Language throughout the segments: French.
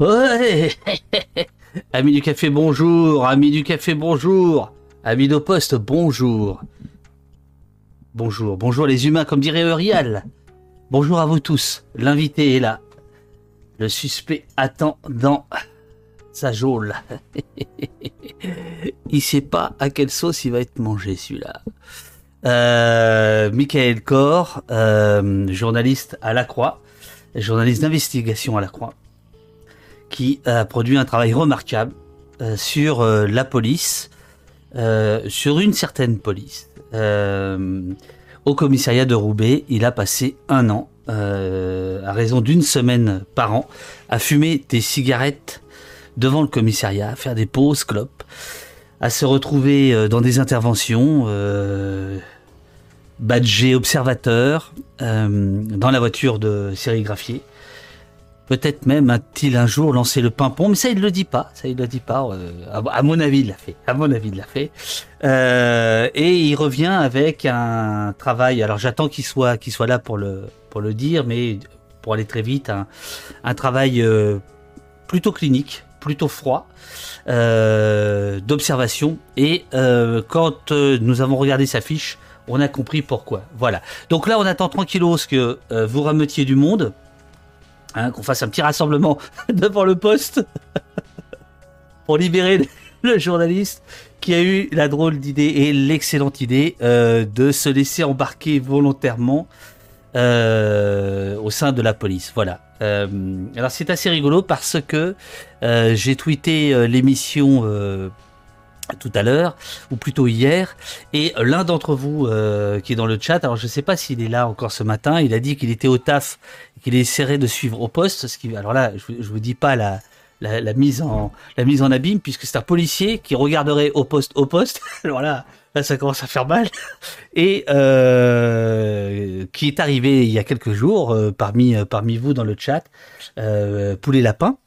Ouais. Amis du café, bonjour. Amis du café, bonjour. Amis de poste, bonjour. Bonjour, bonjour les humains, comme dirait Eurial. Bonjour à vous tous, l'invité est là. Le suspect attend dans sa geôle. il sait pas à quelle sauce il va être mangé celui-là. Euh, Michael Corr, euh, journaliste à La Croix, journaliste d'investigation à La Croix, qui a produit un travail remarquable euh, sur euh, la police, euh, sur une certaine police. au commissariat de Roubaix, il a passé un an, à raison d'une semaine par an, à fumer des cigarettes devant le commissariat, à faire des pauses clopes, à se retrouver dans des interventions badgé observateur dans la voiture de sérigraphier Peut-être même a-t-il un jour lancé le pimpon, mais ça il le dit pas. Ça il le dit pas. Euh, à, mon avis, il l'a fait. À mon avis, il l'a fait. Euh, et il revient avec un travail. Alors j'attends qu'il soit qu'il soit là pour le dire, mais pour aller très vite, un, travail euh, plutôt clinique, plutôt froid, d'observation. Et quand nous avons regardé sa fiche, on a compris pourquoi. Voilà. Donc là, on attend tranquillos que vous remettiez du monde Hein, qu'on fasse un petit rassemblement devant le poste pour libérer le journaliste qui a eu la drôle d'idée et l'excellente idée euh, de se laisser embarquer volontairement euh, au sein de la police. Voilà. Euh, alors c'est assez rigolo parce que j'ai tweeté l'émission tout à l'heure, ou plutôt hier, et l'un d'entre vous euh, qui est dans le chat, alors je ne sais pas s'il est là encore ce matin, il a dit qu'il était au taf, qu'il essaierait de suivre au poste, ce qui, alors là, je, ne vous dis pas la, la, mise en la mise en abîme, puisque c'est un policier qui regarderait au poste au poste, alors là, là ça commence à faire mal, et euh, qui est arrivé il y a quelques jours euh, parmi parmi vous dans le chat, poulet lapin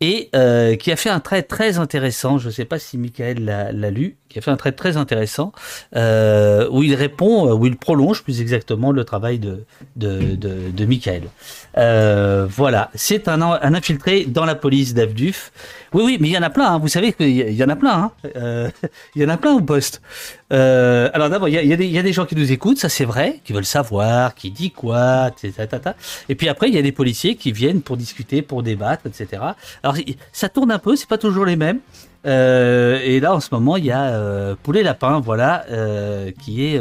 et euh, qui a fait un trait très intéressant. Je ne sais pas si Michael l'a lu, qui a fait un trait très intéressant euh, où il répond, où il prolonge plus exactement le travail de de, de, Michael. Euh, voilà, c'est un, un infiltré dans la police d'Avduf. Oui, oui, mais il y en a plein. Hein. Vous savez qu'il y en a plein. Hein. Euh, il y en a plein au poste. Euh, alors d'abord, il y a, y, a des gens qui nous écoutent, ça c'est vrai, qui veulent savoir, qui dit quoi, etc. Et puis après, il y a des policiers qui viennent pour discuter, pour débattre, etc. Alors ça tourne un peu, c'est pas toujours les mêmes. Euh, et là, en ce moment, il y a euh, Poulet Lapin, voilà, euh, qui est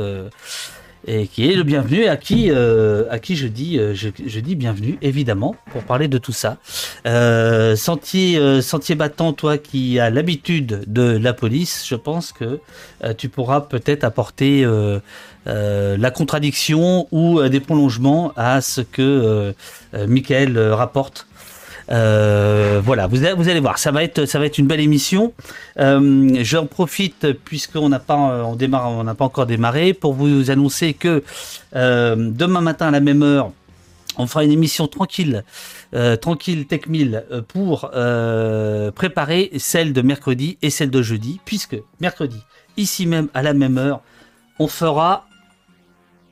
et qui est le bienvenu à qui à qui je dis je, je, dis bienvenue évidemment pour parler de tout ça. sentier sentier battant, toi qui as l'habitude de la police, je pense que tu pourras peut-être apporter la contradiction ou des prolongements à ce que Michael rapporte euh, voilà, vous, allez voir, ça va être, une belle émission. Euh, J'en profite puisqu'on n'a pas, encore démarré pour vous annoncer que euh, demain matin à la même heure, on fera une émission tranquille, tranquille Tech 1000 euh, pour préparer celle de mercredi et celle de jeudi, puisque mercredi, ici même à la même heure, on fera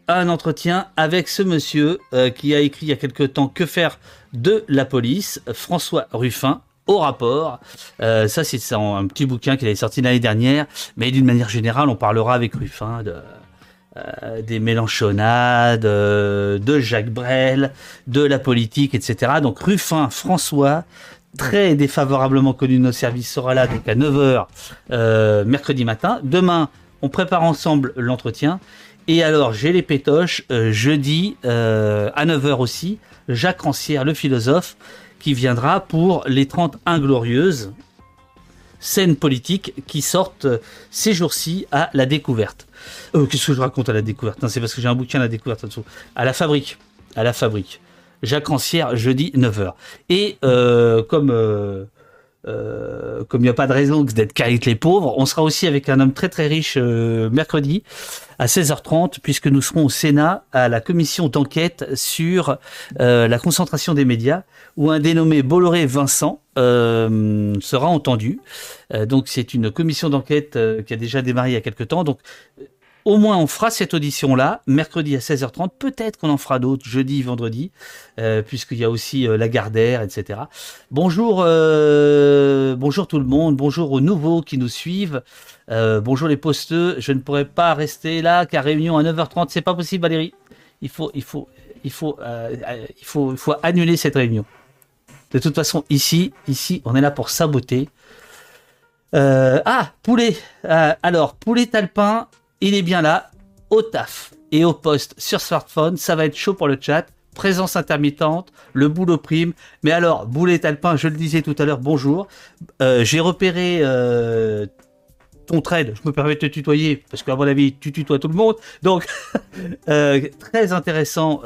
un entretien avec ce monsieur euh, qui a écrit il y a quelque temps Que faire de la police, François Ruffin, au rapport. Euh, ça, c'est un petit bouquin qu'il avait sorti l'année dernière, mais d'une manière générale, on parlera avec Ruffin de, euh, des Mélenchonades, de Jacques Brel, de la politique, etc. Donc Ruffin, François, très défavorablement connu de nos services, sera là donc à 9h mercredi matin. Demain, on prépare ensemble l'entretien. Et alors, j'ai les pétoches, euh, jeudi euh, à 9h aussi, Jacques Rancière, le philosophe, qui viendra pour les 30 inglorieuses scènes politiques qui sortent euh, ces jours-ci à la découverte. Qu'est-ce que je raconte à la découverte? C'est parce que j'ai un bouquin à la découverte en dessous. À la fabrique. À la fabrique. Jacques Rancière, jeudi 9h. Et comme comme il n'y a pas de raison d'être qu'avec les pauvres, on sera aussi avec un homme très très riche mercredi à 16h30 puisque nous serons au Sénat à la commission d'enquête sur euh, la concentration des médias où un dénommé Bolloré Vincent sera entendu. donc c'est une commission d'enquête qui a déjà démarré il y a quelque temps. Donc au moins on fera cette audition-là, mercredi à 16h30. Peut-être qu'on en fera d'autres jeudi, vendredi, euh, puisqu'il y a aussi euh, Lagardère, etc. Bonjour, euh, bonjour tout le monde, bonjour aux nouveaux qui nous suivent. Euh, bonjour les posteux, je ne pourrais pas rester là car réunion à 9h30, c'est pas possible Valérie. Il faut, il faut, il faut, annuler cette réunion. De toute façon, ici, ici, on est là pour saboter. Ah, poulet. Alors, poulet talpin, il est bien là, au taf et au poste sur smartphone. Ça va être chaud pour le chat. Présence intermittente, le boulot prime. Mais alors, poulet talpin, je le disais tout à l'heure, bonjour. Euh, J'ai repéré euh, ton trade, je me permets de te tutoyer, parce qu'à mon avis, tu tutoies tout le monde. Donc, euh, très intéressant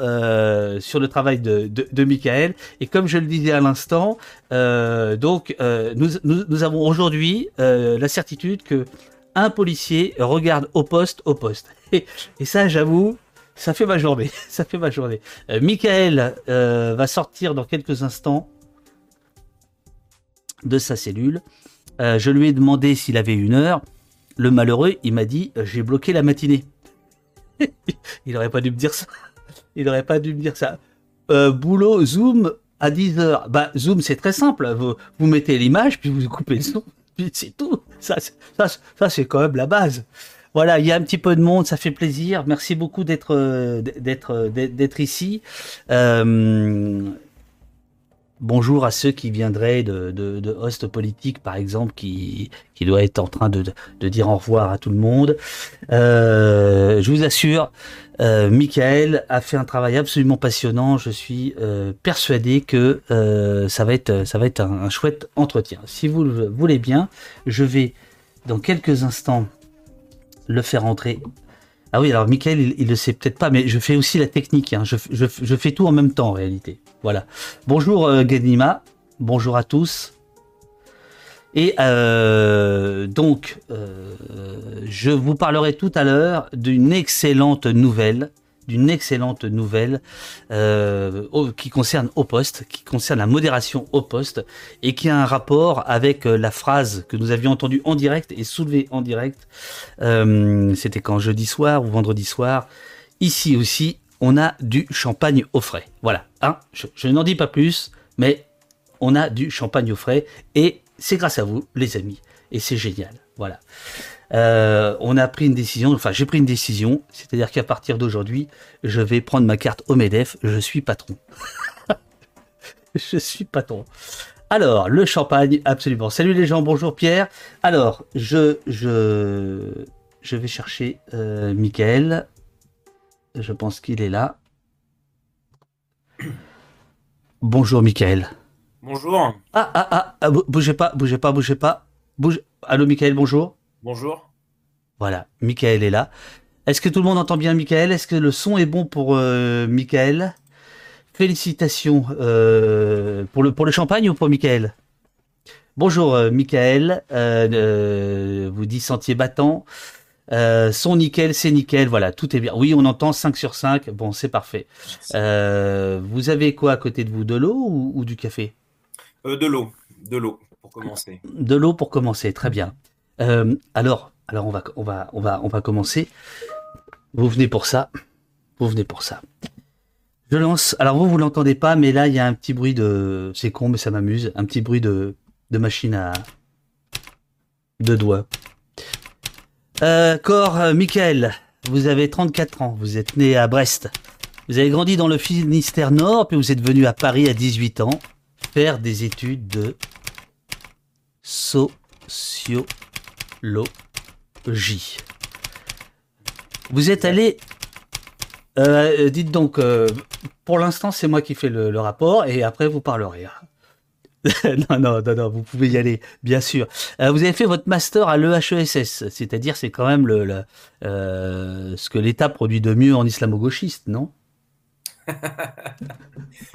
sur le travail de, Michael. Et comme je le disais à l'instant, donc, nous, avons aujourd'hui la certitude que un policier regarde au poste, au poste. Et, ça, j'avoue, ça fait ma journée. Ça fait ma journée. Euh, Michael euh, va sortir dans quelques instants de sa cellule. Euh, je lui ai demandé s'il avait une heure. Le malheureux, il m'a dit j'ai bloqué la matinée. il aurait pas dû me dire ça. Il aurait pas dû me dire ça. Boulot Zoom à 10 heures. Bah Zoom c'est très simple. Vous mettez l'image puis vous coupez le son. C'est tout. Ça, ça, ça c'est quand même la base. Voilà, il y a un petit peu de monde, ça fait plaisir. Merci beaucoup d'être euh, d'être d'être ici. Euh, bonjour à ceux qui viendraient de, de, de host politique, par exemple, qui, qui doit être en train de, dire au revoir à tout le monde. Euh, je vous assure, euh, Michael a fait un travail absolument passionnant. Je suis euh, persuadé que ça va être, un chouette entretien. Si vous le voulez bien, je vais dans quelques instants le faire entrer. Ah oui, alors Michael, il, il le sait peut-être pas, mais je fais aussi la technique. Hein. Je, je, je, fais tout en même temps en réalité. Voilà. Bonjour euh, Ganima, bonjour à tous. Et euh, donc, euh, je vous parlerai tout à l'heure d'une excellente nouvelle excellente nouvelle euh, qui concerne au poste, qui concerne la modération au poste et qui a un rapport avec euh, la phrase que nous avions entendue en direct et soulevée en direct. Euh, C'était quand jeudi soir ou vendredi soir. Ici aussi, on a du champagne au frais. Voilà. Hein, je, je n'en dis pas plus, mais on a du champagne au frais et c'est grâce à vous, les amis. Et c'est génial. Voilà. Euh, on a pris une décision, enfin j'ai pris une décision, c'est-à-dire qu'à partir d'aujourd'hui, je vais prendre ma carte au MEDEF, je suis patron. je suis patron. Alors, le champagne, absolument. Salut les gens, bonjour Pierre. Alors, je, je, je vais chercher euh, Michael. Je pense qu'il est là. Bonjour Michael. Bonjour. Ah, ah, ah, ah, bougez pas, bougez pas, bougez pas. Bouge... Allô Michael, bonjour. Bonjour. Voilà, Michael est là. Est-ce que tout le monde entend bien Michael? Est-ce que le son est bon pour euh, Michael? Félicitations euh, pour, le, pour le champagne ou pour Michael? Bonjour euh, Michael, vous dit sentier battant. Son nickel, c'est nickel, voilà, tout est bien. Oui, on entend 5 sur 5, bon, c'est parfait. Vous avez quoi à côté de vous? De l'eau ou, ou, du café? De l'eau, de l'eau pour commencer. De l'eau pour commencer, très bien. Euh, alors, alors on va, on va, on va, on va commencer. Vous venez pour ça. Vous venez pour ça. Je lance. Alors vous, vous l'entendez pas, mais là il y a un petit bruit de. C'est con, mais ça m'amuse. Un petit bruit de, machine à de doigts. Euh, Cor, euh, Michael, vous avez 34 ans. Vous êtes né à Brest. Vous avez grandi dans le Finistère Nord, puis vous êtes venu à Paris à 18 ans faire des études de socio logie. Vous êtes allé. Euh, dites donc, euh, pour l'instant, c'est moi qui fais le, rapport et après vous parlerez. non, non, non, non, vous pouvez y aller, bien sûr. Euh, vous avez fait votre master à l'EHESS, c'est-à-dire c'est quand même le, ce que l'État produit de mieux en islamo-gauchiste, non?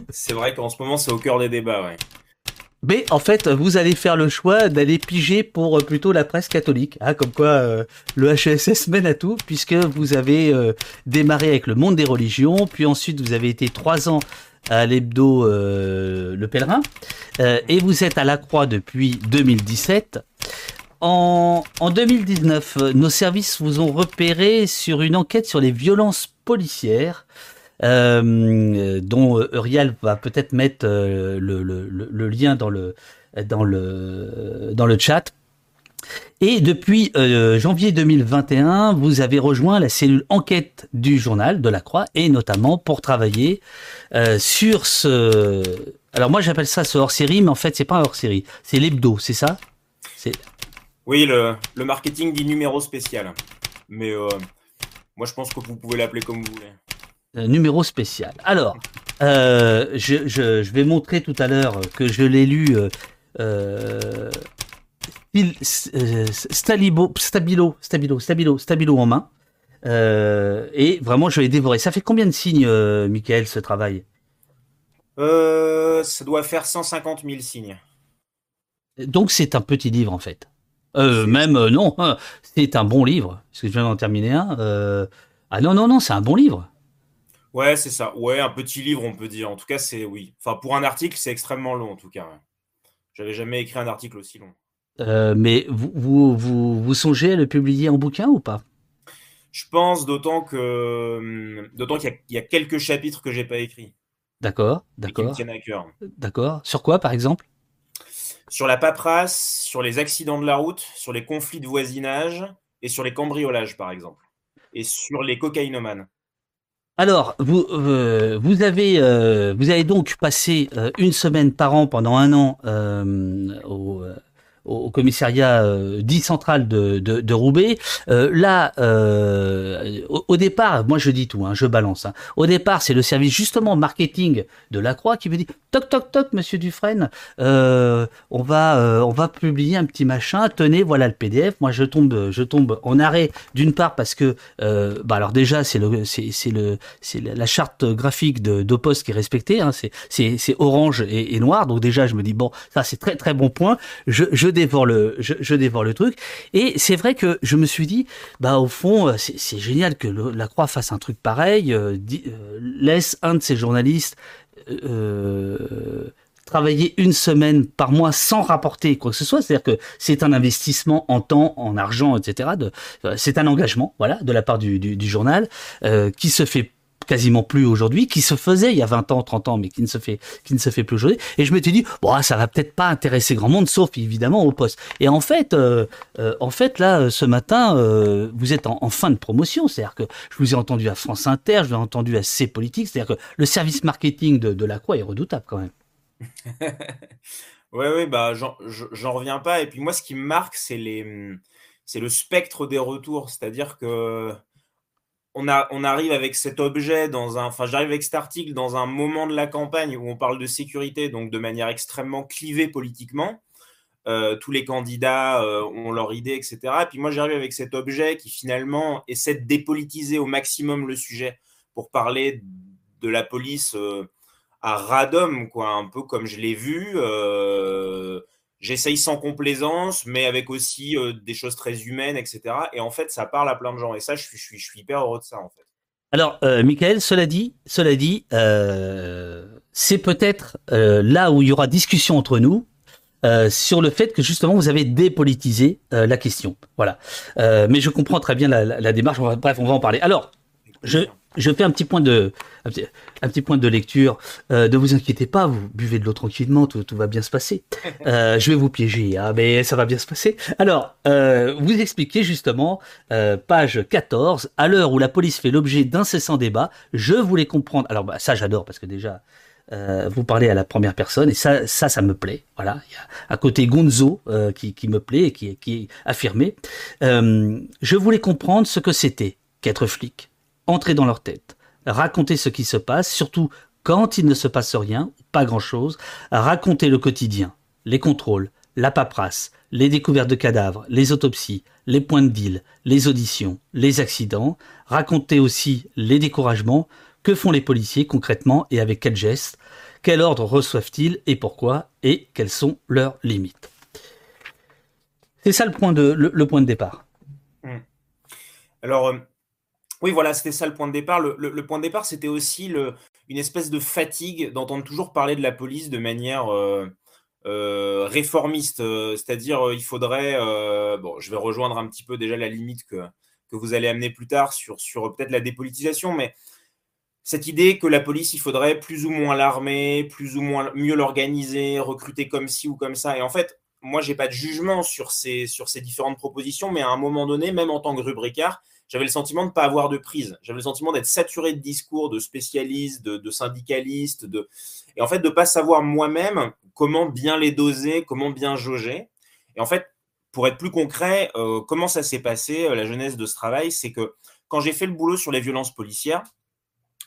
C'est vrai qu'en ce moment c'est au cœur des débats, ouais. Mais en fait, vous allez faire le choix d'aller piger pour euh, plutôt la presse catholique, hein, comme quoi euh, le HSS mène à tout, puisque vous avez euh, démarré avec le monde des religions, puis ensuite vous avez été trois ans à l'hebdo Le Pèlerin, et vous êtes à la Croix depuis 2017. en, en 2019, euh, nos services vous ont repéré sur une enquête sur les violences policières, euh, dont euh, Uriel va peut-être mettre euh, le, lien dans le, dans le, dans le chat. Et depuis euh, janvier 2021, vous avez rejoint la cellule enquête du journal de la Croix, et notamment pour travailler euh, sur ce... Alors moi j'appelle ça ce hors-série, mais en fait c'est pas un hors-série, c'est l'hebdo, c'est ça? Oui, le, marketing dit numéro spécial. Mais euh, moi, je pense que vous pouvez l'appeler comme vous voulez. Numéro spécial. Alors, euh, je, je- je vais montrer tout à l'heure que je l'ai lu euh, euh, Stalibo, Stabilo, Stabilo, Stabilo, Stabilo en main. Euh, et vraiment, je l'ai dévoré. Ça fait combien de signes, Michael, ce travail? Euh, ça doit faire 150 000 signes. Donc, c'est un petit livre, en fait. Même, non, hein, c'est un bon livre. Parce que je viens d'en terminer un. Ah non, non, non, c'est un bon livre. Ouais, c'est ça. Ouais, un petit livre, on peut dire. En tout cas, c'est oui. Enfin, pour un article, c'est extrêmement long, en tout cas. J'avais jamais écrit un article aussi long. Euh, mais vous, vous, vous, vous songez à le publier en bouquin ou pas? Je pense d'autant que hum, d'autant qu'il y, y a quelques chapitres que j'ai pas écrits D'accord, et qui me d'accord, tiennent à cœur. d'accord. Sur quoi, par exemple? Sur la paperasse, sur les accidents de la route, sur les conflits de voisinage et sur les cambriolages, par exemple. Et sur les cocaïnomanes. Alors, vous, euh, vous avez, euh, vous avez donc passé euh, une semaine par an pendant un an euh, au, euh, au commissariat euh, dit central de, de, Roubaix. Euh, là, euh, au, départ, moi je dis tout, hein, je balance. hein. Au départ, c'est le service justement marketing de la Croix qui me dit toc toc toc, Monsieur Dufresne, on va, on va publier un petit machin. Tenez, voilà le PDF. Moi, je tombe, je tombe en arrêt d'une part parce que, bah alors déjà, c'est le, c'est, le, c'est la charte graphique de qui est respectée. Hein, c'est, c'est, orange et, et noir. Donc déjà, je me dis bon, ça c'est très très bon point. Je, je dévore le, je, dévore le truc. Et c'est vrai que je me suis dit, bah au fond, euh, c'est, génial que la Croix fasse un truc pareil. euh, euh, laisse un de ses journalistes travailler une semaine par mois sans rapporter quoi que ce soit, c'est-à-dire que c'est un investissement en temps, en argent, etc. C'est un engagement, voilà, de la part du, du, journal qui se fait quasiment plus aujourd'hui, qui se faisait il y a 20 ans, 30 ans, mais qui ne se fait, qui ne se fait plus aujourd'hui. Et je m'étais dit, bon, ah, ça va peut-être pas intéresser grand monde, sauf évidemment au poste. Et en fait, euh, euh, en fait, là, euh, ce matin, vous êtes en, fin de promotion, c'est-à-dire que je vous ai entendu à France Inter, je vous ai entendu à C Politique, c'est-à-dire que le service marketing de, la Croix est redoutable quand même. Ouais, ouais, bah, j'en je- j'en reviens pas. Et puis moi, ce qui me marque, c'est c'est le spectre des retours. C'est-à-dire que on arrive avec cet objet dans un, enfin, j'arrive avec cet article dans un moment de la campagne où on parle de sécurité, donc de manière extrêmement clivée politiquement. Euh, tous les candidats euh, ont leur idée, etc. Et puis moi, j'arrive avec cet objet qui finalement essaie de dépolitiser au maximum le sujet pour parler de la police euh, à radom, quoi, un peu comme je l'ai vu. J'essaye sans complaisance, mais avec aussi euh, des choses très humaines, etc. Et en fait, ça parle à plein de gens. Et ça, je suis, hyper heureux de ça, en fait. Alors, euh, Michael, cela dit, cela dit, euh, c'est peut-être euh, là où il y aura discussion entre nous. sur le fait que justement vous avez dépolitisé la question. Voilà. Mais je comprends très bien la, la- démarche. Bref, on va en parler. Alors, je, je fais un petit point de, un petit, un petit point de lecture. Euh, ne vous inquiétez pas, vous buvez de l'eau tranquillement, tout, tout va bien se passer. Euh, je vais vous piéger, hein, mais ça va bien se passer. Alors, euh, vous expliquez justement, page 14, à l'heure où la police fait l'objet d'incessants débats, je voulais comprendre. Alors, bah, ça, j'adore parce que déjà. vous parlez à la première personne et ça, ça, ça me plaît. Voilà, il y a à côté Gonzo qui, qui me plaît et qui, qui est affirmé. Je voulais comprendre ce que c'était qu'être flic, entrer dans leur tête, raconter ce qui se passe, surtout quand il ne se passe rien, pas grand-chose, raconter le quotidien, les contrôles, la paperasse, les découvertes de cadavres, les autopsies, les points de deal, les auditions, les accidents, raconter aussi les découragements, que font les policiers concrètement et avec quel geste, quel ordre reçoivent-ils et pourquoi, et quelles sont leurs limites. C'est ça le point de, le, point de départ. Alors, euh, oui, voilà, c'était ça le point de départ. Le, point de départ, c'était aussi une espèce de fatigue d'entendre toujours parler de la police de manière euh, réformiste, c'est-à-dire il faudrait, bon, je vais rejoindre un petit peu déjà la limite que, que vous allez amener plus tard sur, peut-être la dépolitisation, mais cette idée que la police, il faudrait plus ou moins l'armer, plus ou moins mieux l'organiser, recruter comme ci ou comme ça. Et en fait, moi, j'ai pas de jugement sur ces, sur ces différentes propositions, mais à un moment donné, même en tant que rubricard, j'avais le sentiment de ne pas avoir de prise. J'avais le sentiment d'être saturé de discours, de spécialistes, de, syndicalistes, de... et en fait de ne pas savoir moi-même comment bien les doser, comment bien jauger. Et en fait, pour être plus concret, euh, comment ça s'est passé, euh, la jeunesse de ce travail, c'est que quand j'ai fait le boulot sur les violences policières,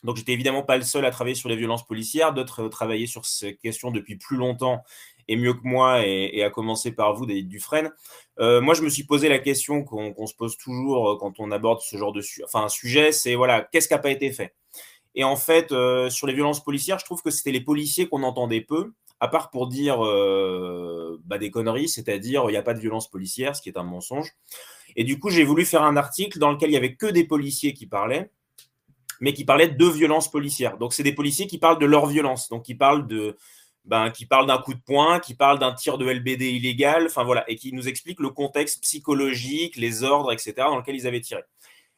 donc j'étais évidemment pas le seul à travailler sur les violences policières, d'autres euh, travaillaient sur ces questions depuis plus longtemps et mieux que moi, et, à commencer par vous, David Dufresne. Euh, moi, je me suis posé la question qu'on se pose toujours euh, quand on aborde ce genre de enfin, un sujet, c'est voilà, qu'est-ce qui n'a pas été fait? Et en fait, euh, sur les violences policières, je trouve que c'était les policiers qu'on entendait peu, à part pour dire bah, des conneries, c'est-à-dire il n'y a pas de violence policière, ce qui est un mensonge. Et du coup, j'ai voulu faire un article dans lequel il n'y avait que des policiers qui parlaient, mais qui parlaient de violences policières. Donc, c'est des policiers qui parlent de leur violence, donc qui parlent de, ben, qui parle d'un coup de poing, qui parle d'un tir de LBD illégal, enfin voilà, et qui nous explique le contexte psychologique, les ordres, etc., dans lequel ils avaient tiré.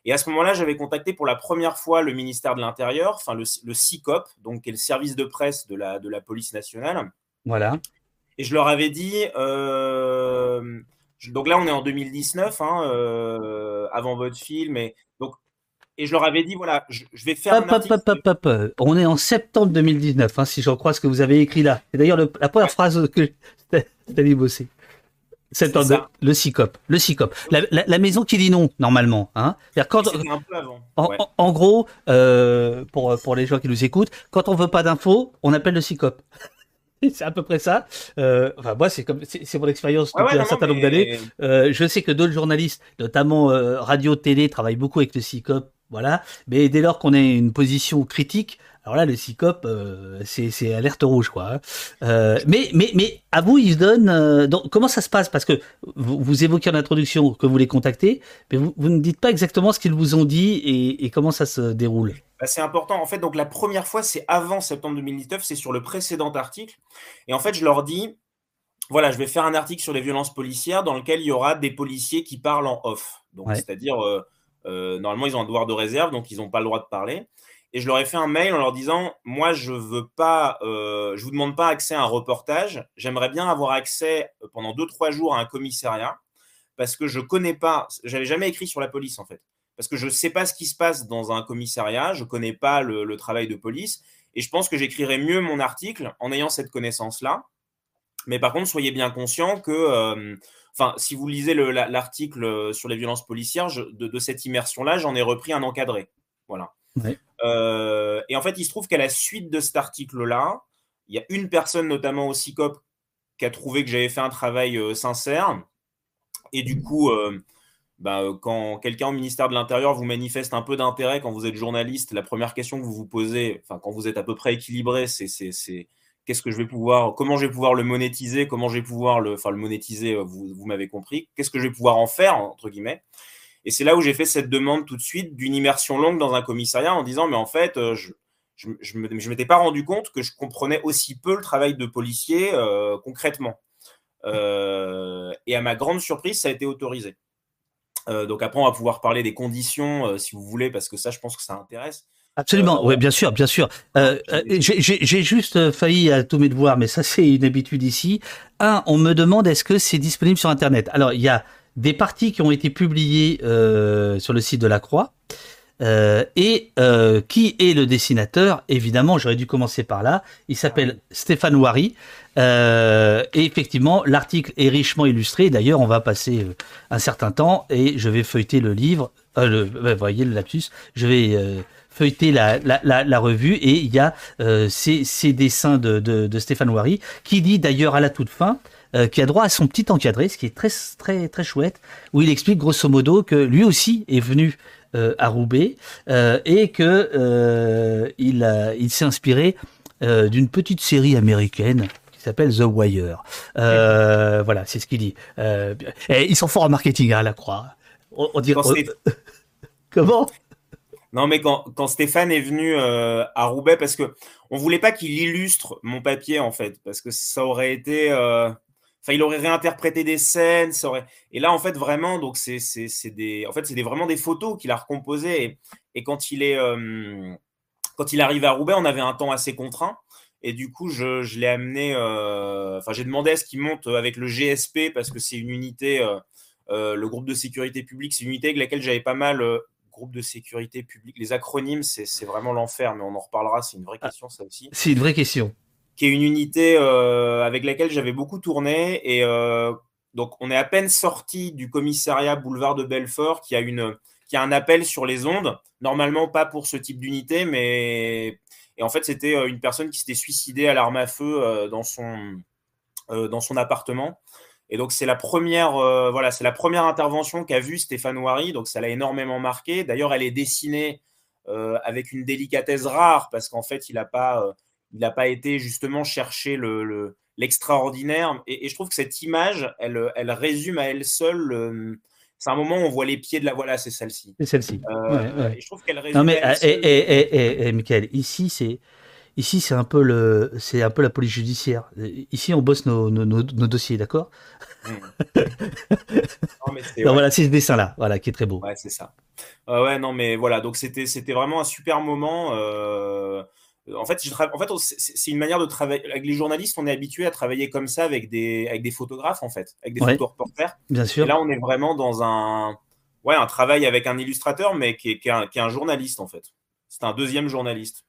Et à ce moment-là, j'avais contacté pour la première fois le ministère de l'Intérieur, enfin le, le CICOP, donc qui est le service de presse de la, de la police nationale. Voilà. Et je leur avais dit, euh, donc là on est en 2019, hein, euh, avant votre film, et donc et je leur avais dit voilà, je, vais faire un article. On est en septembre 2019, hein, si j'en crois ce que vous avez écrit là. C'est d'ailleurs la première phrase que dit bosser. Septembre, le CICOP, le CICOP, la, maison qui dit non normalement. Hein. Quand, un peu avant. En, gros, euh, pour pour les gens qui nous écoutent, quand on veut pas d'infos, on appelle le CICOP. c'est à peu près ça. Euh, enfin, moi, c'est comme c'est mon expérience depuis un certain nombre d'années. Euh, je sais que d'autres journalistes, notamment radio, télé, travaillent beaucoup avec le CICOP voilà. Mais dès lors qu'on est une position critique, alors là, le CICOP, euh, c'est alerte rouge, quoi. Hein. Euh, mais, mais, mais à vous, ils se donnent. Euh, donc, comment ça se passe? Parce que vous, vous, évoquez en introduction que vous les contactez, mais vous, vous ne dites pas exactement ce qu'ils vous ont dit et, et comment ça se déroule. Bah, c'est important. En fait, donc la première fois, c'est avant septembre 2019, c'est sur le précédent article. Et en fait, je leur dis voilà, je vais faire un article sur les violences policières dans lequel il y aura des policiers qui parlent en off. Donc, c'est-à-dire euh, normalement, ils ont un devoir de réserve, donc ils n'ont pas le droit de parler. Et je leur ai fait un mail en leur disant, moi, je veux pas, euh, je vous demande pas accès à un reportage. J'aimerais bien avoir accès euh, pendant deux trois jours à un commissariat parce que je connais pas. J'avais jamais écrit sur la police en fait, parce que je sais pas ce qui se passe dans un commissariat. Je connais pas le, travail de police et je pense que j'écrirais mieux mon article en ayant cette connaissance là. Mais par contre, soyez bien conscient que Enfin, si vous lisez l'article euh, sur les violences policières, de, cette immersion-là, j'en ai repris un encadré. Voilà. Euh, et en fait, il se trouve qu'à la suite de cet article-là, il y a une personne, notamment au CICOP, qui a trouvé que j'avais fait un travail euh, sincère. Et du coup, bah, quand quelqu'un au ministère de l'Intérieur vous manifeste un peu d'intérêt quand vous êtes journaliste, la première question que vous vous posez, enfin, quand vous êtes à peu près équilibré, c'est qu'est-ce que je vais pouvoir, comment je vais pouvoir le monétiser, comment je vais pouvoir le, enfin le monétiser, euh, vous, m'avez compris, qu'est-ce que je vais pouvoir en faire, entre guillemets. Et c'est là où j'ai fait cette demande tout de suite d'une immersion longue dans un commissariat en disant, mais en fait, euh, je ne je, je m'étais pas rendu compte que je comprenais aussi peu le travail de policier euh, concrètement. et à ma grande surprise, ça a été autorisé. donc après, on va pouvoir parler des conditions, si vous voulez, parce que ça, je pense que ça intéresse. Absolument, euh, oui, bien sûr, bien sûr. Euh, euh J'ai juste failli à tous mes devoirs, mais ça c'est une habitude ici. Un, on me demande est-ce que c'est disponible sur Internet. Alors, il y a des parties qui ont été publiées euh, sur le site de la Croix. Euh, et euh, qui est le dessinateur Évidemment, j'aurais dû commencer par là. Il s'appelle Stéphane Wary. Euh, et effectivement, l'article est richement illustré. D'ailleurs, on va passer un certain temps et je vais feuilleter le livre. le, vous voyez le lapsus. Je vais feuilleter la, la, la, revue et il y a euh, ces, ces, dessins de, de, de, Stéphane Wary qui dit d'ailleurs à la toute fin euh, qui a droit à son petit encadré, ce qui est très très très chouette, où il explique grosso modo que lui aussi est venu euh, à Roubaix euh, et que euh, il, il s'est inspiré d'une petite série américaine qui s'appelle The Wire. voilà, c'est ce qu'il dit. et ils sont forts en marketing à hein, la Croix. On, on dirait. Comment? Non, mais quand, quand, Stéphane est venu euh, à Roubaix, parce que on voulait pas qu'il illustre mon papier en fait, parce que ça aurait été, euh, enfin, il aurait réinterprété des scènes, ça aurait. Et là, en fait, vraiment, donc c'est des, en fait, c'est vraiment des photos qu'il a recomposées. Et, quand il est, euh, quand il arrive à Roubaix, on avait un temps assez contraint. Et du coup, je, je l'ai amené, enfin, j'ai demandé à ce qu'il monte avec le GSP parce que c'est une unité. le groupe de sécurité publique, c'est une unité avec laquelle j'avais pas mal groupe de sécurité publique. Les acronymes, c'est vraiment l'enfer, mais on en reparlera. C'est une vraie ah, question, ça aussi. C'est une vraie question. Qui est une unité euh, avec laquelle j'avais beaucoup tourné. Et euh, donc, on est à peine sorti du commissariat boulevard de Belfort qui a, une, qui a un appel sur les ondes. Normalement, pas pour ce type d'unité, mais. Et en fait, c'était euh, une personne qui s'était suicidée à l'arme à feu dans, son, dans son appartement. Et donc c'est la première, euh, voilà, c'est la première intervention qu'a vue Stéphane Ouari. Donc ça l'a énormément marqué. D'ailleurs, elle est dessinée euh, avec une délicatesse rare parce qu'en fait, il n'a pas, euh, il pas été justement chercher le, l'extraordinaire. Et, je trouve que cette image, elle, elle résume à elle seule. c'est un moment où on voit les pieds de la. Voilà, c'est celle-ci. C'est celle-ci. Et je trouve qu'elle résume. Non, mais, et, et, et, Michael, ici, c'est Ici, c'est un peu le, c'est un peu la police judiciaire. Ici, on bosse nos, nos, nos, dossiers, d'accord? Mmh. Voilà, c'est ce dessin-là, voilà, qui est très beau. Ouais, c'est ça. Euh, ouais, non, mais voilà, donc c'était, c'était vraiment un super moment. Euh... En fait, en fait, c'est une manière de travailler. Avec les journalistes, on est habitué à travailler comme ça avec des, avec des photographes, en fait, avec des ouais, reporters. Bien sûr. Et là, on est vraiment dans un, ouais, un travail avec un illustrateur, mais qui est, qui est, un, qui est un journaliste, en fait. C'est un deuxième journaliste.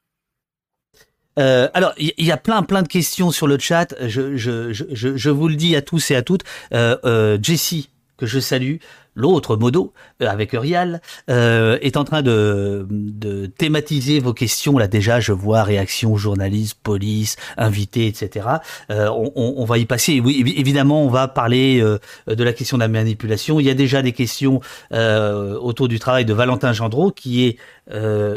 Euh, alors, il y, a plein, plein de questions sur le chat. Je, je, je, je, vous le dis à tous et à toutes. Euh, euh, Jessie, que je salue, l'autre Modo euh, avec Urial euh, est en train de, de, thématiser vos questions. Là déjà je vois réaction journalistes police invités etc euh, on, on, va y passer. Oui évidemment on va parler euh, de la question de la manipulation. Il y a déjà des questions euh, autour du travail de Valentin Gendreau qui est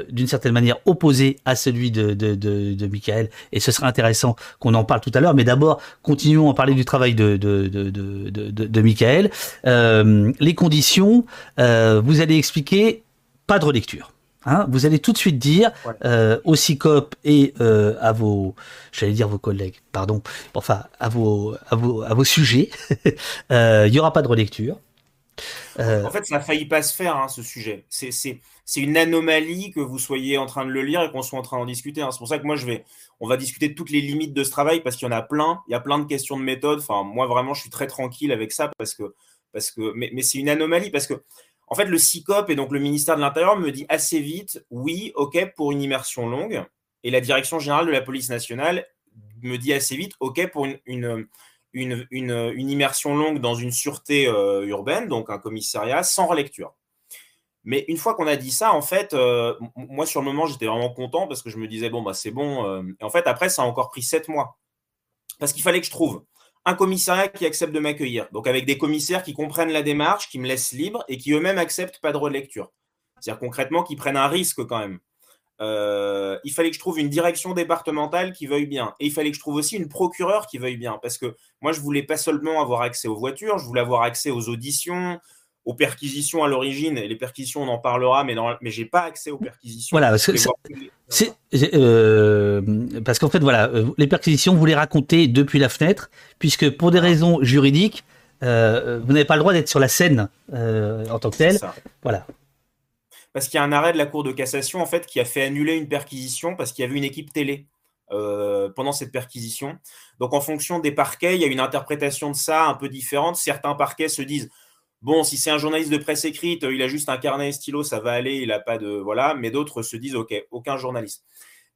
d'une certaine manière opposé à celui de, de, de, de Michael. Et ce sera intéressant qu'on en parle tout à l'heure. Mais d'abord continuons à parler du travail de, de, de, de, de Michael. Les conditions, euh, vous allez expliquer pas de relecture. Hein. vous allez tout de suite dire euh, au CICOP et euh, à vos, j'allais dire vos collègues, pardon, enfin à vos, à vos, à vos sujets, il n'y aura pas de relecture. En fait, ça a failli pas se faire, hein, ce sujet. C'est une anomalie que vous soyez en train de le lire et qu'on soit en train d'en discuter. Hein. C'est pour ça que moi, je vais, on va discuter de toutes les limites de ce travail parce qu'il y en a plein. Il y a plein de questions de méthode. Enfin, moi, vraiment, je suis très tranquille avec ça parce que parce que, mais, c'est une anomalie parce que, en fait, le CICOP et donc le ministère de l'Intérieur me dit assez vite, oui, ok, pour une immersion longue. Et la direction générale de la police nationale me dit assez vite, ok, pour une, une, une, une immersion longue dans une sûreté euh, urbaine, donc un commissariat, sans relecture. Mais une fois qu'on a dit ça, en fait, euh, moi sur le moment, j'étais vraiment content parce que je me disais, bon, bah, c'est bon. Euh. et en fait, après, ça a encore pris sept mois. Parce qu'il fallait que je trouve un commissariat qui accepte de m'accueillir. Donc avec des commissaires qui comprennent la démarche, qui me laissent libre et qui eux-mêmes acceptent pas de relecture. C'est-à-dire concrètement qu'ils prennent un risque quand même. Euh, il fallait que je trouve une direction départementale qui veuille bien. Et il fallait que je trouve aussi une procureure qui veuille bien. Parce que moi, je voulais pas seulement avoir accès aux voitures, je voulais avoir accès aux auditions, aux perquisitions à l'origine. Et les perquisitions, on en parlera, mais, mais j'ai pas accès aux perquisitions. Voilà, parce que euh, parce qu'en fait, voilà, euh, les perquisitions, vous les racontez depuis la fenêtre, puisque pour des raisons juridiques, euh, vous n'avez pas le droit d'être sur la scène euh, en tant que tel. Voilà. Parce qu'il y a un arrêt de la Cour de cassation, en fait, qui a fait annuler une perquisition parce qu'il y avait une équipe télé. Euh, pendant cette perquisition. Donc en fonction des parquets, il y a une interprétation de ça un peu différente. Certains parquets se disent Bon, si c'est un journaliste de presse écrite, il a juste un carnet et stylo, ça va aller, il n'a pas de. Voilà, mais d'autres se disent, OK, aucun journaliste.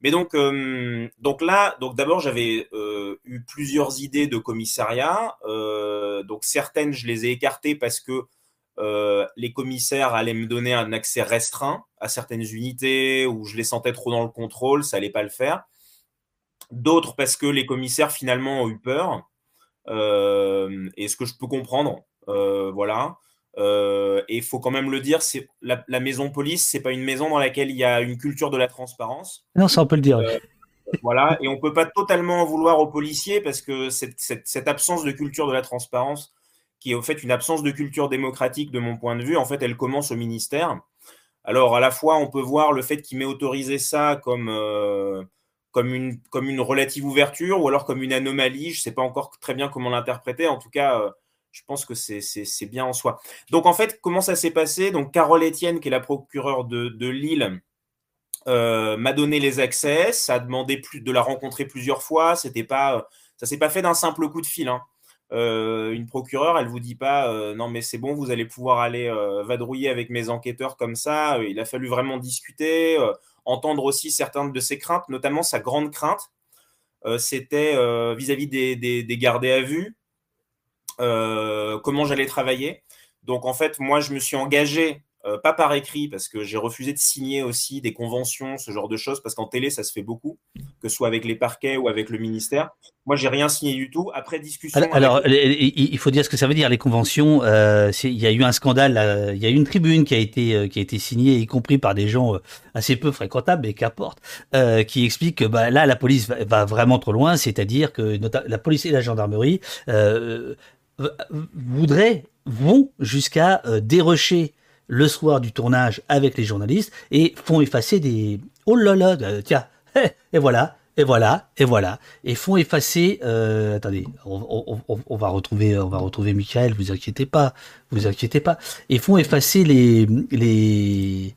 Mais donc, euh, donc là, donc d'abord, j'avais euh, eu plusieurs idées de commissariat. Euh, donc certaines, je les ai écartées parce que les commissaires allaient me donner un accès restreint à certaines unités où je les sentais trop dans le contrôle, ça allait pas le faire. D'autres parce que les commissaires finalement ont eu peur. et ce que je peux comprendre, euh, voilà. Euh, et il faut quand même le dire, c'est la, maison police, c'est pas une maison dans laquelle il y a une culture de la transparence. Non, ça on peut le dire. Euh, voilà, et on peut pas totalement en vouloir aux policiers parce que cette, cette, absence de culture de la transparence, qui est au fait une absence de culture démocratique de mon point de vue, en fait, elle commence au ministère. Alors, à la fois, on peut voir le fait qu'il m'ait autorisé ça comme, euh, comme, une, comme une relative ouverture ou alors comme une anomalie. Je ne sais pas encore très bien comment l'interpréter. En tout cas, euh, je pense que c'est bien en soi. Donc, en fait, comment ça s'est passé? Donc, Carole Etienne, qui est la procureure de, Lille, euh, m'a donné les accès. Ça a demandé de la rencontrer plusieurs fois. C'était pas, ça s'est pas fait d'un simple coup de fil. Hein. Euh, une procureure, elle vous dit pas euh, non mais c'est bon, vous allez pouvoir aller vadrouiller avec mes enquêteurs comme ça. Il a fallu vraiment discuter, entendre aussi certaines de ses craintes, notamment sa grande crainte, c'était vis-à-vis des, des, des, gardés à vue, comment j'allais travailler. Donc en fait, moi je me suis engagé euh, pas par écrit, parce que j'ai refusé de signer aussi des conventions, ce genre de choses, parce qu'en télé, ça se fait beaucoup, que ce soit avec les parquets ou avec le ministère. Moi, j'ai rien signé du tout. Après discussion. Alors, il faut dire ce que ça veut dire, les conventions. Euh, il y a eu un scandale, il y a eu une tribune qui a été, euh, qui a été signée, y compris par des gens assez peu fréquentables, mais qu'importe, qui explique que bah, là, la police va, vraiment trop loin, c'est-à-dire que la police et la gendarmerie voudraient, vont jusqu'à dérocher le soir du tournage avec les journalistes et font effacer des oh là là euh, tiens et voilà et voilà et voilà et font effacer euh, attendez on, va retrouver on va retrouver Michael vous inquiétez pas vous inquiétez pas et font effacer les les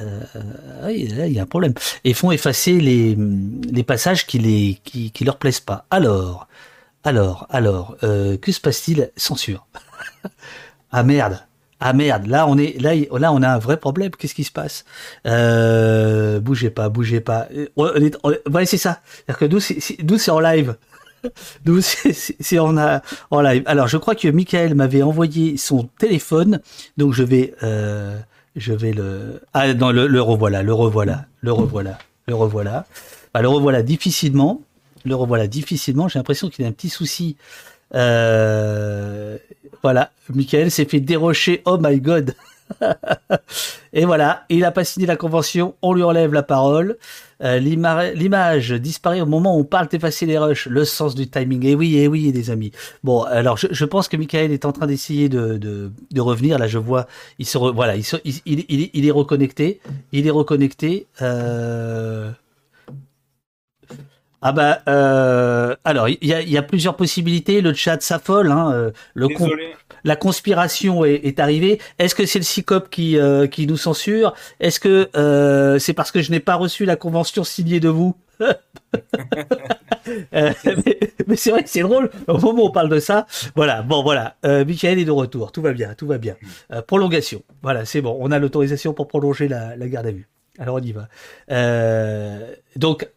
euh, il y a un problème et font effacer les les passages qui les qui, qui leur plaisent pas. Alors alors alors euh, que se passe-t-il? Censure ah merde ah merde, là on est là là on a un vrai problème. Qu'est-ce qui se passe? Euh, Bougez pas, bougez pas. ouais, c'est ça. C'est-à-dire que d'où c'est en live. D'où c'est en, en live. Alors je crois que Michael m'avait envoyé son téléphone, donc je vais euh, je vais le ah non le, le revoilà, le revoilà, le revoilà, le revoilà. Bah, le revoilà difficilement, le revoilà difficilement. J'ai l'impression qu'il a un petit souci euh, voilà, Michael s'est fait dérocher. Oh my god. et voilà, il n'a pas signé la convention, on lui enlève la parole. Euh, L'image disparaît au moment où on parle d'effacer les rushs, le sens du timing. Et oui, et oui, les amis. Bon, alors je, pense que Michael est en train d'essayer de, revenir. Là, je vois, il se, voilà, il, il, il, il, est reconnecté. Il est reconnecté. Euh... Ah bah euh, alors il y a, plusieurs possibilités. Le chat s'affole. Hein, euh, le la conspiration est, arrivée. Est-ce que c'est le CICOP qui euh, qui nous censure? Est-ce que c'est parce que je n'ai pas reçu la convention signée de vous? Mais, c'est vrai que c'est drôle. Au moment où on parle de ça, voilà. Bon, voilà. Michael est de retour. Tout va bien, tout va bien. prolongation. Voilà, c'est bon. On a l'autorisation pour prolonger la, la garde à vue. Alors on y va. donc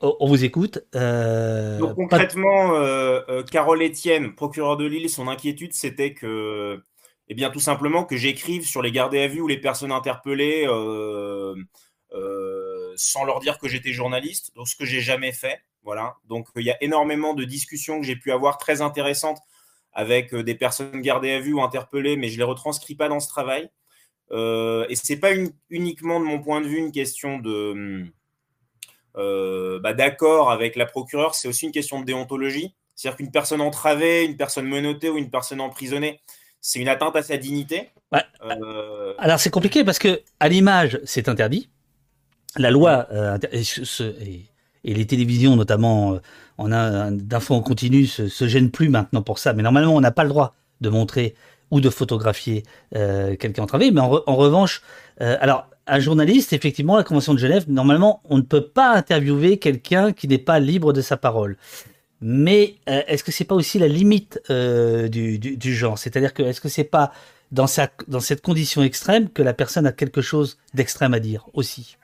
on vous écoute. Euh, Donc concrètement, euh, euh, Carole Etienne, procureur de Lille, son inquiétude, c'était que, eh bien, tout simplement que j'écrive sur les gardés à vue ou les personnes interpellées sans leur dire que j'étais journaliste. Donc, ce que j'ai jamais fait. Voilà. Donc, il y a énormément de discussions que j'ai pu avoir très intéressantes avec des personnes gardées à vue ou interpellées, mais je les retranscris pas dans ce travail. et c'est pas uniquement de mon point de vue une question de euh, bah, d'accord avec la procureure, c'est aussi une question de déontologie. C'est-à-dire qu'une personne entravée, une personne menottée ou une personne emprisonnée, c'est une atteinte à sa dignité. Euh, Alors c'est compliqué parce que à l'image, c'est interdit. La loi euh, et, les télévisions, notamment en d'infos en continu, se, se, gênent plus maintenant pour ça. Mais normalement, on n'a pas le droit de montrer ou de photographier quelqu'un entravé. Mais en, en revanche, alors un journaliste, effectivement, la Convention de Genève, normalement, on ne peut pas interviewer quelqu'un qui n'est pas libre de sa parole. Mais euh, est-ce que c'est pas aussi la limite euh, du, du, genre? C'est-à-dire que est-ce que c'est pas dans, sa, dans cette condition extrême que la personne a quelque chose d'extrême à dire aussi?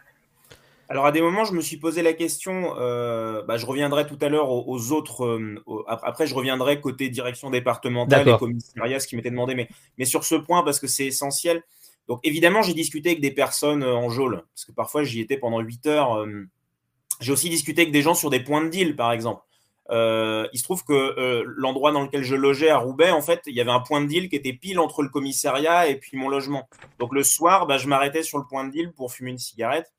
Alors à des moments, je me suis posé la question, euh, bah, je reviendrai tout à l'heure aux, autres, après je reviendrai côté direction départementale et commissariat, ce qui m'était demandé, mais, mais sur ce point, parce que c'est essentiel, donc évidemment, j'ai discuté avec des personnes euh, en geôle, parce que parfois j'y étais pendant 8 heures. Euh, j'ai aussi discuté avec des gens sur des points de deal, par exemple. Euh, il se trouve que l'endroit dans lequel je logeais à Roubaix, en fait, il y avait un point de deal qui était pile entre le commissariat et puis mon logement. Donc le soir, bah, je m'arrêtais sur le point de deal pour fumer une cigarette.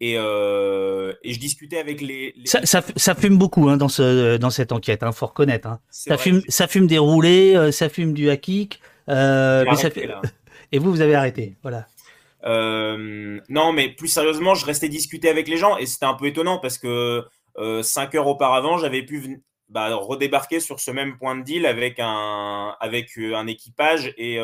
et, je discutais avec les. Ça, fume beaucoup hein, dans, ce, dans cette enquête, il hein, faut reconnaître. Hein. Ça, fume, ça fume des roulés, ça fume du hakik, euh, et vous, vous avez arrêté. Voilà. non, mais plus sérieusement, je restais discuter avec les gens et c'était un peu étonnant parce que cinq heures auparavant, j'avais pu bah, redébarquer sur ce même point de deal avec un, avec un équipage et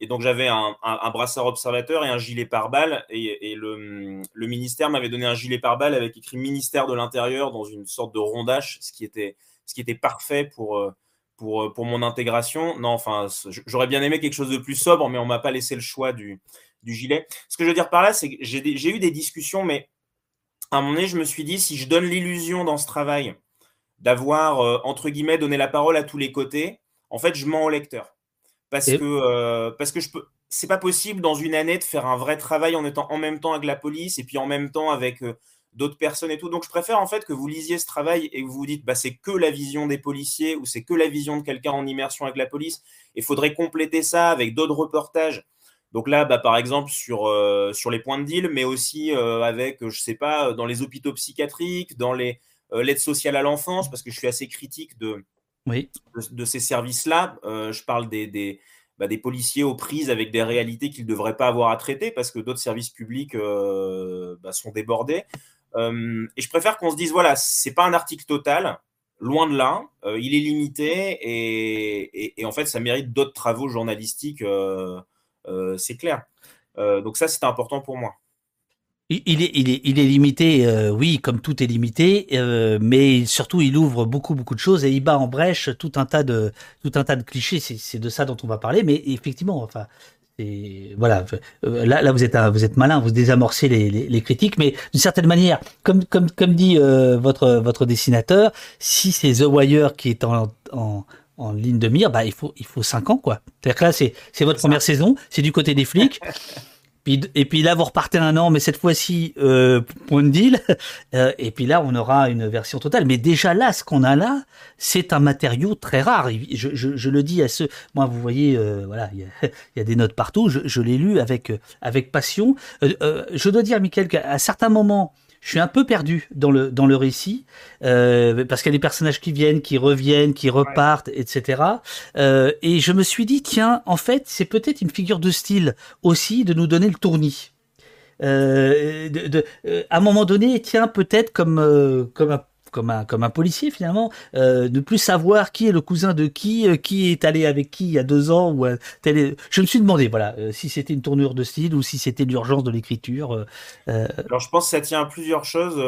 et donc j'avais un, brassard observateur et un gilet pare-balles. Et, le, ministère m'avait donné un gilet pare-balles avec écrit ministère de l'Intérieur dans une sorte de rondage, ce qui était, ce qui était parfait pour, euh, pour, euh, pour mon intégration. Non, enfin, j'aurais bien aimé quelque chose de plus sobre, mais on m'a pas laissé le choix du, du gilet. Ce que je veux dire par là, c'est que j'ai eu des discussions, mais à un moment donné, je me suis dit, si je donne l'illusion dans ce travail d'avoir, euh, entre guillemets, donné la parole à tous les côtés, en fait, je mens au lecteur parce que euh, parce que je peux c'est pas possible dans une année de faire un vrai travail en étant en même temps avec la police et puis en même temps avec euh, d'autres personnes et tout. Donc je préfère en fait que vous lisiez ce travail et que vous vous dites bah c'est que la vision des policiers ou c'est que la vision de quelqu'un en immersion avec la police. Il faudrait compléter ça avec d'autres reportages. Donc là, bah, par exemple sur euh, sur les points de deal, mais aussi avec je sais pas dans les hôpitaux psychiatriques, dans les l'aide sociale à l'enfance, parce que je suis assez critique de de, ces services-là. Euh, je parle des, bah, des, policiers aux prises avec des réalités qu'ils ne devraient pas avoir à traiter parce que d'autres services publics euh, bah, sont débordés. Euh, et je préfère qu'on se dise, voilà, c'est pas un article total, loin de là, il est limité et, en fait, ça mérite d'autres travaux journalistiques, c'est clair. donc ça, c'est important pour moi. Il est, il est, il est limité, euh, oui, comme tout est limité, euh, mais surtout il ouvre beaucoup, beaucoup de choses et il bat en brèche tout un tas de, tout un tas de clichés. C'est de ça dont on va parler, mais effectivement, voilà, euh, là, là vous êtes, vous êtes malin, vous désamorcez les, les, les critiques, mais d'une certaine manière, comme, comme, comme dit votre, votre dessinateur, si c'est The Wire qui est en, en en ligne de mire, bah il faut il faut cinq ans quoi. C'est-à-dire que là c'est c'est votre première saison, c'est du côté des flics. et puis là, vous repartez un an, mais cette fois-ci, euh, point de deal. Euh, et puis là, on aura une version totale. Mais déjà là, ce qu'on a là, c'est un matériau très rare. Je, je, je, le dis à ceux. Moi, vous voyez, euh, voilà, il y, a des notes partout. Je, je l'ai lu avec avec passion. Euh, je dois dire, Michael, qu'à certains moments, je suis un peu perdu dans le dans le récit euh, parce qu'il y a des personnages qui viennent, qui reviennent, qui repartent, etc. Euh, et je me suis dit tiens, en fait, c'est peut-être une figure de style aussi de nous donner le tournis. Euh, de, de, euh, à un moment donné, tiens, peut-être comme euh, comme un comme un, policier finalement, euh, ne plus savoir qui est le cousin de qui, euh, qui est allé avec qui il y a deux ans. Ou, euh, Je me suis demandé voilà, euh, si c'était une tournure de style ou si c'était l'urgence de l'écriture. Alors je pense que ça tient à plusieurs choses.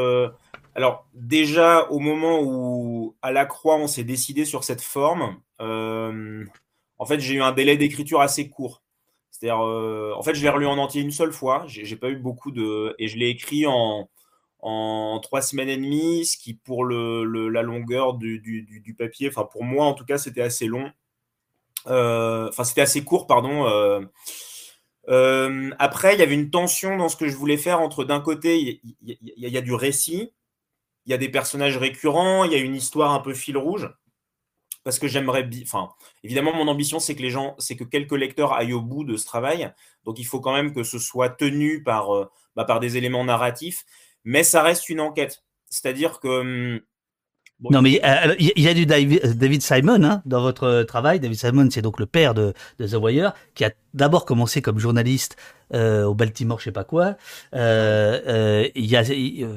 Alors déjà au moment où à la croix on s'est décidé sur cette forme, en fait j'ai eu un délai d'écriture assez court. C'est-à-dire, en fait je l'ai relu en entier une seule fois. J'ai pas eu beaucoup de et je l'ai écrit en en trois semaines et demie, ce qui pour le, la longueur du, du, papier, enfin pour moi en tout cas, c'était assez long. Euh, enfin, c'était assez court, pardon. Euh, euh, après, il y avait une tension dans ce que je voulais faire entre d'un côté, il y, a du récit, il y a des personnages récurrents, il y a une histoire un peu fil rouge. Parce que j'aimerais, enfin, évidemment, mon ambition, c'est que les gens, c'est que quelques lecteurs aillent au bout de ce travail. Donc, il faut quand même que ce soit tenu par, bah, par des éléments narratifs mais ça reste une enquête. C'est-à-dire que. Hum, non, mais euh, il y a du David Simon hein, dans votre travail. David Simon, c'est donc le père de, de, The Wire, qui a d'abord commencé comme journaliste euh, au Baltimore, je sais pas quoi. Euh, euh il y a,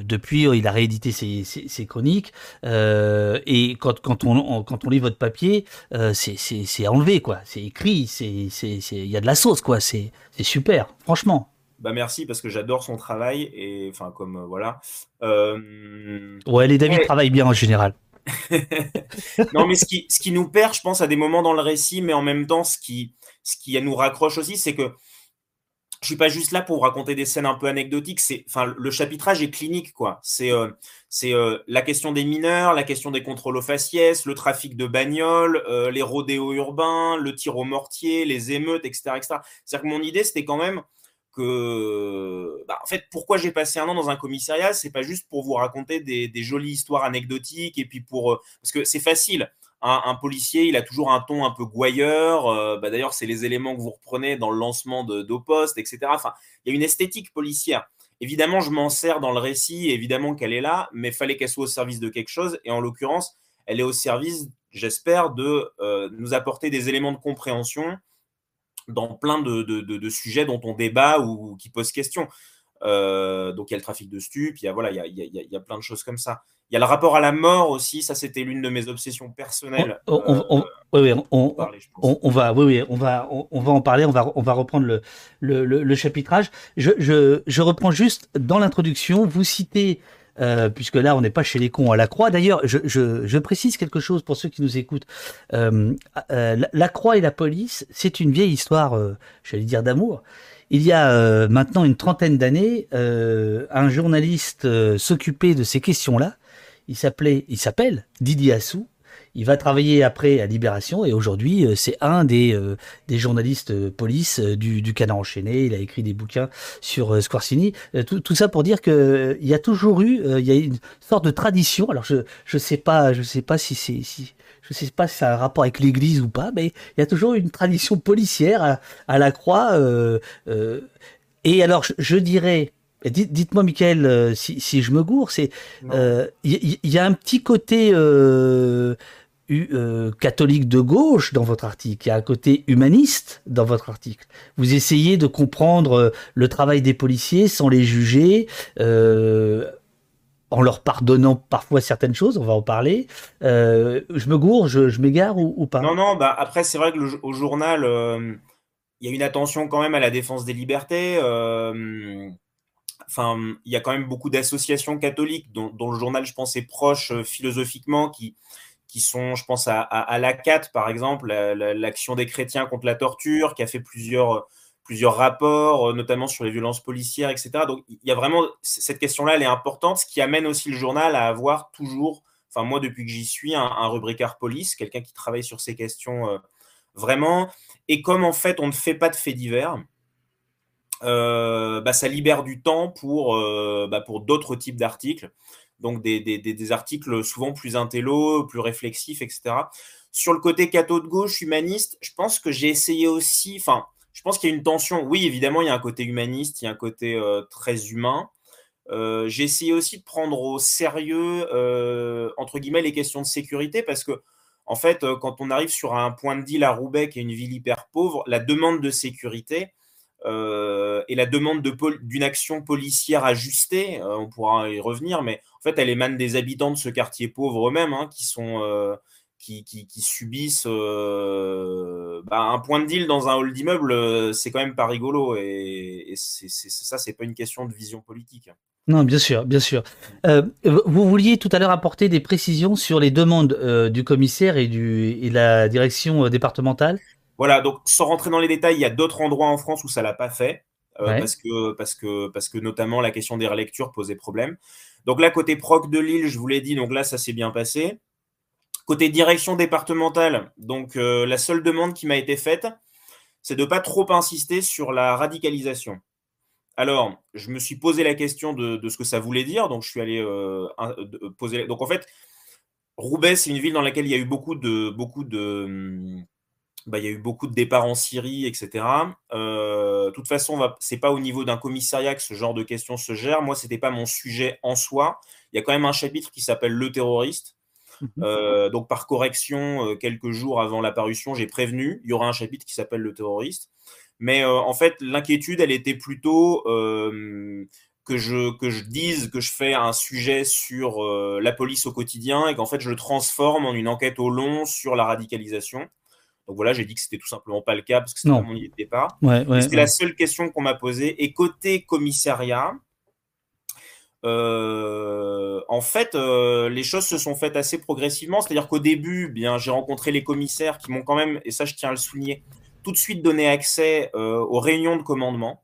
depuis, il a réédité ses, ses, ses chroniques. Euh, et quand, quand, on, quand on lit votre papier, c'est enlevé, quoi. C'est écrit, c'est il y a de la sauce, quoi. C'est super, franchement. Bah merci parce que j'adore son travail et enfin comme euh, voilà. Euh... Ouais, les David travaillent bien en général. non mais ce qui ce qui nous perd, je pense, à des moments dans le récit, mais en même temps, ce qui ce qui nous raccroche aussi, c'est que je suis pas juste là pour raconter des scènes un peu anecdotiques. C'est, enfin, le chapitrage est clinique, quoi. C'est, euh, c'est euh, la question des mineurs, la question des contrôles aux faciès, le trafic de bagnoles, euh, les rodéos urbains, le tir au mortier, les émeutes, etc., etc. C'est-à-dire que mon idée, c'était quand même bah, en fait, pourquoi j'ai passé un an dans un commissariat, c'est pas juste pour vous raconter des, jolies histoires anecdotiques et puis pour, euh, parce que c'est facile. Un, policier, il a toujours un ton un peu gouailleur. Euh, bah, d'ailleurs, c'est les éléments que vous reprenez dans le lancement de d'Opost, etc. Enfin, il y a une esthétique policière. Évidemment, je m'en sers dans le récit, évidemment qu'elle est là, mais fallait qu'elle soit au service de quelque chose. Et en l'occurrence, elle est au service, j'espère, de euh, nous apporter des éléments de compréhension dans plein de, de, sujets dont on débat ou, qui posent question. donc il y a le trafic de stupes, il y a, voilà, il y a, il y a, plein de choses comme ça. Il y a le rapport à la mort aussi, ça c'était l'une de mes obsessions personnelles. On, oui, on, on, va, oui, oui, on va, on, va en parler, on va, on va reprendre le, le, le, chapitrage. Je, je, je, reprends juste dans l'introduction, vous citez, euh, puisque là on n'est pas chez les cons à la croix. D'ailleurs, je, je, je, précise quelque chose pour ceux qui nous écoutent. Euh, euh, la, croix et la police, c'est une vieille histoire, j'allais dire d'amour. Il y a maintenant une trentaine d'années, un journaliste s'occupait de ces questions-là il s'appelait, il s'appelle Didier Assou. Il va travailler après à Libération et aujourd'hui euh, c'est un des, euh, des journalistes euh, police du, du Canard enchaîné. Il a écrit des bouquins sur Squarcini. Tout, tout, ça pour dire que il y a toujours eu, il y a une sorte de tradition. Alors je je sais pas, je sais pas si c'est si je sais pas si ça a un rapport avec l'Église ou pas, mais il y a toujours une tradition policière à, à la Croix. Euh, et alors je, je dirais Dites-moi, Michael, euh, si, si, je me gourre, c'est il euh, y, a un petit côté euh, catholique de gauche dans votre article, il y a un côté humaniste dans votre article. Vous essayez de comprendre le travail des policiers sans les juger. en leur pardonnant parfois certaines choses, on va en parler. je me gourre, je, m'égare ou, pas? Non, non, bah après c'est vrai que au journal, il y a une attention quand même à la défense des libertés enfin, il y a quand même beaucoup d'associations catholiques dont, le journal, je pense, est proche euh, philosophiquement, qui, qui sont, je pense, à, à, l'ACAT, par exemple, l'Action des chrétiens contre la torture, qui a fait plusieurs, plusieurs rapports, euh, notamment sur les violences policières, etc. Donc, il y a vraiment, cette question-là, elle est importante, ce qui amène aussi le journal à avoir toujours, enfin, moi, depuis que j'y suis, un, un rubricard police, quelqu'un qui travaille sur ces questions euh, vraiment. Et comme, en fait, on ne fait pas de faits divers, euh, bah, ça libère du temps pour, euh, bah, pour d'autres types d'articles. Donc des, des, des, articles souvent plus intello, plus réflexifs, etc. Sur le côté catho de gauche, humaniste, je pense que j'ai essayé aussi, enfin, je pense qu'il y a une tension. Oui, évidemment, il y a un côté humaniste, il y a un côté euh, très humain. j'ai essayé aussi de prendre au sérieux, entre guillemets, les questions de sécurité parce que, en fait, quand on arrive sur un point de deal à Roubaix, qui est une ville hyper pauvre, la demande de sécurité, euh, et la demande d'une action policière ajustée, euh, on pourra y revenir, mais en fait, elle émane des habitants de ce quartier pauvre eux-mêmes, hein, euh, qui, qui, subissent bah, un point de deal dans un hall d'immeuble, c'est quand même pas rigolo, et, et c'est, ça, c'est pas une question de vision politique. Non, bien sûr, bien sûr. vous vouliez tout à l'heure apporter des précisions sur les demandes du commissaire et, du, et la direction départementale? Voilà, donc sans rentrer dans les détails, il y a d'autres endroits en France où ça l'a pas fait, euh, parce, que, parce, que, parce que notamment la question des relectures posait problème. Donc là, côté proc de Lille, je vous l'ai dit, donc là, ça s'est bien passé. Côté direction départementale, donc euh, la seule demande qui m'a été faite, c'est de pas trop insister sur la radicalisation. Alors, je me suis posé la question de, ce que ça voulait dire, donc je suis allé euh, poser. Donc en fait, Roubaix, c'est une ville dans laquelle il y a eu beaucoup de, beaucoup de, hum, bah, il y a eu beaucoup de départs en Syrie, etc. Euh, de toute façon, ce n'est pas au niveau d'un commissariat que ce genre de questions se gère. Moi, ce n'était pas mon sujet en soi. Il y a quand même un chapitre qui s'appelle Le terroriste. Mhm. Euh, donc, par correction, euh, quelques jours avant l'apparition, j'ai prévenu, il y aura un chapitre qui s'appelle Le terroriste. Mais en fait, l'inquiétude, elle était plutôt que, je, que je dise que je fais un sujet sur la police au quotidien et qu'en fait, je le transforme en une enquête au long sur la radicalisation. Donc voilà, j'ai dit que c'était tout simplement pas le cas parce que c'était mon idée de départ. c'était la seule question qu'on m'a posée. Et côté commissariat, euh, en fait, euh, les choses se sont faites assez progressivement. C'est-à-dire qu'au début, bien, j'ai rencontré les commissaires qui m'ont quand même, et ça je tiens à le souligner, tout de suite donné accès euh, aux réunions de commandement.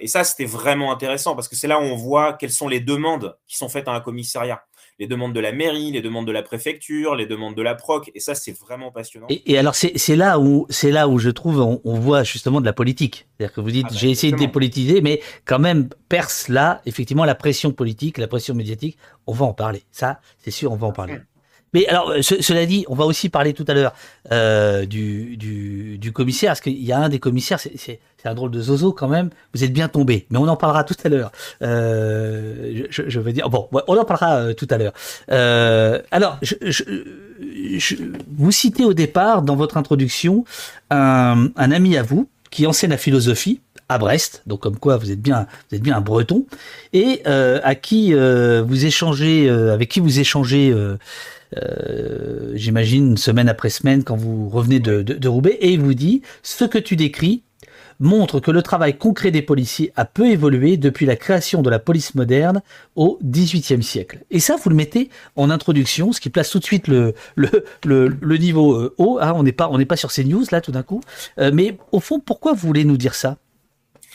et ça, c'était vraiment intéressant parce que c'est là où on voit quelles sont les demandes qui sont faites à un commissariat les demandes de la mairie, les demandes de la préfecture, les demandes de la proc, et ça c'est vraiment passionnant. Et, alors c'est là où c'est là où je trouve on, voit justement de la politique, c'est-à-dire que vous dites ah bah, j'ai essayé de dépolitiser, mais quand même perce là effectivement la pression politique, la pression médiatique, on va en parler, ça c'est sûr on va en parler. Mais alors, cela dit, on va aussi parler tout à l'heure euh, du, du, du, commissaire, parce qu'il y a un des commissaires, c'est un drôle de zozo quand même, vous êtes bien tombé, mais on en parlera tout à l'heure. Euh, je, je, veux dire, bon, on en parlera euh, tout à l'heure. Euh, alors, je, vous citez au départ, dans votre introduction, un, ami à vous qui enseigne la philosophie à Brest, donc comme quoi vous êtes bien, vous êtes bien un Breton, et à qui vous échangez, avec qui vous échangez euh, j'imagine, semaine après semaine, quand vous revenez de, de, Roubaix, et il vous dit, ce que tu décris montre que le travail concret des policiers a peu évolué depuis la création de la police moderne au XVIIIe siècle. Et ça, vous le mettez en introduction, ce qui place tout de suite le, le, le, niveau euh, haut. Hein, on n'est pas, on pas sur ces news là tout d'un coup. Euh, mais au fond, pourquoi vous voulez nous dire ça?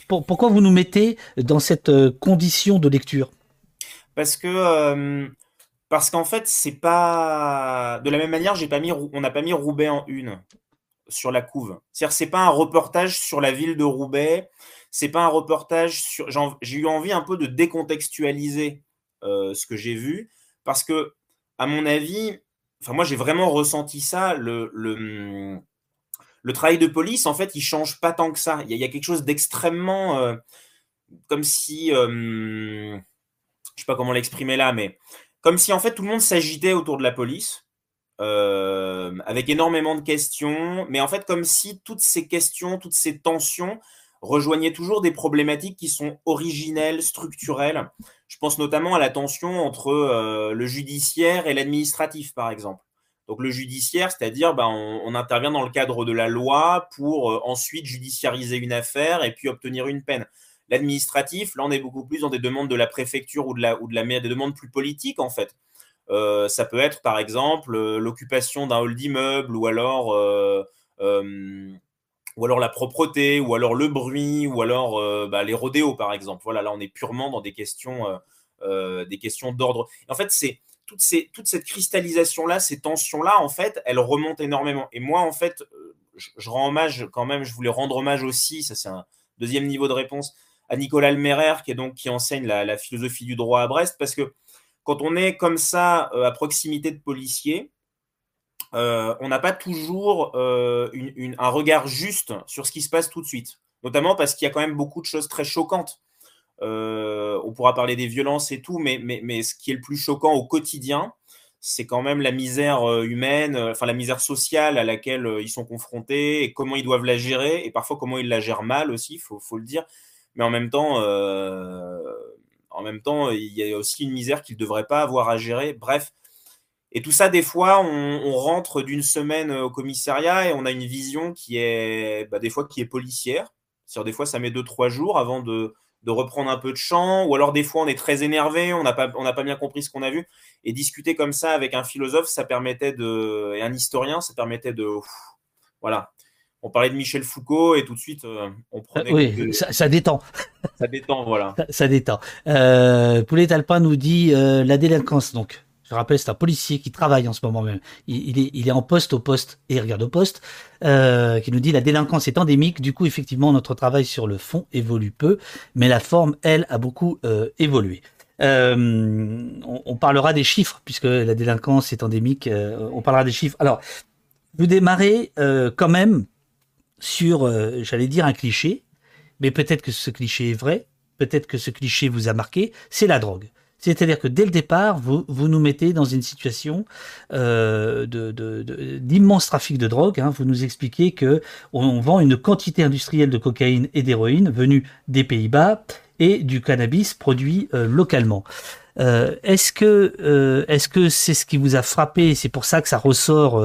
Pourquoi vous nous mettez dans cette condition de lecture? Parce que parce qu'en fait, c'est pas. De la même manière, j'ai pas mis, on n'a pas mis Roubaix en une sur la couve. C'est-à-dire, c'est pas un reportage sur la ville de Roubaix. C'est pas un reportage sur. J'ai eu envie un peu de décontextualiser euh, ce que j'ai vu parce que, à mon avis, enfin moi j'ai vraiment ressenti ça. Le, le, travail de police, en fait, il change pas tant que ça. Il y a, quelque chose d'extrêmement, euh, comme si, euh, je sais pas comment l'exprimer là, mais comme si en fait tout le monde s'agitait autour de la police, euh, avec énormément de questions, mais en fait comme si toutes ces questions, toutes ces tensions rejoignaient toujours des problématiques qui sont originelles, structurelles. Je pense notamment à la tension entre euh, le judiciaire et l'administratif, par exemple. Donc le judiciaire, c'est-à-dire ben, on, intervient dans le cadre de la loi pour euh, ensuite judiciariser une affaire et puis obtenir une peine. L'administratif, là, on est beaucoup plus dans des demandes de la préfecture ou de la, ou de la des demandes plus politiques, en fait. Euh, ça peut être, par exemple, euh, l'occupation d'un hall d'immeuble ou alors. Euh, ou alors la propreté, ou alors le bruit, ou alors bah, les rodéos, par exemple. Voilà, là, on est purement dans des questions, des questions d'ordre. En fait, c'est toute, toute cette cristallisation-là, ces tensions-là, en fait, elles remontent énormément. Et moi, en fait, je, je, rends hommage quand même, je voulais rendre hommage aussi, ça c'est un deuxième niveau de réponse, à Nicolas Almerer, qui, enseigne la, philosophie du droit à Brest, parce que quand on est comme ça euh, à proximité de policiers, euh, on n'a pas toujours euh, un regard juste sur ce qui se passe tout de suite, notamment parce qu'il y a quand même beaucoup de choses très choquantes. on pourra parler des violences et tout, mais, ce qui est le plus choquant au quotidien, c'est quand même la misère humaine, enfin la misère sociale à laquelle ils sont confrontés et comment ils doivent la gérer et parfois comment ils la gèrent mal aussi, il faut, le dire mais en même temps, euh, en même temps, il y a aussi une misère qu'il ne devrait pas avoir à gérer. Bref. Et tout ça, des fois, on, rentre d'une semaine au commissariat et on a une vision qui est, bah, des fois, qui est policière. C'est-à-dire, des fois, ça met deux, trois jours avant de, reprendre un peu de champ, ou alors des fois on est très énervé, on n'a pas, pas bien compris ce qu'on a vu, et discuter comme ça avec un philosophe, ça permettait de, et un historien, ça permettait de, voilà, on parlait de Michel Foucault et tout de suite euh, on prenait. Oui, ça, détend. Ça détend, voilà. Ça, détend. Euh, Poulet Talpin nous dit euh, la délinquance. Donc, je rappelle, c'est un policier qui travaille en ce moment même. Il, est, il est en poste au poste et il regarde au poste. qui nous dit la délinquance est endémique. Du coup, effectivement, notre travail sur le fond évolue peu, mais la forme, elle, a beaucoup évolué. On, on, parlera des chiffres puisque la délinquance est endémique. on parlera des chiffres. Alors, vous démarrez quand même sur, euh, j'allais dire, un cliché, mais peut-être que ce cliché est vrai, peut-être que ce cliché vous a marqué, c'est la drogue. C'est-à-dire que dès le départ, vous, vous nous mettez dans une situation euh, d'immense trafic de drogue. Hein. Vous nous expliquez que on, vend une quantité industrielle de cocaïne et d'héroïne venue des Pays-Bas et du cannabis produit euh, localement. est-ce que est-ce que c'est ce qui vous a frappé C'est pour ça que ça ressort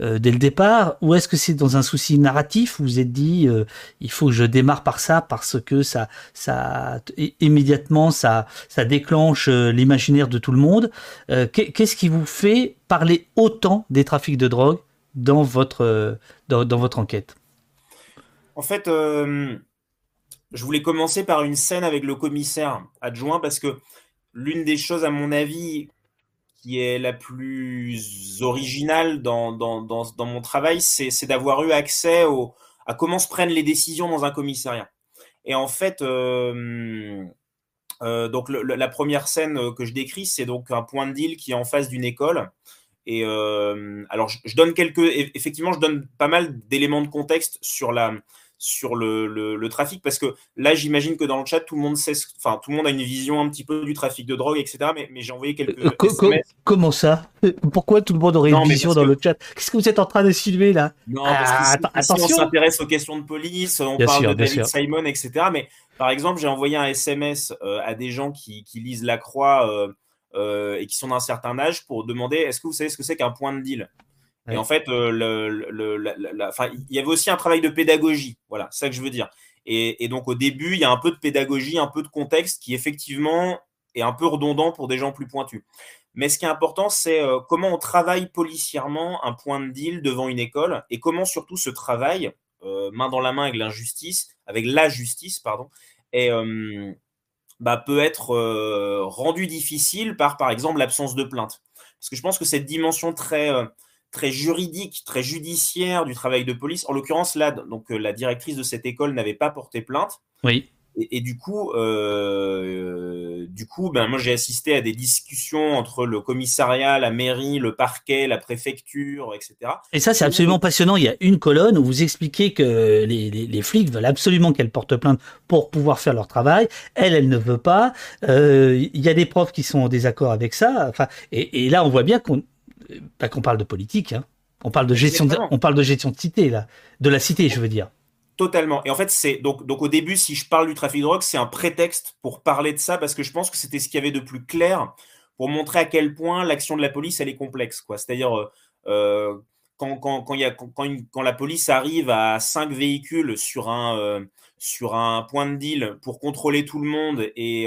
euh, dès le départ Ou est-ce que c'est dans un souci narratif Vous vous êtes dit, euh, il faut que je démarre par ça parce que ça, ça immédiatement, ça, ça déclenche euh, l'imaginaire de tout le monde. Qu'est-ce qui vous fait parler autant des trafics de drogue dans votre, dans, dans votre enquête? En fait, je voulais commencer par une scène avec le commissaire adjoint parce que l'une des choses, à mon avis, qui est la plus originale dans, dans, dans, mon travail, c'est d'avoir eu accès à comment se prennent les décisions dans un commissariat. Et en fait, euh, euh, donc la première scène que je décris, c'est donc un point de deal qui est en face d'une école. Et euh, alors, je, donne quelques, effectivement, je donne pas mal d'éléments de contexte sur la, sur le, le, trafic Parce que là, j'imagine que dans le chat, tout le monde sait, enfin, tout le monde a une vision un petit peu du trafic de drogue, etc. Mais, mais j'ai envoyé quelques. Euh, comment ça? Pourquoi tout le monde aurait une vision dans le chat? Qu'est-ce que vous êtes en train d'insinuer là? Non, parce que ah, si, on s'intéresse aux questions de police, on parle de David Simon, etc. Mais par exemple, j'ai envoyé un SMS euh, à des gens qui, qui lisent La Croix euh, et qui sont d'un certain âge pour demander est-ce que vous savez ce que c'est qu'un point de deal? Et en fait, euh, le, il y avait aussi un travail de pédagogie. Voilà, c'est ça que je veux dire. Et, donc, au début, il y a un peu de pédagogie, un peu de contexte qui, effectivement, est un peu redondant pour des gens plus pointus. Mais ce qui est important, c'est euh, comment on travaille policièrement un point de deal devant une école et comment surtout ce travail, euh, main dans la main avec l'injustice, avec la justice, pardon, bah, peut être rendu difficile par, par exemple, l'absence de plainte. Parce que je pense que cette dimension très très juridique, très judiciaire du travail de police. En l'occurrence, là, donc euh, la directrice de cette école n'avait pas porté plainte. Oui. Et, du coup, euh, du coup, ben moi j'ai assisté à des discussions entre le commissariat, la mairie, le parquet, la préfecture, etc. Et ça, c'est absolument passionnant. Il y a une colonne où vous expliquez que les, les, flics veulent absolument qu'elle porte plainte pour pouvoir faire leur travail. Elle, elle ne veut pas. Euh, il y a des profs qui sont en désaccord avec ça. Enfin, et, et là, on voit bien qu'on pas qu'on parle de politique, hein. on parle de gestion, de, on parle de gestion de cité là, de la cité, je veux dire. Totalement. Et en fait, c'est donc, donc au début, si je parle du trafic de drogue, c'est un prétexte pour parler de ça parce que je pense que c'était ce qu'il y avait de plus clair pour montrer à quel point l'action de la police elle est complexe. Quoi. C'est-à-dire euh, euh, quand, quand, quand, y a, quand, quand, la police arrive à cinq véhicules sur un, euh, sur un point de deal pour contrôler tout le monde et,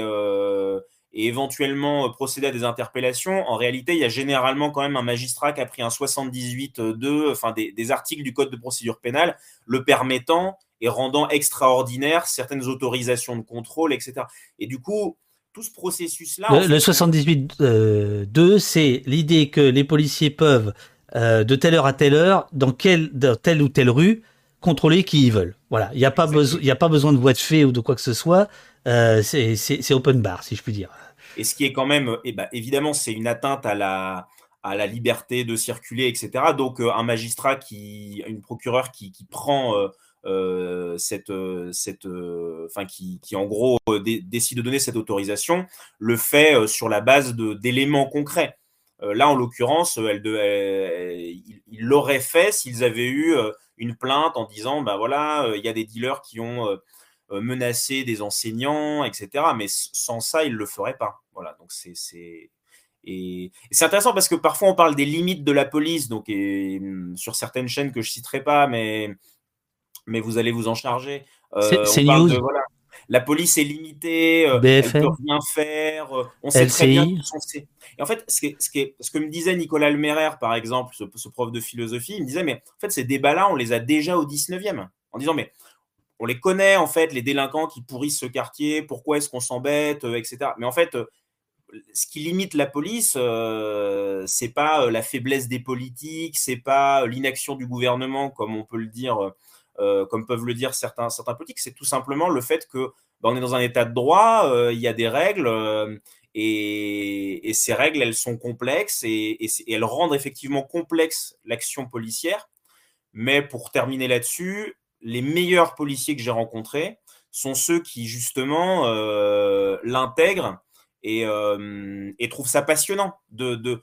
et éventuellement euh, procéder à des interpellations, en réalité, il y a généralement quand même un magistrat qui a pris un 78.2, enfin des, articles du Code de procédure pénale, le permettant et rendant extraordinaire certaines autorisations de contrôle, etc. Et du coup, tout ce processus-là... Le, 78.2, c'est l'idée que les policiers peuvent, euh, de telle heure à telle heure, dans, quelle, dans telle ou telle rue, contrôler qui ils veulent. Voilà, il n'y a, pas il a pas besoin de voie de fait ou de quoi que ce soit. Euh, c'est open bar, si je puis dire. Et ce qui est quand même, eh ben, évidemment, c'est une atteinte à la, à la liberté de circuler, etc. Donc, euh, un magistrat qui, une procureure qui, qui prend euh, cette, cette, enfin, qui, qui, en gros décide de donner cette autorisation, le fait sur la base d'éléments concrets. là, en l'occurrence, elle, il l'aurait fait s'ils avaient eu une plainte en disant, ben voilà, il y a des dealers qui ont euh, menacer des enseignants, etc. Mais sans ça, il ne le ferait pas. Voilà, donc c'est. Et, c'est intéressant parce que parfois on parle des limites de la police, donc et, mm, sur certaines chaînes que je citerai pas, mais, mais vous allez vous en charger. Euh, c'est news. voilà, la police est limitée, euh, elle peut rien faire, on sait très bien Et en fait, ce, ce, ce, que me disait Nicolas Almerer, par exemple, ce, ce, prof de philosophie, il me disait, mais en fait, ces débats-là, on les a déjà au 19e. En disant, mais on les connaît en fait, les délinquants qui pourrissent ce quartier, pourquoi est-ce qu'on s'embête, euh, etc. Mais en fait, euh, ce qui limite la police, euh, c'est pas la faiblesse des politiques, c'est pas l'inaction du gouvernement, comme on peut le dire, comme peuvent le dire certains, certains politiques, c'est tout simplement le fait que bah, on est dans un état de droit, il y a des règles. Et, ces règles, elles sont complexes et elles rendent effectivement complexe l'action policière. Mais pour terminer là-dessus, les meilleurs policiers que j'ai rencontrés sont ceux qui justement euh, l'intègrent euh, et, trouvent ça passionnant de,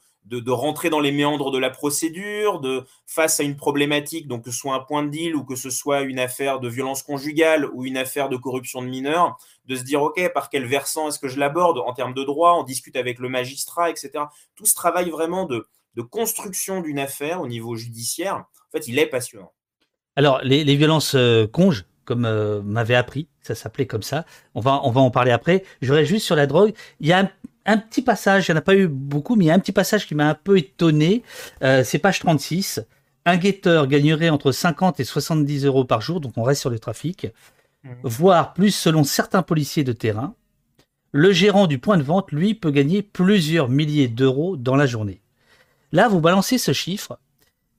rentrer dans les méandres de la procédure, de face à une problématique, donc que ce soit un point de deal ou que ce soit une affaire de violence conjugale ou une affaire de corruption de mineurs, de se dire ok par quel versant est-ce que je l'aborde en termes de droit, on discute avec le magistrat, etc. Tout ce travail vraiment de, de construction d'une affaire au niveau judiciaire, en fait, il est passionnant. Alors, les, violences euh, conges, comme euh, m'avait appris, ça s'appelait comme ça. On va, on va en parler après. J'aurais juste sur la drogue. Il y a un, petit passage, il n'y en a pas eu beaucoup, mais il y a un petit passage qui m'a un peu étonné. Euh, c'est page 36. Un guetteur gagnerait entre 50 et 70 euros par jour, donc on reste sur le trafic, mmh. voire plus selon certains policiers de terrain. Le gérant du point de vente, lui, peut gagner plusieurs milliers d'euros dans la journée. Là, vous balancez ce chiffre,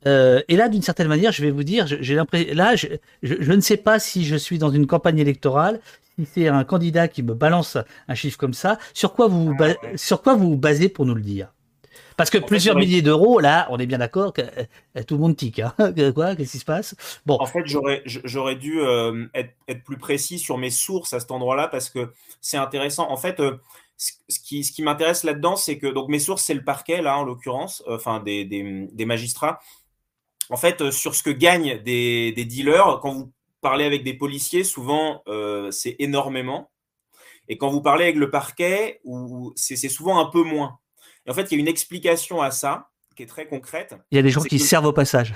euh, et là, d'une certaine manière, je vais vous dire, j'ai l'impression, là, je, ne sais pas si je suis dans une campagne électorale, si c'est un candidat qui me balance un chiffre comme ça. Sur quoi vous, sur quoi vous, vous basez pour nous le dire? Parce que plusieurs milliers d'euros, là, on est bien d'accord que tout le monde tique. Hein. Quoi Qu'est-ce qui se passe? Bon. En fait, j'aurais dû être, être, plus précis sur mes sources à cet endroit-là parce que c'est intéressant. En fait, ce qui, ce qui m'intéresse là-dedans, c'est que donc mes sources, c'est le parquet, là, en l'occurrence, enfin des, des, des, magistrats. En fait, sur ce que gagnent des, des dealers, quand vous parlez avec des policiers, souvent, euh, c'est énormément. Et quand vous parlez avec le parquet, c'est souvent un peu moins. Et en fait, il y a une explication à ça qui est très concrète. Il y a des gens qui servent au passage.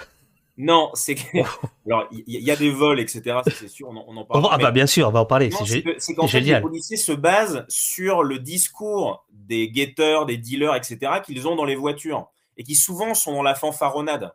Non, c'est que. Alors, il y, a des vols, etc. C'est sûr, on en, parle. Ah, bah, bien sûr, on va en parler. C'est qu'en fait, les policiers se basent sur le discours des guetteurs, des dealers, etc., qu'ils ont dans les voitures et qui souvent sont dans la fanfaronnade.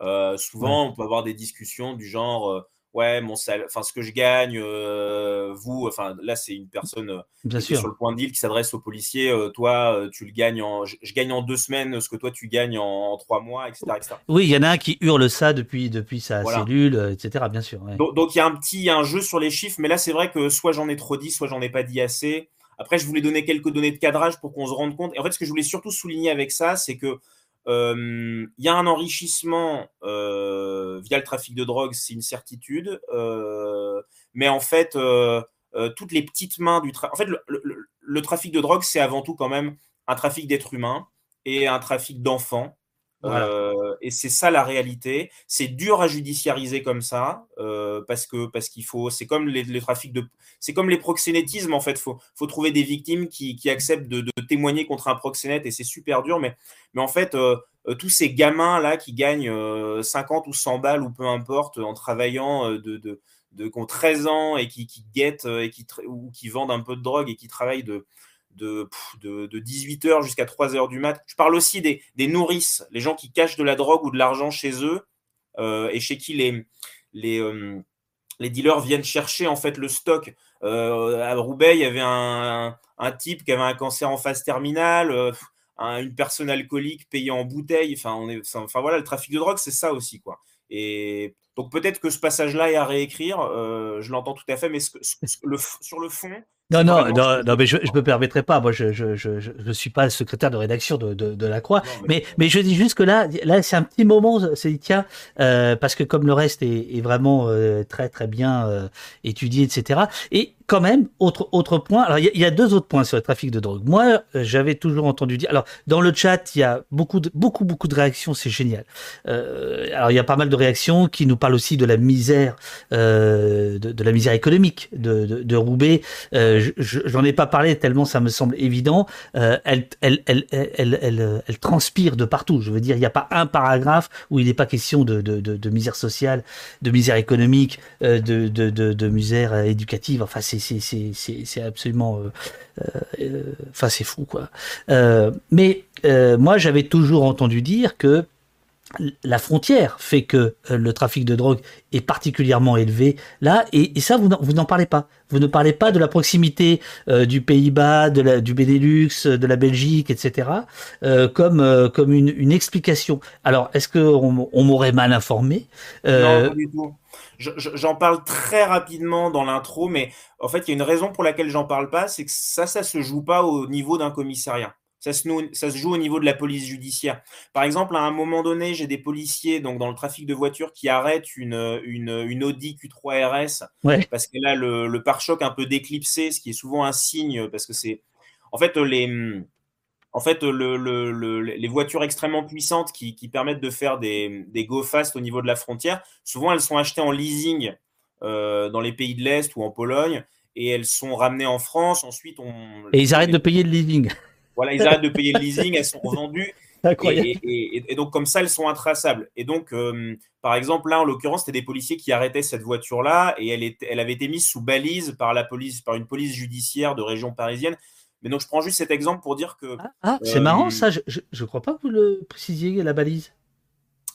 Euh, souvent, on peut avoir des discussions du genre. Euh, ouais, mon salaire, enfin ce que je gagne, euh, vous, enfin là c'est une personne Bien sûr. sur le point de deal qui s'adresse aux policiers, toi tu le gagnes en, je, gagne en deux semaines ce que toi tu gagnes en, trois mois, etc., Oui, il y en a un qui hurle ça depuis depuis sa cellule, etc. Bien sûr. Donc il y a un petit un jeu sur les chiffres, mais là c'est vrai que soit j'en ai trop dit, soit j'en ai pas dit assez. Après, je voulais donner quelques données de cadrage pour qu'on se rende compte. Et en fait, ce que je voulais surtout souligner avec ça, c'est que il y a un enrichissement via le trafic de drogue, c'est une certitude. mais en fait, toutes les petites mains du trafic. Trafic de drogue, c'est avant tout quand même un trafic d'êtres humains et un trafic d'enfants. Euh, et c'est ça la réalité. C'est dur à judiciariser comme ça euh, parce que parce qu'il faut. C'est comme les, trafics de. C'est comme les proxénétismes en fait. Faut faut trouver des victimes qui, qui acceptent de, témoigner contre un proxénète et c'est super dur. Mais mais en fait. Euh, tous ces gamins là qui gagnent 50 ou 100 balles ou peu importe en travaillant de, de, de, qui ont 13 ans et qui, qui guettent et qui, ou qui vendent un peu de drogue et qui travaillent de, de, de, 18h jusqu'à 3h du mat. Je parle aussi des, des, nourrices, les gens qui cachent de la drogue ou de l'argent chez eux euh, et chez qui les, les, euh, les, dealers viennent chercher en fait le stock. Euh, à Roubaix, il y avait un, un, type qui avait un cancer en phase terminale, une personne alcoolique payée en bouteille. Enfin, on est, enfin voilà, le trafic de drogue, c'est ça aussi. quoi. Et donc peut-être que ce passage-là est à réécrire, je l'entends tout à fait, mais le, sur le fond, non, non, non, mais je ne me permettrai pas. Moi, je ne je, je, je, suis pas secrétaire de rédaction de, de, de la Croix. mais... mais... je dis juste que là, là c'est un petit moment, c'est tiens, euh, parce que comme le reste est, est vraiment euh, très, très bien euh, étudié, etc. Et quand même, autre, autre point. Alors, il y, a deux autres points sur le trafic de drogue. Moi, euh, j'avais toujours entendu dire. Alors, dans le chat, il y a beaucoup, de, beaucoup, beaucoup de réactions. C'est génial. Euh, alors, il y a pas mal de réactions qui nous parlent aussi de la misère, euh, de, la misère économique de, de, de Roubaix. J'en ai pas parlé tellement ça me semble évident. Elle, elle, elle, elle, elle, transpire de partout. Je veux dire, il n'y a pas un paragraphe où il n'est pas question de, misère sociale, de misère économique, de, de misère éducative. Enfin, c'est absolument, euh, euh, enfin c'est fou quoi. Euh, mais moi j'avais toujours entendu dire que la frontière fait que le trafic de drogue est particulièrement élevé là, et, ça, vous n'en parlez pas. Vous ne parlez pas de la proximité du Pays-Bas, du Benelux, de la Belgique, etc., comme, une, explication. Alors, est-ce qu'on on, m'aurait mal informé? Non, pas. J'en parle très rapidement dans l'intro, mais en fait, il y a une raison pour laquelle j'en parle pas, c'est que ça, ça se joue pas au niveau d'un commissariat. Ça se, ça se, joue au niveau de la police judiciaire. Par exemple, à un moment donné, j'ai des policiers donc dans le trafic de voitures qui arrêtent une, une, une Audi Q3 RS parce qu'elle a le, le pare-choc un peu déclipsé, ce qui est souvent un signe parce que c'est en fait les en fait, le, les voitures extrêmement puissantes qui, permettent de faire des, des, go fast au niveau de la frontière, souvent elles sont achetées en leasing euh, dans les pays de l'Est ou en Pologne et elles sont ramenées en France. Ensuite, on. Et ils arrêtent de payer le leasing. Voilà, ils arrêtent de payer le leasing, elles sont revendues. Et, et, donc, comme ça, elles sont intraçables. Et donc, euh, par exemple, là, en l'occurrence, c'était des policiers qui arrêtaient cette voiture-là et elle, elle avait été mise sous balise par la police, par une police judiciaire de région parisienne. Mais donc, je prends juste cet exemple pour dire que. Ah, ah c'est marrant ça, je ne crois pas que vous le précisiez, la balise.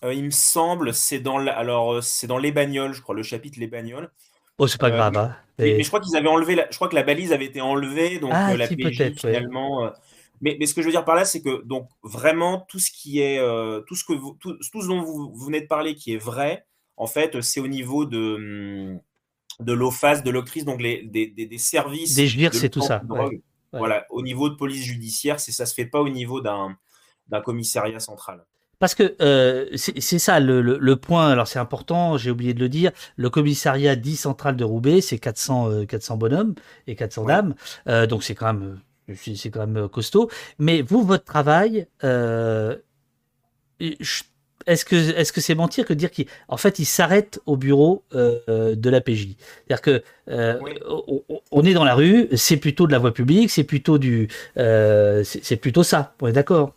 Euh, il me semble, c'est dans, alors, euh, c'est dans les bagnoles, je crois, le chapitre Les bagnoles. Oh, c'est pas grave. Hein. Mais, je crois qu'ils avaient enlevé, je crois que la balise avait été enlevée, donc ah, la PJ finalement. Mais, mais, ce que je veux dire par là, c'est que donc vraiment tout ce qui est, tout ce que vous, tout, tout, ce dont vous, venez de parler, qui est vrai, en fait, c'est au niveau de hum, de l'OFAS, de l'octrice, donc les, des, des, services. Des GIR, c'est tout ça. Voilà, au niveau de police judiciaire, c'est ça se fait pas au niveau d'un commissariat central. Parce que euh, c'est ça le, le, point, alors c'est important, j'ai oublié de le dire, le commissariat dit central de Roubaix, c'est 400, 400 euh, bonhommes et 400 dames, euh, donc c'est quand même c'est quand même costaud. Mais vous, votre travail, est-ce que est-ce que c'est mentir que dire qu'en fait il s'arrête au bureau de la PJ C'est-à-dire que on est dans la rue, c'est plutôt de la voie publique, c'est plutôt du c'est plutôt ça. On est d'accord?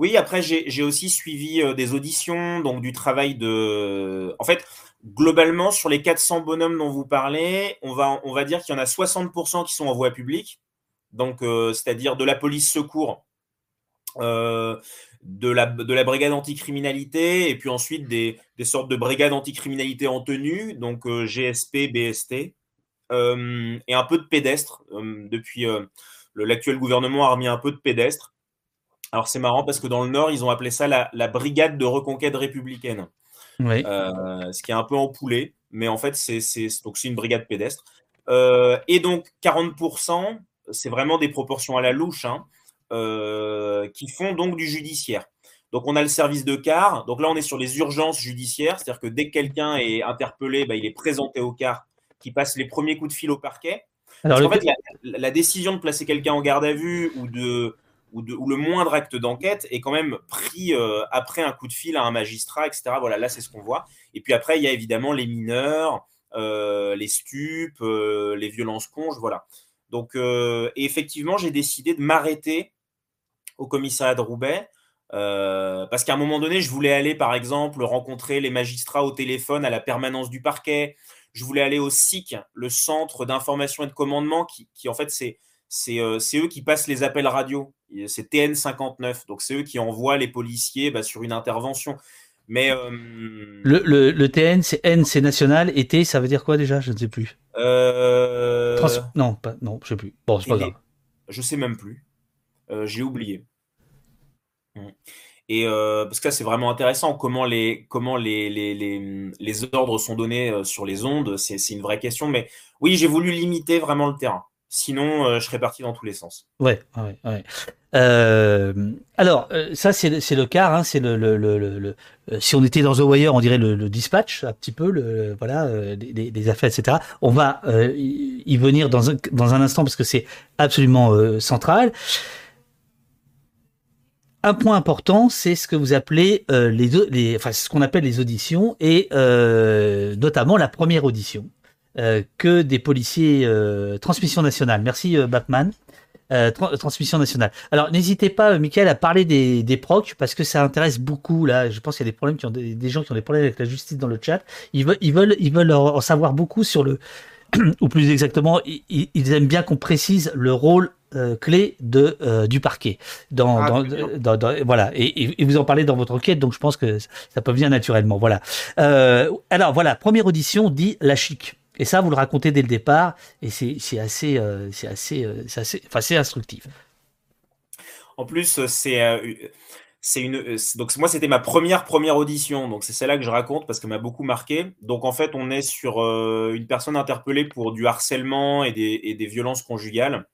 Oui, après, j'ai aussi suivi euh, des auditions, donc du travail de. En fait, globalement, sur les 400 bonhommes dont vous parlez, on va, on va dire qu'il y en a 60% qui sont en voie publique, donc euh, c'est-à-dire de la police secours, euh, de, la, de la brigade anticriminalité, et puis ensuite des, des sortes de brigades anticriminalité en tenue, donc GSP, BST, et un peu de pédestres. depuis l'actuel gouvernement a remis un peu de pédestres. Alors c'est marrant parce que dans le Nord, ils ont appelé ça la, brigade de reconquête républicaine. Euh, ce qui est un peu empoulé, mais en fait, c'est une brigade pédestre. Euh, et donc 40%, c'est vraiment des proportions à la louche, hein, euh, qui font donc du judiciaire. Donc on a le service de car. Donc là, on est sur les urgences judiciaires, c'est-à-dire que dès que quelqu'un est interpellé, bah, il est présenté au car, qui passe les premiers coups de fil au parquet. Alors, en fait, la, décision de placer quelqu'un en garde à vue ou de ou, le moindre acte d'enquête est quand même pris euh, après un coup de fil à un magistrat, etc. Voilà, là, c'est ce qu'on voit. Et puis après, il y a évidemment les mineurs, euh, les stupes, euh, les violences conges, voilà. Donc, effectivement, j'ai décidé de m'arrêter au commissariat de Roubaix. parce qu'à un moment donné, je voulais aller, par exemple, rencontrer les magistrats au téléphone à la permanence du parquet. Je voulais aller au SIC, le centre d'information et de commandement, qui, qui en fait, c'est euh, c'est eux qui passent les appels radio. C'est TN59. Donc, c'est eux qui envoient les policiers bah, sur une intervention. Mais. Euh, le, TN, c'est N, c'est national. Et T, ça veut dire quoi déjà? Je ne sais plus. Euh, non, pas, non, je ne sais plus. Bon, c'est pas grave. Je sais même plus. J'ai oublié. Mmh. Et parce que là, c'est vraiment intéressant comment les, comment les, les, les, les ordres sont donnés sur les ondes. C'est une vraie question. Mais oui, j'ai voulu limiter vraiment le terrain. Sinon, euh, je serais parti dans tous les sens. Ouais, ouais, ouais. Euh, alors, euh, ça, c'est le cas. Hein, c'est le, le, le, le, si on était dans The Wire, on dirait le, dispatch, un petit peu, le, voilà, des, des, affaires, etc. On va y venir dans un, dans un instant parce que c'est absolument central. Un point important, c'est ce que vous appelez les, les, enfin, ce qu'on appelle les auditions et notamment la première audition. Euh, que des policiers euh, transmission nationale. Merci euh, Batman. transmission nationale. Alors n'hésitez pas, Michael, à parler des, des procs parce que ça intéresse beaucoup. Là, je pense qu'il y a des problèmes qui ont des, gens qui ont des problèmes avec la justice dans le chat. Ils veulent, ils veulent, ils veulent en savoir beaucoup sur le, ou plus exactement, ils, aiment bien qu'on précise le rôle clé de du parquet. Dans, ah, dans, dans, voilà. Et, et, vous en parlez dans votre enquête donc je pense que ça peut venir naturellement. Voilà. Alors voilà. Première audition dit la chic. Et ça, vous le racontez dès le départ, et c'est assez, euh, c'est assez, euh, assez, assez instructif. En plus, c'est euh, c'est une donc moi c'était ma première première audition. Donc c'est celle-là que je raconte parce qu'elle m'a beaucoup marqué. Donc en fait on est sur une personne interpellée pour du harcèlement et des, et des violences conjugales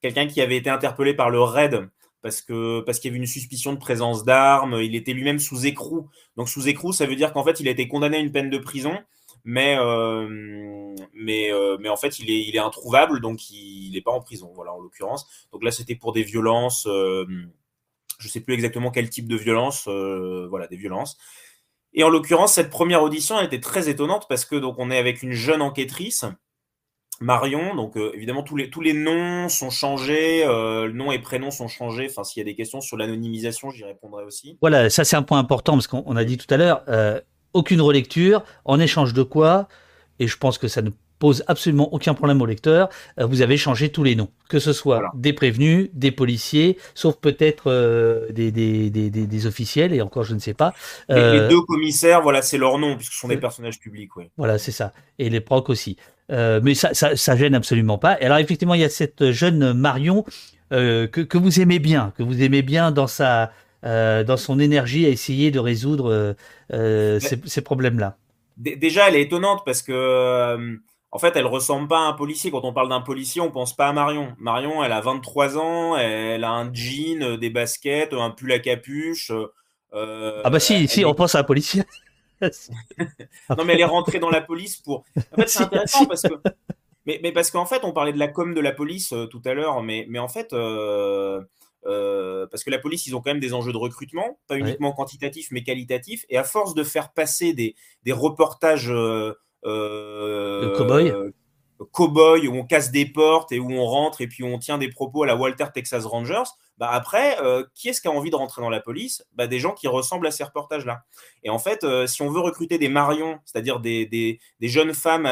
quelqu'un qui avait été interpellé par le RAID parce qu'il y avait une suspicion de présence d'armes il était lui-même sous écrou donc sous écrou ça veut dire qu'en fait il a été condamné à une peine de prison mais, euh, euh, en fait, il est, introuvable, donc il n'est pas en prison, voilà, en l'occurrence. Donc là, c'était pour des violences, euh, je ne sais plus exactement quel type de violence, voilà, des violences. Et en l'occurrence, cette première audition a été très étonnante parce que donc on est avec une jeune enquêtrice, Marion. Donc évidemment tous les tous les noms sont changés, euh, nom et prénom sont changés. Enfin, s'il y a des questions sur l'anonymisation, j'y répondrai aussi. Voilà, ça c'est un point important parce qu'on a dit tout à l'heure, aucune relecture, en échange de quoi, et je pense que ça ne pose absolument aucun problème au lecteur, euh, vous avez changé tous les noms, que ce soit des prévenus, des policiers, sauf peut-être euh, des, des, des, des, officiels, et encore je ne sais pas. les euh, deux commissaires, voilà, c'est leur nom, puisque ce sont des personnages publics. Oui. Voilà, c'est ça. Et les procs aussi. Mais ça, ça, ça, gêne absolument pas. Et alors effectivement, il y a cette jeune Marion que, que vous aimez bien, que vous aimez bien dans sa euh, dans son énergie à essayer de résoudre euh, euh, ces, problèmes-là Déjà, elle est étonnante parce que en fait, elle ressemble pas à un policier. Quand on parle d'un policier, on pense pas à Marion. Marion, elle a 23 ans, elle a un jean, euh, des baskets, un pull à capuche. Euh, ah bah si, si, on pense à un policier. non, mais elle est rentrée dans la police pour. En fait, c'est intéressant parce que. Mais, mais parce qu'en fait, on parlait de la com de la police euh, tout à l'heure, mais, mais en fait, parce que la police, ils ont quand même des enjeux de recrutement, pas uniquement quantitatifs, mais qualitatifs. Et à force de faire passer des, des reportages euh, cowboy cowboy où on casse des portes et où on rentre et puis on tient des propos à la Walter Texas Rangers, bah après, euh, qui est-ce qui a envie de rentrer dans la police? Bah Des gens qui ressemblent à ces reportages-là. Et en fait, euh, si on veut recruter des marions, c'est-à-dire des, des, jeunes femmes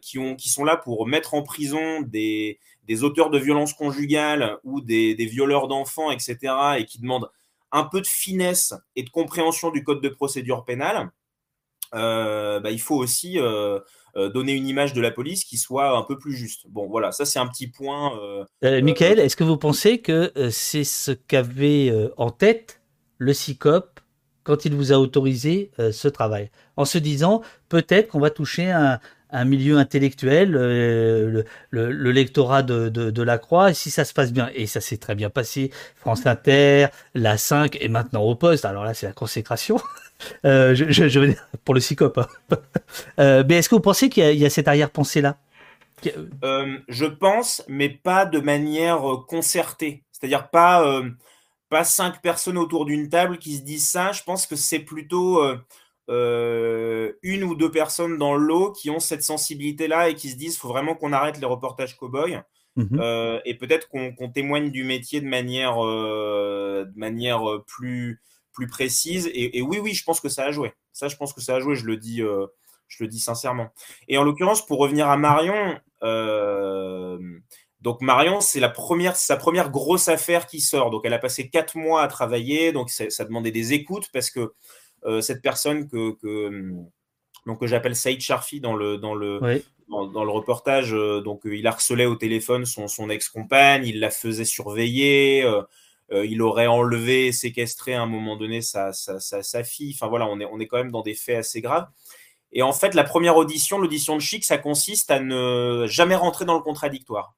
qui, ont, qui sont là pour mettre en prison des, des auteurs de violences conjugales ou des, des violeurs d'enfants, etc., et qui demandent un peu de finesse et de compréhension du code de procédure pénale, euh, bah, il faut aussi euh, euh, donner une image de la police qui soit un peu plus juste. Bon, voilà, ça c'est un petit point. Michael, est-ce que vous pensez que c'est ce qu'avait en tête le CICOP quand il vous a autorisé ce travail? En se disant, peut-être qu'on va toucher un, un milieu intellectuel, le, le, lectorat de, de, la Croix, et si ça se passe bien, et ça s'est très bien passé, France Inter, la 5 et maintenant au poste, alors là c'est la consécration. Euh, je, je, veux dire, pour le psychope. Hein. Euh, mais est-ce que vous pensez qu'il y, a cette arrière-pensée-là? Euh, Je pense, mais pas de manière concertée. C'est-à-dire pas, pas cinq personnes autour d'une table qui se disent ça. Je pense que c'est plutôt une ou deux personnes dans l'eau qui ont cette sensibilité-là et qui se disent faut vraiment qu'on arrête les reportages cow-boys. Mmh et peut-être qu'on témoigne du métier de manière, de manière plus, plus précise. Et, oui, oui, je pense que ça a joué. Ça, je pense que ça a joué. Je le dis, euh, je le dis sincèrement. Et en l'occurrence, pour revenir à Marion, euh, donc Marion, c'est la première, sa première grosse affaire qui sort. Donc, elle a passé quatre mois à travailler. Donc, ça, demandait des écoutes parce que euh, cette personne que, que donc que j'appelle Saïd Sharfi dans le dans le dans, le reportage, donc il harcelait au téléphone son, son ex-compagne, il la faisait surveiller. Euh, il aurait enlevé, séquestré à un moment donné sa, fille. Enfin voilà, on est, on est quand même dans des faits assez graves. Et en fait, la première audition, l'audition de Chic, ça consiste à ne jamais rentrer dans le contradictoire.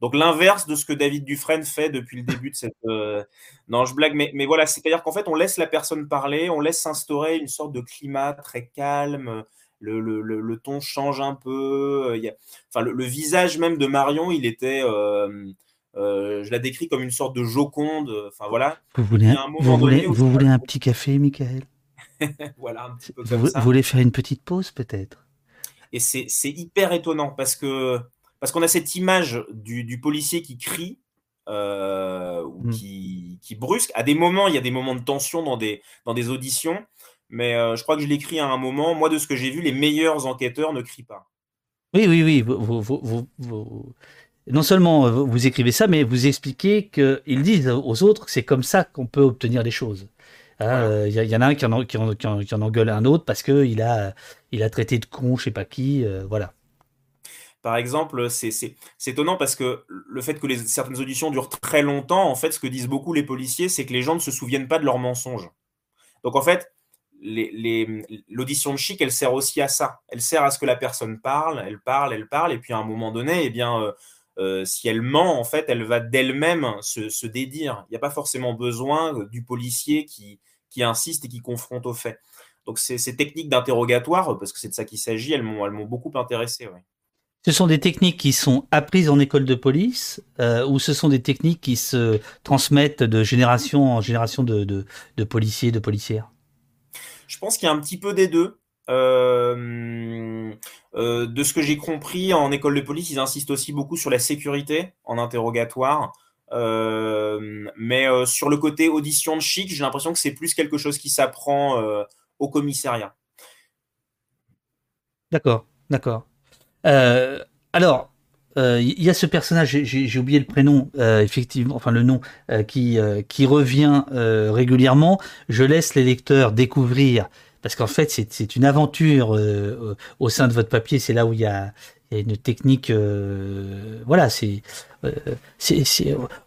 Donc l'inverse de ce que David Dufresne fait depuis le début de cette. Euh, non, je blague, mais, mais voilà, c'est-à-dire qu'en fait, on laisse la personne parler, on laisse s'instaurer une sorte de climat très calme. Le, le, le, ton change un peu. Enfin, le, visage même de Marion, il était. Euh, euh, je la décris comme une sorte de joconde. Enfin voilà. Vous voulez, un, vous voulez, vous voulez un petit café, Michael? Voilà, un petit peu comme vous, voulez faire une petite pause peut-être? Et c'est hyper étonnant parce que parce qu'on a cette image du, policier qui crie. Euh, ou hmm. qui, qui, brusque. À des moments, il y a des moments de tension dans des, dans des auditions, mais euh, je crois que je l'écris à un moment. Moi, de ce que j'ai vu, les meilleurs enquêteurs ne crient pas. Oui, oui, oui. Vous, vous, vous, non seulement euh, vous écrivez ça, mais vous expliquez qu'ils disent aux autres que c'est comme ça qu'on peut obtenir des choses. Il hein, euh, y, en a un qui en, qui qui engueule un autre parce qu'il a, il a traité de con, je sais pas qui, euh, voilà. Par exemple, c'est étonnant parce que le fait que les, certaines auditions durent très longtemps, en fait, ce que disent beaucoup les policiers, c'est que les gens ne se souviennent pas de leurs mensonges. Donc, en fait, l'audition de chic, elle sert aussi à ça. Elle sert à ce que la personne parle, elle parle, elle parle, et puis à un moment donné, eh bien, euh, si elle ment, en fait, elle va d'elle-même se, dédire. Il n'y a pas forcément besoin du policier qui, insiste et qui confronte aux faits. Donc ces, techniques d'interrogatoire, parce que c'est de ça qu'il s'agit, elles m'ont beaucoup intéressé. Ce sont des techniques qui sont apprises en école de police euh, ou ce sont des techniques qui se transmettent de génération en génération de, de policiers, de policières? Je pense qu'il y a un petit peu des deux. Euh, euh, de ce que j'ai compris, en école de police, ils insistent aussi beaucoup sur la sécurité en interrogatoire. Euh, mais sur le côté audition de chic, j'ai l'impression que c'est plus quelque chose qui s'apprend au commissariat. D'accord, d'accord. alors, il y a ce personnage, j'ai oublié le prénom, effectivement, enfin le nom, qui, qui revient régulièrement. Je laisse les lecteurs découvrir parce qu'en fait, c'est une aventure euh, au sein de votre papier. C'est là où il y a, une technique. Euh, voilà, c'est, euh,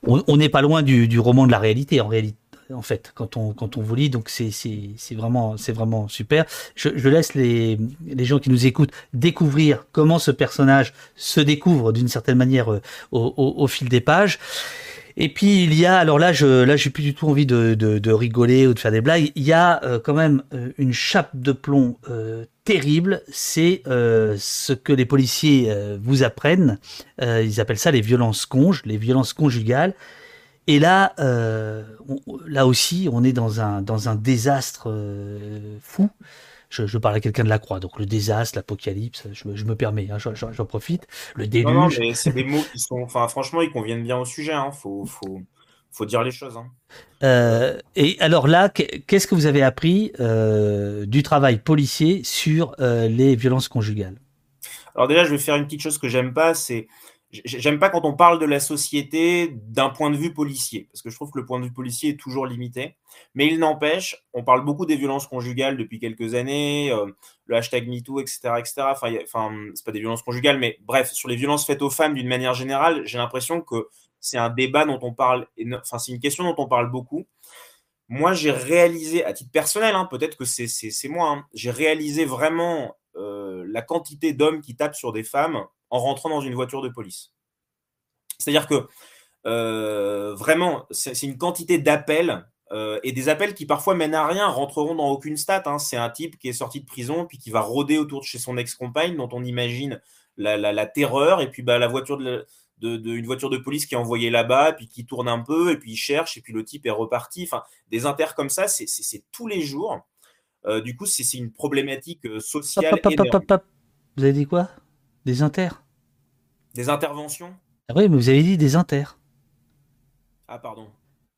on n'est pas loin du, roman de la réalité en réalité. en fait quand on quand on vous lit. Donc c'est vraiment c'est vraiment super. Je, je laisse les les gens qui nous écoutent découvrir comment ce personnage se découvre d'une certaine manière au, au, au fil des pages. Et puis il y a, alors là, je là, j'ai plus du tout envie de, de, rigoler ou de faire des blagues. Il y a euh, quand même euh, une chape de plomb euh, terrible. C'est ce que les policiers vous apprennent. ils appellent ça les violences conges, les violences conjugales. Et là, là aussi, on est dans un dans un désastre fou je, parle à quelqu'un de la croix. Donc le désastre, l'apocalypse, je, me permets, hein, j'en profite. Le déluge. Non, mais c'est des mots qui sont, enfin, franchement, ils conviennent bien au sujet. Hein. Faut, faut, faut dire les choses. Hein. Euh, et alors là, qu'est-ce que vous avez appris euh, du travail policier sur euh, les violences conjugales? Alors déjà, je vais faire une petite chose que j'aime pas, c'est J'aime pas quand on parle de la société d'un point de vue policier, parce que je trouve que le point de vue policier est toujours limité. Mais il n'empêche, on parle beaucoup des violences conjugales depuis quelques années, euh, le hashtag MeToo, etc., etc. Enfin, enfin c'est pas des violences conjugales, mais bref, sur les violences faites aux femmes d'une manière générale, j'ai l'impression que c'est un débat dont on parle, enfin, c'est une question dont on parle beaucoup. Moi, j'ai réalisé, à titre personnel, hein, peut-être que c'est moi, hein, j'ai réalisé vraiment euh, la quantité d'hommes qui tapent sur des femmes en rentrant dans une voiture de police. C'est-à-dire que euh, vraiment, c'est une quantité d'appels euh, et des appels qui parfois mènent à rien, rentreront dans aucune stat. Hein. C'est un type qui est sorti de prison puis qui va rôder autour de chez son ex-compagne dont on imagine la, terreur et puis bah, la voiture de, une voiture de police qui est envoyée là-bas puis qui tourne un peu et puis il cherche et puis le type est reparti. Enfin, des inters comme ça, c'est tous les jours. Euh, du coup, c'est une problématique sociale. Vous avez dit quoi? Des inters? Des interventions? Ah Oui, mais vous avez dit des inters. Ah, pardon.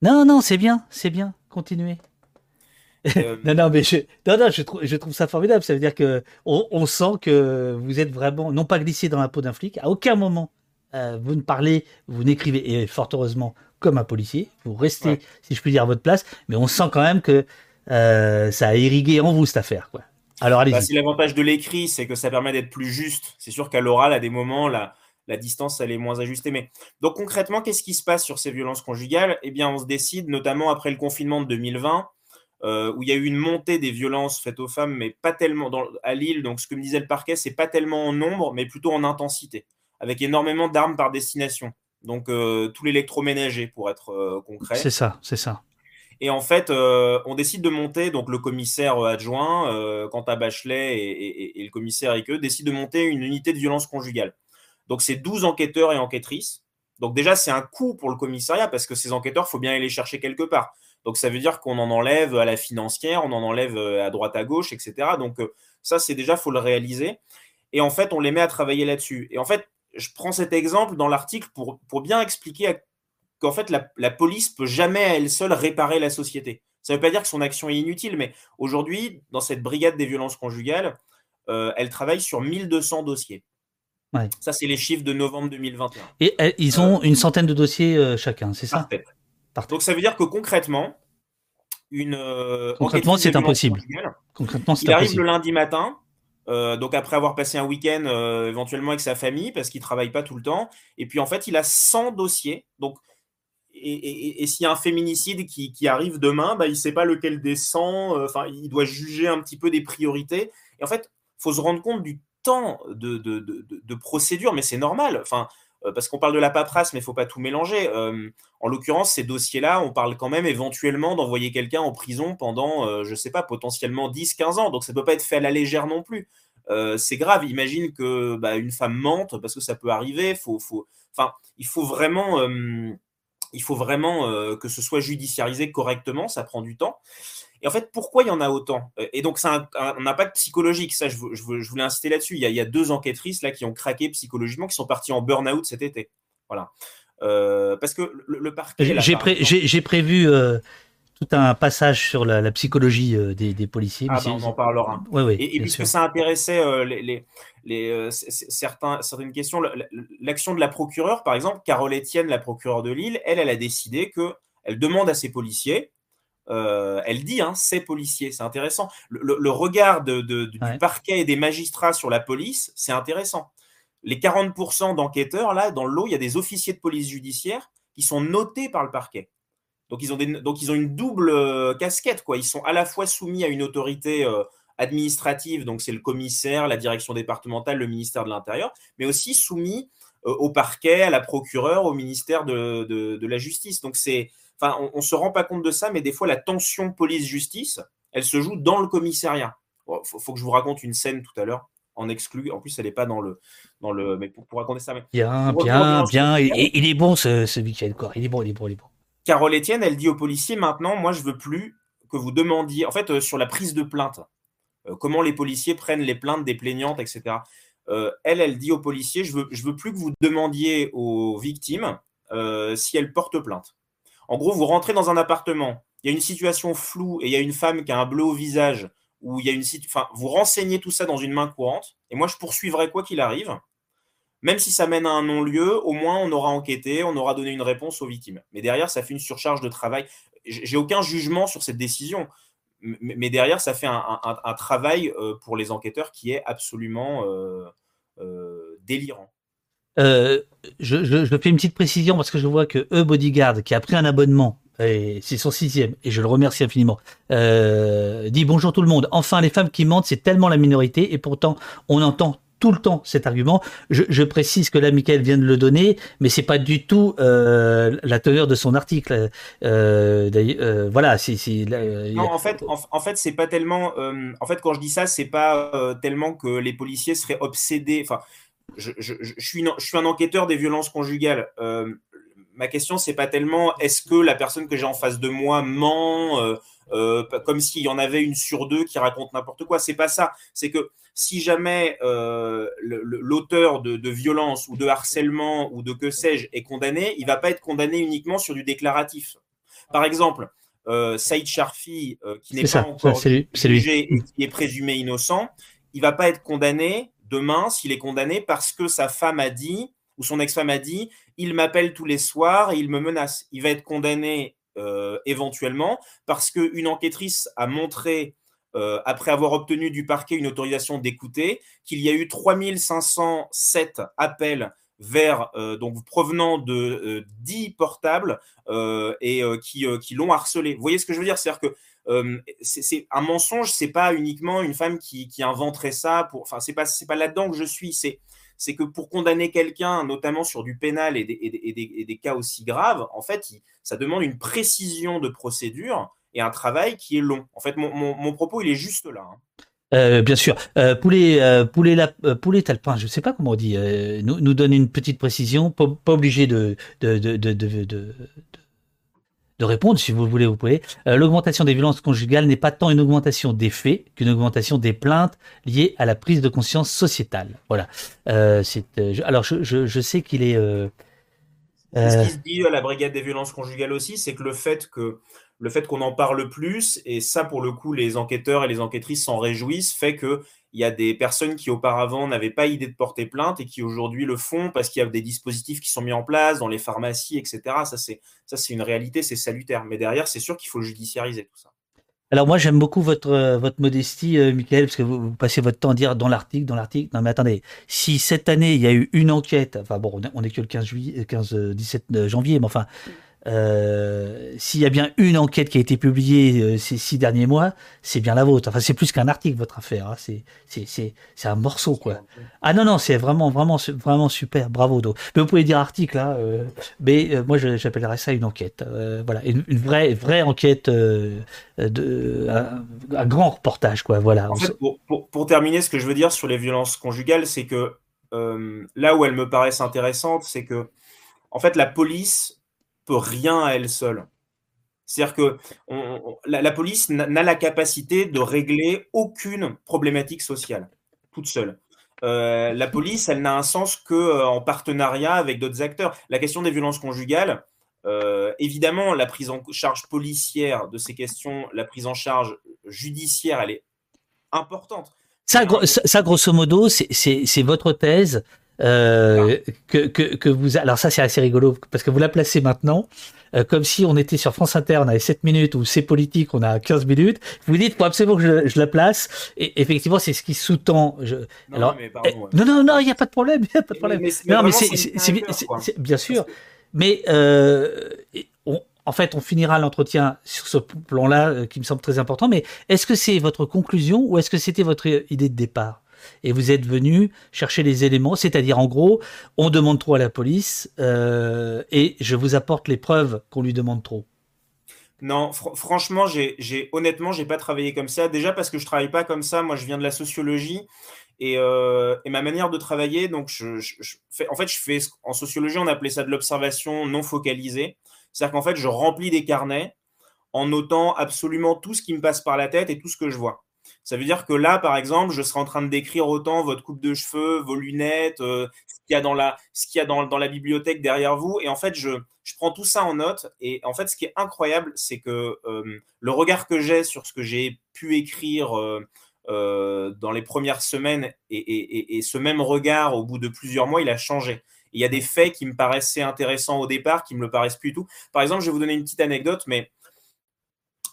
Non, non, c'est bien, c'est bien. Continuez. Euh, non, non, mais je, non, non, je, trouve, je trouve ça formidable. Ça veut dire que on, sent que vous êtes vraiment, non pas glissé dans la peau d'un flic. À aucun moment, euh, vous ne parlez, vous n'écrivez, et fort heureusement, comme un policier. Vous restez, si je puis dire, à votre place. Mais on sent quand même que euh, ça a irrigué en vous cette affaire, quoi. Alors allez-y. Bah, si l'avantage de l'écrit, c'est que ça permet d'être plus juste. C'est sûr qu'à l'oral, à des moments, la, la distance, elle est moins ajustée. Mais donc concrètement, qu'est-ce qui se passe sur ces violences conjugales? Eh bien, on se décide, notamment après le confinement de 2020, euh, où il y a eu une montée des violences faites aux femmes, mais pas tellement dans, à Lille. Donc, ce que me disait le parquet, c'est pas tellement en nombre, mais plutôt en intensité, avec énormément d'armes par destination. Donc, euh, tout l'électroménager, pour être euh, concret. C'est ça, c'est ça. Et en fait, on décide de monter, donc le commissaire adjoint, euh, Quentin Bachelet et, et, le commissaire eux décident de monter une unité de violence conjugale. Donc c'est 12 enquêteurs et enquêtrices. Donc déjà, c'est un coût pour le commissariat parce que ces enquêteurs, il faut bien aller les chercher quelque part. Donc ça veut dire qu'on en enlève à la financière, on en enlève euh, à droite à gauche, etc. Donc ça, c'est déjà, faut le réaliser. Et en fait, on les met à travailler là-dessus. Et en fait, je prends cet exemple dans l'article pour, bien expliquer qu'en fait, la, la, police peut jamais à elle seule réparer la société. Ça ne veut pas dire que son action est inutile, mais aujourd'hui, dans cette brigade des violences conjugales, euh, elle travaille sur 1200 dossiers. Ça, c'est les chiffres de novembre 2021. Et euh, ils ont une centaine de dossiers euh, chacun, c'est ça? Donc, ça veut dire que concrètement, une. concrètement, c'est impossible. Concrètement, il arrive le lundi matin, donc après avoir passé un week-end éventuellement avec sa famille, parce qu'il travaille pas tout le temps. Et puis en fait, il a 100 dossiers. Donc et, s'il y a un féminicide qui, arrive demain, bah, il ne sait pas lequel descend, euh, enfin, il doit juger un petit peu des priorités. Et en fait, il faut se rendre compte du temps de, de, procédure, mais c'est normal. Enfin, euh, parce qu'on parle de la paperasse, mais il ne faut pas tout mélanger. Euh, en l'occurrence, ces dossiers-là, on parle quand même éventuellement d'envoyer quelqu'un en prison pendant, je ne sais pas, potentiellement 10-15 ans. Donc ça ne peut pas être fait à la légère non plus. c'est grave. Imagine que bah, une femme mente, parce que ça peut arriver. Faut, enfin, il faut vraiment il faut vraiment euh, que ce soit judiciarisé correctement, ça prend du temps. Et en fait, pourquoi il y en a autant? Euh, Et donc, c'est un, impact psychologique. Ça, je, voulais insister là-dessus. Il, y a deux enquêtrices là qui ont craqué psychologiquement, qui sont parties en burn-out cet été. Voilà. Euh, parce que le, parquet. J'ai prévu tout un passage sur la, psychologie euh, des, policiers. Ah, ben, on en parlera. et, puisque ça intéressait euh, les, les, euh, certains, certaines questions, l'action de la procureure, par exemple, Carole Etienne, la procureure de Lille, elle, elle a décidé que elle demande à ses policiers, elle dit, hein, ces policiers, c'est intéressant. Le, regard de, du parquet et des magistrats sur la police, c'est intéressant. Les 40% d'enquêteurs, là, dans le lot, il y a des officiers de police judiciaire qui sont notés par le parquet. Donc ils ont, des, donc ils ont une double euh, casquette, quoi. Ils sont à la fois soumis à une autorité euh, administrative, donc c'est le commissaire, la direction départementale, le ministère de l'Intérieur, mais aussi soumis euh, au parquet, à la procureure, au ministère de, de, la Justice. Donc c'est, enfin, on, ne se rend pas compte de ça, mais des fois la tension police-justice, elle se joue dans le commissariat. Il faut, que je vous raconte une scène tout à l'heure en exclu. En plus, elle n'est pas dans le, dans le, mais pour, raconter ça. Mais bien, bien, bien. Il est bon ce, ce week-end, quoi. Il est bon, il est bon, il est bon. Carole Etienne, elle dit aux policiers maintenant, moi, je veux plus que vous demandiez, en fait, euh, sur la prise de plainte, euh, comment les policiers prennent les plaintes des plaignantes, etc. Euh, elle, elle dit aux policiers, je veux, je veux plus que vous demandiez aux victimes si elles portent plainte. En gros, vous rentrez dans un appartement, il y a une situation floue et il y a une femme qui a un bleu au visage, ou il y a une enfin, vous renseignez tout ça dans une main courante, et moi, je poursuivrai quoi qu'il arrive même si ça mène à un non-lieu, au moins on aura enquêté, on aura donné une réponse aux victimes. Mais derrière, ça fait une surcharge de travail. J'ai aucun jugement sur cette décision, mais derrière, ça fait un, travail euh, pour les enquêteurs qui est absolument euh, euh, délirant. Je, fais une petite précision parce que je vois que E Bodyguard, qui a pris un abonnement, et c'est son sixième, et je le remercie infiniment, dit bonjour tout le monde. Enfin, les femmes qui mentent, c'est tellement la minorité, et pourtant, on entend tout le temps cet argument. Je, précise que là, Michael vient de le donner, mais c'est pas du tout euh, la teneur de son article. Euh, euh voilà, c'est. non, en fait, en, fait, c'est pas tellement. Euh, en fait, quand je dis ça, c'est pas tellement que les policiers seraient obsédés. Enfin, je, je, suis, je suis un enquêteur des violences conjugales ma question, c'est pas tellement est-ce que la personne que j'ai en face de moi ment, euh, comme s'il y en avait une sur deux qui raconte n'importe quoi. C'est pas ça. C'est que si jamais euh, l'auteur de, violence ou de harcèlement ou de que sais-je est condamné, il va pas être condamné uniquement sur du déclaratif. Par exemple, euh, Saïd Sharfi, euh, qui n'est pas encore jugé et qui est présumé innocent, il va pas être condamné demain s'il est condamné parce que sa femme a dit ou son ex-femme a dit il m'appelle tous les soirs et il me menace. Il va être condamné euh, éventuellement, parce qu'une enquêtrice a montré, euh, après avoir obtenu du parquet une autorisation d'écouter, qu'il y a eu 3507 appels vers euh, donc provenant de 10 portables et qui, qui l'ont harcelé. Vous voyez ce que je veux dire? C'est-à-dire que c'est un mensonge, c'est pas uniquement une femme qui, inventerait ça. Pour, enfin, c'est pas pas là-dedans que je suis. C'est que pour condamner quelqu'un, notamment sur du pénal et des, cas aussi graves, en fait, ça demande une précision de procédure et un travail qui est long. En fait, mon, propos, il est juste là. Hein. Euh, bien sûr. Euh, poulet, euh, poulet, la, poulet talpin, je ne sais pas comment on dit, nous, nous donne une petite précision, pas, obligé de, de, de, de de répondre, si vous voulez, vous pouvez. Euh, l'augmentation des violences conjugales n'est pas tant une augmentation des faits qu'une augmentation des plaintes liées à la prise de conscience sociétale. Voilà. Euh, euh, alors, je, je, je sais qu'il est. Ce qui se dit à la brigade des violences conjugales aussi, c'est que le fait que le fait qu'on en parle plus, et ça pour le coup les enquêteurs et les enquêtrices s'en réjouissent, fait que il y a des personnes qui auparavant n'avaient pas idée de porter plainte et qui aujourd'hui le font parce qu'il y a des dispositifs qui sont mis en place dans les pharmacies, etc. Ça, c'est, ça, c'est une réalité, c'est salutaire. Mais derrière, c'est sûr qu'il faut judiciariser tout ça. Alors moi j'aime beaucoup votre euh, votre modestie, euh, Michael, parce que vous, passez votre temps à dire dans l'article, dans l'article. Non mais attendez, si cette année il y a eu une enquête, enfin bon, on est que le 15 juillet, 15 17 janvier, mais enfin euh, s'il y a bien une enquête qui a été publiée euh, ces six derniers mois, c'est bien la vôtre. Enfin, c'est plus qu'un article, votre affaire. Hein. C'est, c'est, un morceau, quoi. Ah non, non, c'est vraiment, vraiment, vraiment super. Bravo, Do. Mais vous pouvez dire article, hein, euh, mais moi, j'appellerais ça une enquête. voilà, une, vraie, vraie enquête de, un, grand reportage, quoi. Voilà. En fait, pour, pour, terminer, ce que je veux dire sur les violences conjugales, c'est que là où elles me paraissent intéressantes, c'est que, en fait, la police peut rien à elle seule. C'est-à-dire que la, police n'a la capacité de régler aucune problématique sociale, toute seule. Euh, la police, elle n'a un sens qu'en euh, en partenariat avec d'autres acteurs. La question des violences conjugales, euh, évidemment, la prise en charge policière de ces questions, la prise en charge judiciaire, elle est importante. Ça grosso modo, c'est votre thèse euh, que, que, que, vous alors ça c'est assez rigolo parce que vous la placez maintenant euh, comme si on était sur France Inter on avait 7 minutes ou c'est politique on a 15 minutes. Vous dites faut absolument que je, je la place. Et effectivement c'est ce qui sous-tend je... non, alors mais pardon, eh, non non non il n'y a pas de problème il y a pas de problème. mais, non mais c'est bien sûr. Mais euh, on, en fait, on finira l'entretien sur ce plan-là euh, qui me semble très important, mais est-ce que c'est votre conclusion ou est-ce que c'était votre idée de départ? Et vous êtes venu chercher les éléments, c'est-à-dire en gros, on demande trop à la police euh, et je vous apporte les preuves qu'on lui demande trop. Non, franchement, j'ai honnêtement, j'ai pas travaillé comme ça. Déjà parce que je travaille pas comme ça. Moi, je viens de la sociologie et, euh, ma manière de travailler. Donc, en fait, je fais en sociologie, on appelait ça de l'observation non focalisée. C'est-à-dire qu'en fait, je remplis des carnets en notant absolument tout ce qui me passe par la tête et tout ce que je vois. Ça veut dire que là, par exemple, je serai en train de décrire autant votre coupe de cheveux, vos lunettes, euh, ce qu'il y a, dans la, bibliothèque derrière vous. Et en fait, je, prends tout ça en note. Et en fait, ce qui est incroyable, c'est que euh, le regard que j'ai sur ce que j'ai pu écrire euh, dans les premières semaines et, ce même regard, au bout de plusieurs mois, il a changé. Il y a des faits qui me paraissaient intéressants au départ, qui me le paraissent plus du tout. Par exemple, je vais vous donner une petite anecdote, mais.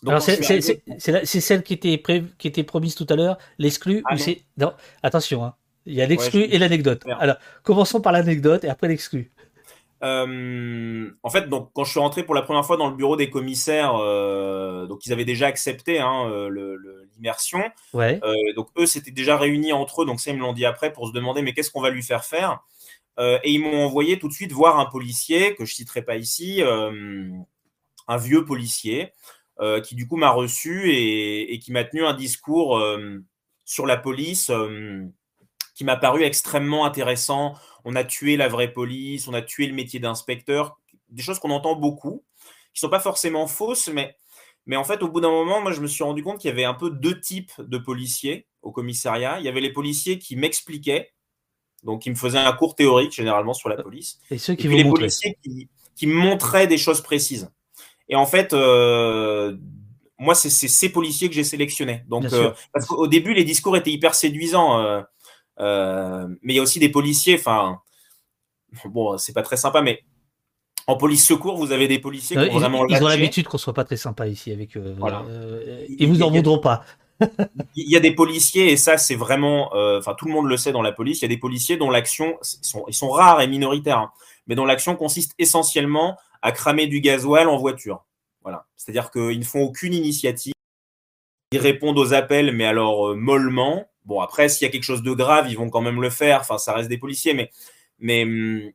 C'est celle qui était, qui était promise tout à l'heure, l'exclu. Ah non. attention, hein. il y a l'exclu et l'anecdote. Alors, commençons par l'anecdote et après l'exclu. Euh, en fait, donc, quand je suis rentré pour la première fois dans le bureau des commissaires, euh, donc ils avaient déjà accepté hein, euh, l'immersion. Ouais. donc eux s'étaient déjà réunis entre eux, donc ça ils me l'ont dit après pour se demander mais qu'est-ce qu'on va lui faire faire? Et ils m'ont envoyé tout de suite voir un policier, que je citerai pas ici, un vieux policier, euh, qui du coup m'a reçu et, qui m'a tenu un discours sur la police qui m'a paru extrêmement intéressant. On a tué la vraie police, on a tué le métier d'inspecteur, des choses qu'on entend beaucoup, qui sont pas forcément fausses, mais, mais en fait, au bout d'un moment, moi, je me suis rendu compte qu'il y avait un peu deux types de policiers au commissariat. Il y avait les policiers qui m'expliquaient donc il me faisait un cours théorique généralement sur la police. Et ceux qui et les policiers qui, qui, me montraient des choses précises. Et en fait, euh, moi, c'est ces policiers que j'ai sélectionnés. Donc, euh, parce qu'au début, les discours étaient hyper séduisants, euh, mais il y a aussi des policiers. Enfin, bon, c'est pas très sympa, mais en police secours, vous avez des policiers qui ont vraiment. Ils ont l'habitude qu'on soit pas très sympa ici avec eux. Voilà. Ils vous en voudront pas il y a des policiers, et ça, c'est vraiment. Enfin, tout le monde le sait dans la police, il y a des policiers dont l'action. Sont, ils sont rares et minoritaires, hein, mais dont l'action consiste essentiellement à cramer du gasoil en voiture. Voilà. C'est-à-dire qu'ils ne font aucune initiative. Ils répondent aux appels, mais alors euh, mollement. Bon, après, s'il y a quelque chose de grave, ils vont quand même le faire. Enfin, ça reste des policiers, mais. Mais,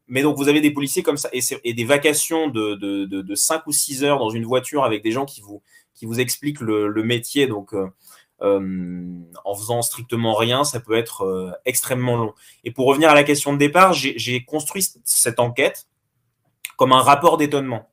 mais donc, vous avez des policiers comme ça et, des vacations de, de, de, 5 ou 6 heures dans une voiture avec des gens qui vous, expliquent le, métier. Donc, euh, euh, en faisant strictement rien, ça peut être euh, extrêmement long. Et pour revenir à la question de départ, j'ai construit cette enquête comme un rapport d'étonnement.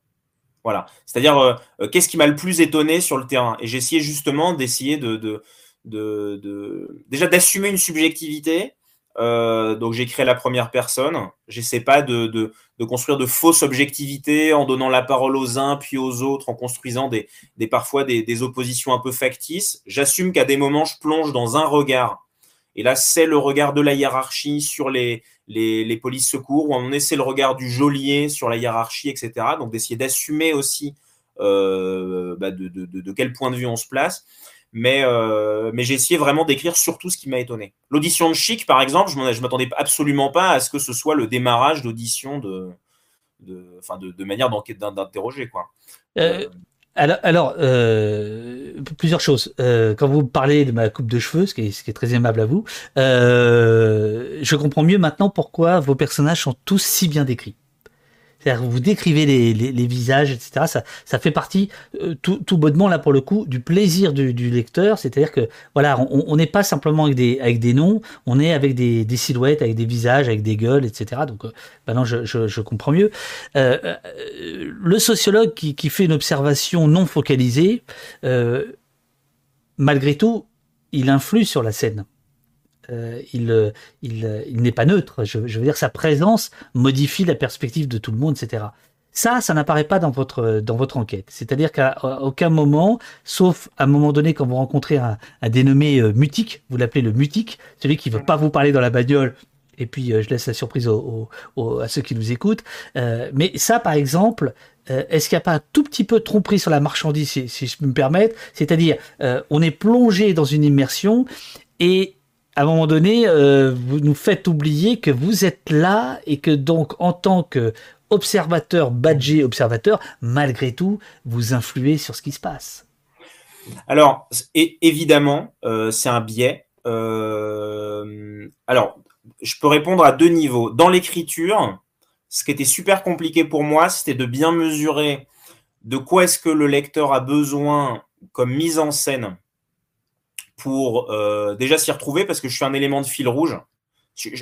Voilà. C'est-à-dire, euh, qu'est-ce qui m'a le plus étonné sur le terrain? Et j'ai essayé justement d'essayer de, déjà d'assumer une subjectivité euh, donc j'ai créé la première personne. J'essaie pas de, de, de, construire de fausses objectivités en donnant la parole aux uns puis aux autres, en construisant des, des parfois des, oppositions un peu factices. J'assume qu'à des moments je plonge dans un regard. Et là, c'est le regard de la hiérarchie sur les, les, les polices secours, où on essaie le regard du geôlier sur la hiérarchie, etc. Donc d'essayer d'assumer aussi euh, bah de, de, de, quel point de vue on se place mais, euh, mais j'ai essayé vraiment d'écrire surtout ce qui m'a étonné. L'audition de Chic, par exemple, je ne m'attendais absolument pas à ce que ce soit le démarrage d'audition de, de, de manière d'interroger. quoi. Euh, alors, alors euh, plusieurs choses. Euh, quand vous parlez de ma coupe de cheveux, ce qui est, très aimable à vous, euh, je comprends mieux maintenant pourquoi vos personnages sont tous si bien décrits. C'est-à-dire vous décrivez les, visages, etc. Ça, fait partie euh, tout, bonnement là pour le coup du plaisir du, lecteur. C'est-à-dire que voilà, on n'est pas simplement avec des noms, on est avec des, silhouettes, avec des visages, avec des gueules, etc. Donc euh, maintenant je, comprends mieux. Euh, le sociologue qui, fait une observation non focalisée, malgré tout, il influe sur la scène. Euh, il, il, il n'est pas neutre. Je, veux dire, sa présence modifie la perspective de tout le monde, etc. Ça, ça n'apparaît pas dans votre dans votre enquête. C'est-à-dire qu'à aucun moment, sauf à un moment donné quand vous rencontrez un, dénommé euh, mutique, vous l'appelez le mutique, celui qui veut pas vous parler dans la bagnole. Et puis euh, je laisse la surprise à ceux qui nous écoutent. Euh, mais ça, par exemple, euh, est-ce qu'il n'y a pas un tout petit peu de tromperie sur la marchandise, si, si je peux me permettre? C'est-à-dire, on est plongé dans une immersion et à un moment donné, euh, vous nous faites oublier que vous êtes là et que donc en tant que observateur, badgé observateur, malgré tout, vous influez sur ce qui se passe. Alors, évidemment, euh, c'est un biais. Euh, alors, je peux répondre à deux niveaux. Dans l'écriture, ce qui était super compliqué pour moi, c'était de bien mesurer de quoi est-ce que le lecteur a besoin comme mise en scène pour euh, déjà s'y retrouver, parce que je suis un élément de fil rouge.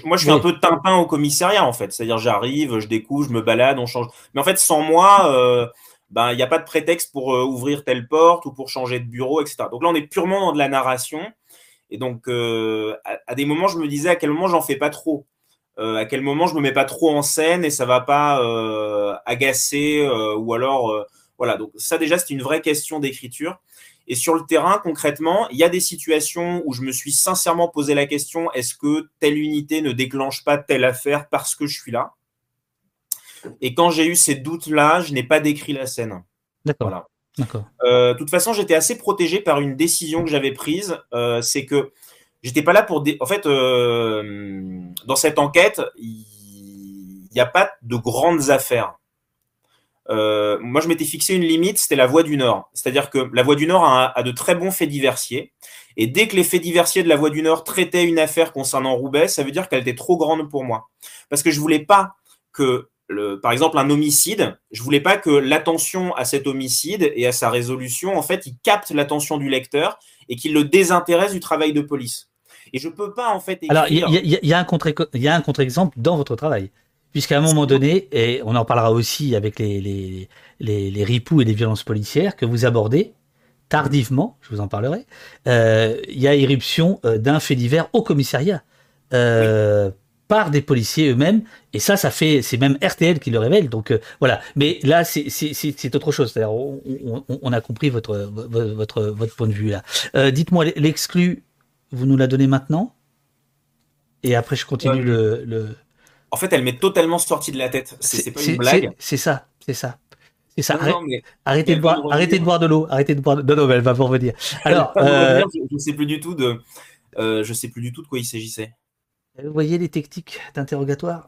Moi, je suis un peu Tintin au commissariat, en fait. C'est-à-dire, j'arrive, je découvre, je me balade, on change. Mais en fait, sans moi, euh, ben, il n'y a pas de prétexte pour euh, ouvrir telle porte ou pour changer de bureau, etc. Donc là, on est purement dans de la narration. Et donc, euh, à, des moments, je me disais à quel moment j'en fais pas trop. à quel moment je me mets pas trop en scène et ça va pas agacer ou alors voilà. Donc ça déjà, c'est une vraie question d'écriture. Et sur le terrain, concrètement, il y a des situations où je me suis sincèrement posé la question est-ce que telle unité ne déclenche pas telle affaire parce que je suis là? Et quand j'ai eu ces doutes-là, je n'ai pas décrit la scène. D'accord. Euh, de toute façon, j'étais assez protégé par une décision que j'avais prise. Euh, c'est que j'étais pas là pour. En fait, euh, dans cette enquête, il n'y a pas de grandes affaires. Euh, moi, je m'étais fixé une limite, c'était la Voix du Nord. C'est-à-dire que la Voix du Nord a, de très bons faits diversiers. Et dès que les faits diversiers de la Voix du Nord traitaient une affaire concernant Roubaix, ça veut dire qu'elle était trop grande pour moi. Parce que je voulais pas que, le, par exemple, un homicide, je voulais pas que l'attention à cet homicide et à sa résolution, en fait, il capte l'attention du lecteur et qu'il le désintéresse du travail de police. Et je peux pas, en fait. Alors, il y, a un contre-exemple dans votre travail. Puisqu'à un moment donné, et on en parlera aussi avec les, les, les, les ripoux et les violences policières que vous abordez, tardivement, je vous en parlerai, euh, il y a éruption euh, d'un fait divers au commissariat euh, par des policiers eux-mêmes. Et ça, ça fait, c'est même RTL qui le révèle. Donc voilà. Mais là, c'est autre chose. On, on, on, a compris votre, votre, votre point de vue là. Dites-moi, l'exclu, vous nous la donnez maintenant? Et après, je continue le, le en fait, elle m'est totalement sortie de la tête. C'est pas une blague. C'est ça, c'est ça. C'est ça. arrêtez, de boire, arrêtez de boire de l'eau. Arrêtez de boire. De... Non, non, elle va vous revenir. Alors, euh... je, ne sais plus du tout de, euh, je sais plus du tout de quoi il s'agissait. Vous voyez les techniques d'interrogatoire?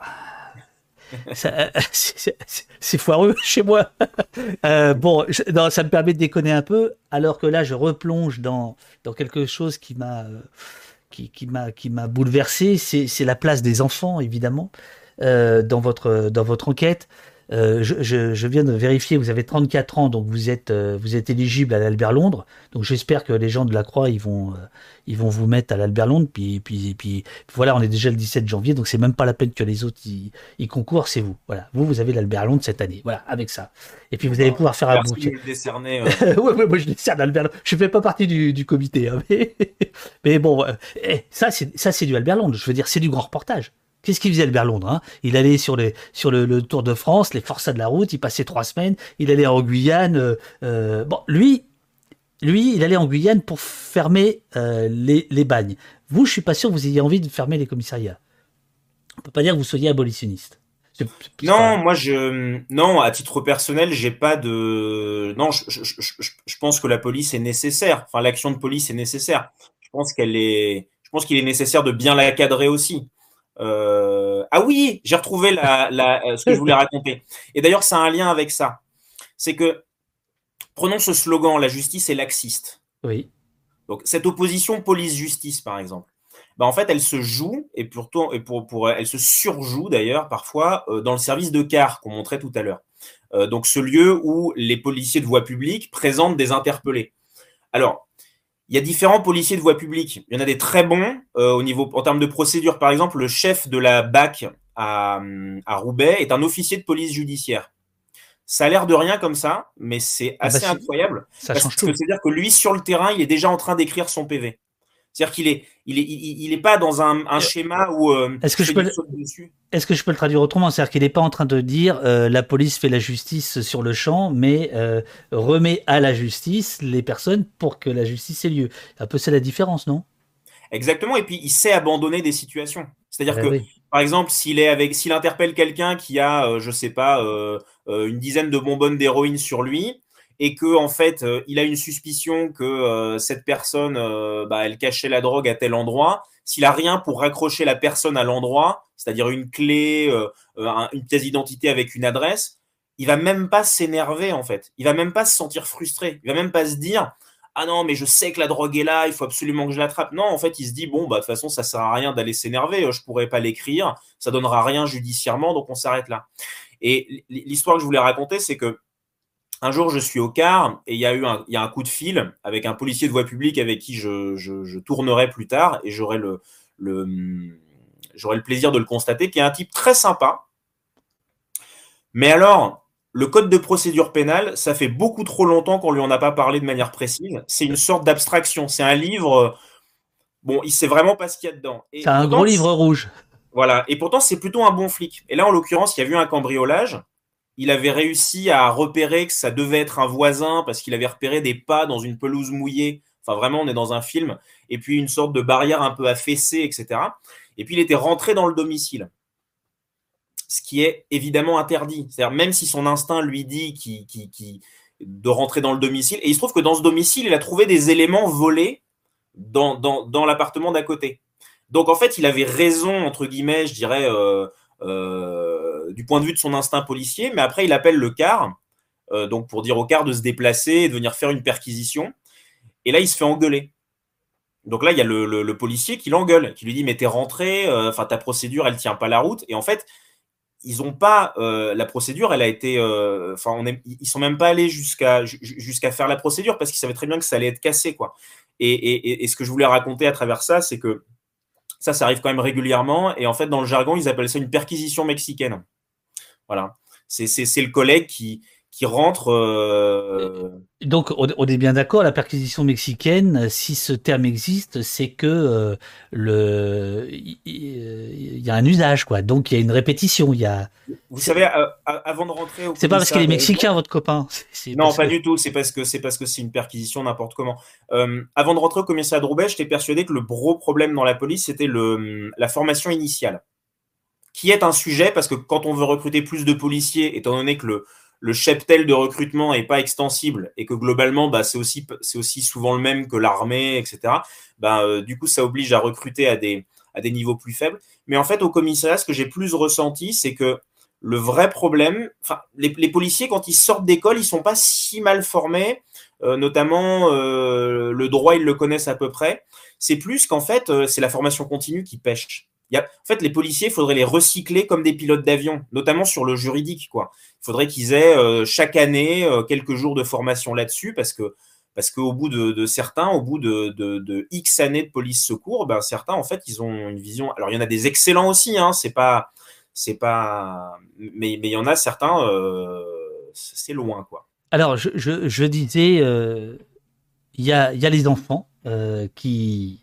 Euh, c'est foireux chez moi. Euh, bon, non, ça me permet de déconner un peu, alors que là, je replonge dans, dans quelque chose qui m'a qui, qui m'a bouleversé, c'est la place des enfants évidemment euh, dans votre dans votre enquête. Euh, je, je, je, viens de vérifier, vous avez 34 ans, donc vous êtes, euh, vous êtes éligible à l'Albert Londres. Donc j'espère que les gens de la Croix, ils vont, euh, ils vont vous mettre à l'Albert Londres. Puis, puis, puis voilà, on est déjà le 17 janvier, donc c'est même pas la peine que les autres y, concourent, c'est vous. Voilà, vous, vous avez l'Albert Londres cette année. Voilà, avec ça. Et puis vous allez pouvoir faire un bouquet. décerner. ouais, ouais, moi je décerne l'Albert Londres. Je fais pas partie du, du comité, hein, mais, mais, bon, eh, ça c'est, ça c'est du Albert Londres. Je veux dire, c'est du grand reportage. Qu'est-ce qu'il faisait Albert Londres hein? Il allait sur, les, sur le, Tour de France, les forçats de la route, il passait trois semaines, il allait en Guyane. Euh, euh, bon, lui, lui, il allait en Guyane pour fermer euh, les, les, bagnes. Vous, je suis pas sûr que vous ayez envie de fermer les commissariats. On peut pas dire que vous soyez abolitionniste. non, moi je non à titre personnel, j'ai pas de non. Je, je, je, je, pense que la police est nécessaire. Enfin, l'action de police est nécessaire. Je pense qu'elle est. Je pense qu'il est nécessaire de bien la cadrer aussi. Euh, ah oui, j'ai retrouvé la, euh, ce que je voulais raconter. Et d'ailleurs, ça a un lien avec ça. C'est que, prenons ce slogan, la justice est laxiste. Oui. Donc, cette opposition police-justice, par exemple, bah, en fait, elle se joue, et, pourtant, et pour, pour, elle se surjoue d'ailleurs parfois euh, dans le service de car qu'on montrait tout à l'heure. donc, ce lieu où les policiers de voie publique présentent des interpellés. Alors, il y a différents policiers de voie publique. Il y en a des très bons euh, au niveau en termes de procédure. Par exemple, le chef de la BAC à, Roubaix est un officier de police judiciaire. Ça a l'air de rien comme ça, mais c'est ah bah assez incroyable. Ça parce que c'est-à-dire que lui, sur le terrain, il est déjà en train d'écrire son PV. C'est-à-dire qu'il est, il est, il, est pas dans un, un euh, schéma où. Euh, est-ce que je peux, est-ce que je peux le traduire autrement? C'est-à-dire qu'il n'est pas en train de dire euh, la police fait la justice sur le champ, mais euh, remet à la justice les personnes pour que la justice ait lieu. Un peu c'est la différence, non? Exactement. Et puis il sait abandonner des situations. C'est-à-dire eh que, par exemple, s'il est avec, s'il interpelle quelqu'un qui a, je sais pas, une dizaine de bonbonnes d'héroïne sur lui, et que en fait il a une suspicion que cette personne bah, elle cachait la drogue à tel endroit s'il a rien pour raccrocher la personne à l'endroit c'est-à-dire une clé une pièce d'identité avec une adresse il va même pas s'énerver en fait il va même pas se sentir frustré il va même pas se dire ah non, mais je sais que la drogue est là, il faut absolument que je l'attrape. Non, en fait, il se dit bon, bah de toute façon, ça sert à rien d'aller s'énerver, je pourrais pas l'écrire, ça donnera rien judiciairement, donc on s'arrête là. Et l'histoire que je voulais raconter, c'est que un jour, je suis au car et il y a eu un, il y a un coup de fil avec un policier de voie publique avec qui je, je, tournerai plus tard et j'aurai le, le, j'aurai le plaisir de le constater, qui est un type très sympa. Mais alors, le code de procédure pénale, ça fait beaucoup trop longtemps qu'on lui en a pas parlé de manière précise. C'est une sorte d'abstraction. C'est un livre. Bon, il sait vraiment pas ce qu'il y a dedans. C'est un gros livre rouge. Voilà. Et pourtant, c'est plutôt un bon flic. Et là, en l'occurrence, il y a eu un cambriolage. Il avait réussi à repérer que ça devait être un voisin parce qu'il avait repéré des pas dans une pelouse mouillée. Enfin, vraiment, on est dans un film. Et puis, une sorte de barrière un peu affaissée, etc. Et puis, il était rentré dans le domicile ce qui est évidemment interdit. C'est-à-dire, même si son instinct lui dit de rentrer dans le domicile, et il se trouve que dans ce domicile, il a trouvé des éléments volés dans, l'appartement d'à côté. Donc, en fait, il avait raison, entre guillemets, je dirais, euh, euh, du point de vue de son instinct policier, mais après, il appelle le car, euh, donc pour dire au car de se déplacer et de venir faire une perquisition. Et là, il se fait engueuler. Donc là, il y a le, policier qui l'engueule, qui lui dit Mais t'es rentré, enfin ta procédure, elle tient pas la route. Et en fait, ils ont pas euh, la procédure, elle a été, euh, enfin, ils sont même pas allés jusqu'à faire la procédure parce qu'ils savaient très bien que ça allait être cassé, quoi. Et, et, ce que je voulais raconter à travers ça, c'est que ça, ça arrive quand même régulièrement. Et en fait, dans le jargon, ils appellent ça une perquisition mexicaine. Voilà. C'est le collègue qui, qui rentre. Euh, Donc, on est bien d'accord, la perquisition mexicaine, si ce terme existe, c'est que euh, le il y a un usage, quoi. Donc, il y a une répétition. Il y a. Vous savez, euh, avant de rentrer C'est pas parce qu'il est mexicain, votre copain. Non, pas du tout. C'est parce que c'est parce que c'est une perquisition n'importe comment. avant de rentrer au commissariat de Roubaix, j'étais persuadé que le gros problème dans la police, c'était le la formation initiale, qui est un sujet parce que quand on veut recruter plus de policiers, étant donné que le le cheptel de recrutement est pas extensible et que globalement, bah, c'est aussi, aussi souvent le même que l'armée, etc. Bah, euh, du coup, ça oblige à recruter à des, à des niveaux plus faibles. Mais en fait, au commissariat, ce que j'ai plus ressenti, c'est que le vrai problème, les, policiers, quand ils sortent d'école, ils sont pas si mal formés, euh, notamment euh, le droit, ils le connaissent à peu près. C'est plus qu'en fait, c'est la formation continue qui pêche en fait, les policiers, il faudrait les recycler comme des pilotes d'avion, notamment sur le juridique. Il faudrait qu'ils aient euh, chaque année euh, quelques jours de formation là-dessus, parce que parce qu'au bout de, certains, au bout de, X années de police secours, ben certains en fait, ils ont une vision. Alors il y en a des excellents aussi, hein, c'est pas, c'est pas, mais il y en a certains, euh, c'est loin. Alors je, disais, il y a les enfants qui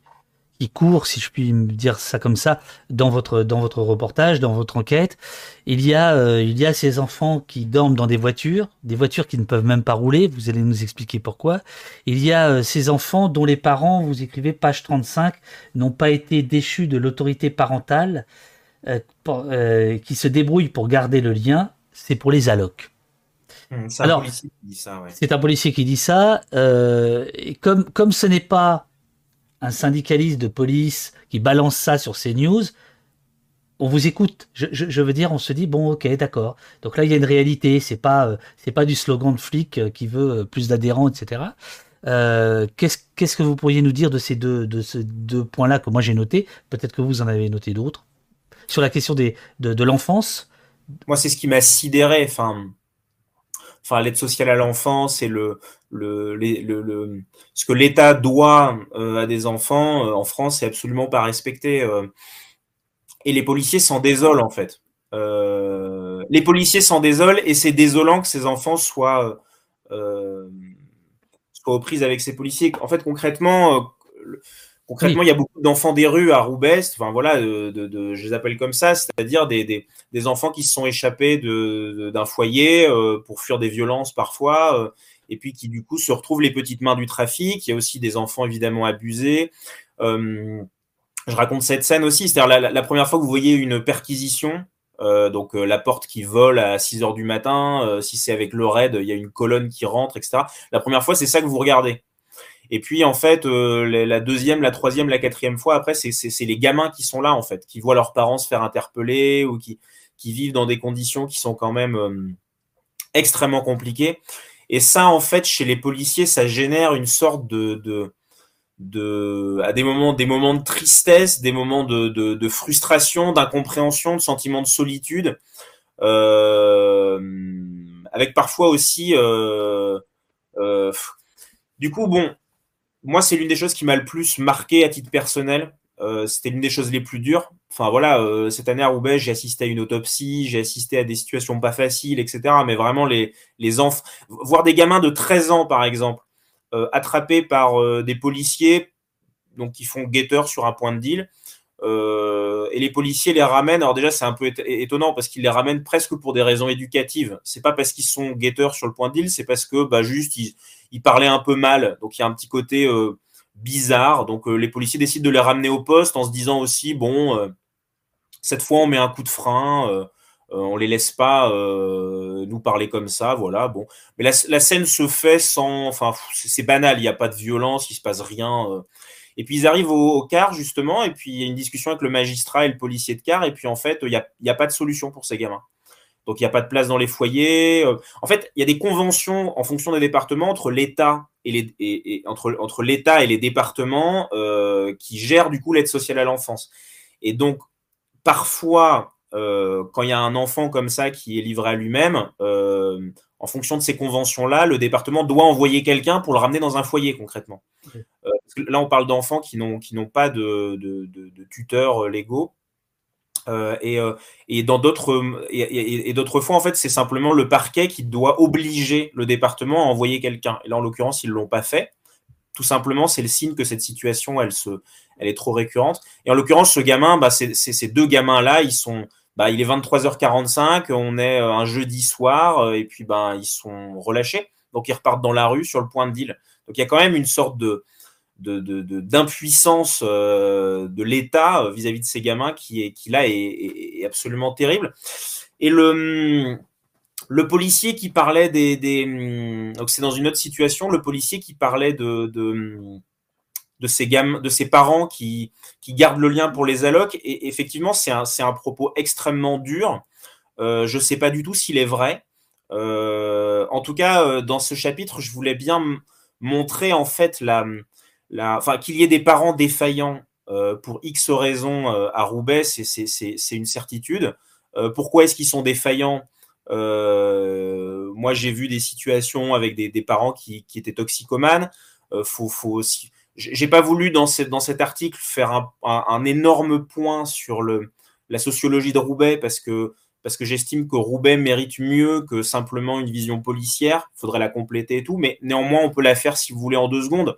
qui court, si je puis me dire ça comme ça, dans votre dans votre reportage, dans votre enquête. Il y a euh, il y a ces enfants qui dorment dans des voitures, des voitures qui ne peuvent même pas rouler. Vous allez nous expliquer pourquoi. Il y a euh, ces enfants dont les parents, vous écrivez page 35, n'ont pas été déchus de l'autorité parentale, euh, qui se débrouillent pour garder le lien. C'est pour les allocs. Hum, c'est un policier qui dit ça. Ouais. C'est un policier qui dit ça. et comme comme ce n'est pas un syndicaliste de police qui balance ça sur CNews, on vous écoute. Je, veux dire, on se dit bon, ok, d'accord. Donc là, il y a une réalité. C'est pas, euh, c'est pas du slogan de flic euh, qui veut euh, plus d'adhérents, etc. qu'est-ce, que vous pourriez nous dire de ces deux, de ces deux points-là que moi j'ai notés? Peut-être que vous en avez noté d'autres sur la question des, de, de l'enfance. Moi, c'est ce qui m'a sidéré. Enfin, enfin l'aide sociale à l'enfance et le, le, le, ce que l'État doit euh, à des enfants euh, en France, c'est absolument pas respecté. Euh. et les policiers s'en désolent en fait. les policiers s'en désolent et c'est désolant que ces enfants soient, soient aux prises avec ces policiers. En fait, concrètement, Concrètement, il y a beaucoup d'enfants des rues à Roubaix, enfin voilà, de, je les appelle comme ça, c'est-à-dire des, des, enfants qui se sont échappés d'un foyer euh, pour fuir des violences parfois, euh, et puis qui du coup se retrouvent les petites mains du trafic. Il y a aussi des enfants évidemment abusés. Euh, je raconte cette scène aussi, c'est-à-dire la, première fois que vous voyez une perquisition, donc la porte qui vole à 6 heures du matin, si c'est avec le raid, il y a une colonne qui rentre, etc. La première fois, c'est ça que vous regardez. Et puis en fait, la deuxième, la troisième, la quatrième fois, après, c'est les gamins qui sont là en fait, qui voient leurs parents se faire interpeller ou qui, qui vivent dans des conditions qui sont quand même extrêmement compliquées. Et ça, en fait, chez les policiers, ça génère une sorte de, de, de à des moments, des moments de tristesse, des moments de, de, frustration, d'incompréhension, de sentiment de solitude, euh, avec parfois aussi. Euh, euh, du coup, bon, moi, c'est l'une des choses qui m'a le plus marqué à titre personnel. Euh, c'était l'une des choses les plus dures. Enfin voilà, euh, cette année à Roubaix, j'ai assisté à une autopsie, j'ai assisté à des situations pas faciles, etc. Mais vraiment, les, enfants, voir des gamins de 13 ans, par exemple, euh, attrapés par des policiers donc qui font guetteur sur un point de deal. et les policiers les ramènent. Alors déjà, c'est un peu étonnant parce qu'ils les ramènent presque pour des raisons éducatives. C'est pas parce qu'ils sont guetteurs sur le point de deal, c'est parce que bah, juste ils, ils, parlaient un peu mal. Donc il y a un petit côté bizarre. Donc euh, les policiers décident de les ramener au poste en se disant aussi, bon, euh, cette fois on met un coup de frein, euh, on les laisse pas nous parler comme ça, voilà. Bon, mais la, scène se fait sans, enfin, c'est banal, il n'y a pas de violence, il se passe rien. Et puis ils arrivent au, car justement, et puis il y a une discussion avec le magistrat et le policier de car, et puis en fait il n'y y a pas de solution pour ces gamins. Donc il n'y a pas de place dans les foyers. En fait, il y a des conventions en fonction des départements entre l'État et, les, et, entre, entre l'État et les départements euh, qui gèrent du coup l'aide sociale à l'enfance. Et donc, parfois, euh, quand il y a un enfant comme ça qui est livré à lui-même, euh, en fonction de ces conventions-là, le département doit envoyer quelqu'un pour le ramener dans un foyer concrètement. là, on parle d'enfants qui n'ont, qui n'ont pas de, de, de tuteurs légaux. Euh, et, euh, et, dans d'autres et, d'autres fois en fait c'est simplement le parquet qui doit obliger le département à envoyer quelqu'un. Et là en l'occurrence ils l'ont pas fait. Tout simplement c'est le signe que cette situation elle se elle est trop récurrente. Et en l'occurrence ce gamin bah, ces deux gamins là ils sont bah, il est 23h45 on est euh, un jeudi soir et puis ben ils sont relâchés. Donc ils repartent dans la rue sur le point de deal. Donc il y a quand même une sorte de d'impuissance de, de, euh, de l'État euh, vis-à-vis de ces gamins qui, est, qui là est, absolument terrible. Et le, le policier qui parlait des, des donc c'est dans une autre situation, le policier qui parlait de, de, de ces de ses parents qui, qui gardent le lien pour les allocs. Et effectivement, c'est un, un propos extrêmement dur. Euh, je ne sais pas du tout s'il est vrai. Euh, en tout cas, dans ce chapitre, je voulais bien montrer en fait la, qu'il y ait des parents défaillants euh, pour X raisons euh, à Roubaix, c'est une certitude. Euh, pourquoi est-ce qu'ils sont défaillants? Moi, j'ai vu des situations avec des, parents qui, étaient toxicomanes. faut, faut aussi... J'ai pas voulu dans, cet article faire un, énorme point sur la sociologie de Roubaix parce que parce que j'estime que Roubaix mérite mieux que simplement une vision policière. Il faudrait la compléter et tout, mais néanmoins, on peut la faire si vous voulez en deux secondes.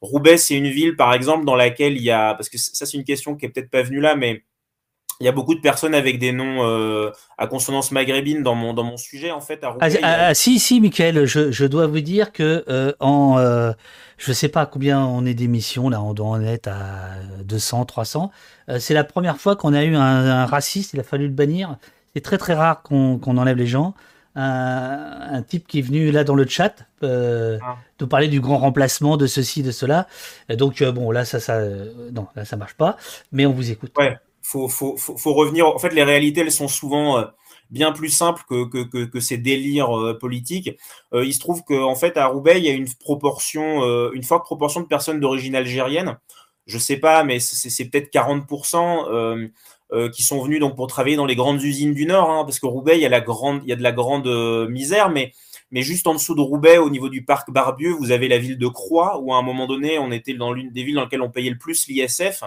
Roubaix, c'est une ville, par exemple, dans laquelle il y a, parce que ça, c'est une question qui est peut-être pas venue là, mais il y a beaucoup de personnes avec des noms euh, à consonance maghrébine dans mon, dans mon sujet, en fait, à Roubaix. Ah, ah, si, si, Michael, je, je, dois vous dire que euh, en, euh, je sais pas combien on est d'émissions, là, on doit en être à 200, 300. Euh, c'est la première fois qu'on a eu un, un, raciste, il a fallu le bannir. C'est très, très rare qu'on qu'on enlève les gens un, type qui est venu là dans le chat euh, ah. nous parler du grand remplacement de ceci, de cela. donc euh, bon, là ça, ça, euh, non, là ça marche pas, mais on vous écoute. Ouais, faut, faut, faut, revenir. En fait, les réalités, elles sont souvent bien plus simples que, que, que, ces délires politiques. il se trouve qu'en fait, à Roubaix, il y a une proportion, une forte proportion de personnes d'origine algérienne. Je sais pas, mais c'est peut-être 40%. Euh, qui sont venus donc pour travailler dans les grandes usines du Nord, hein, parce que Roubaix, il y a, la grande, il y a de la grande euh, misère, mais, mais juste en dessous de Roubaix, au niveau du parc Barbieux, vous avez la ville de Croix, où à un moment donné, on était dans l'une des villes dans lesquelles on payait le plus l'ISF.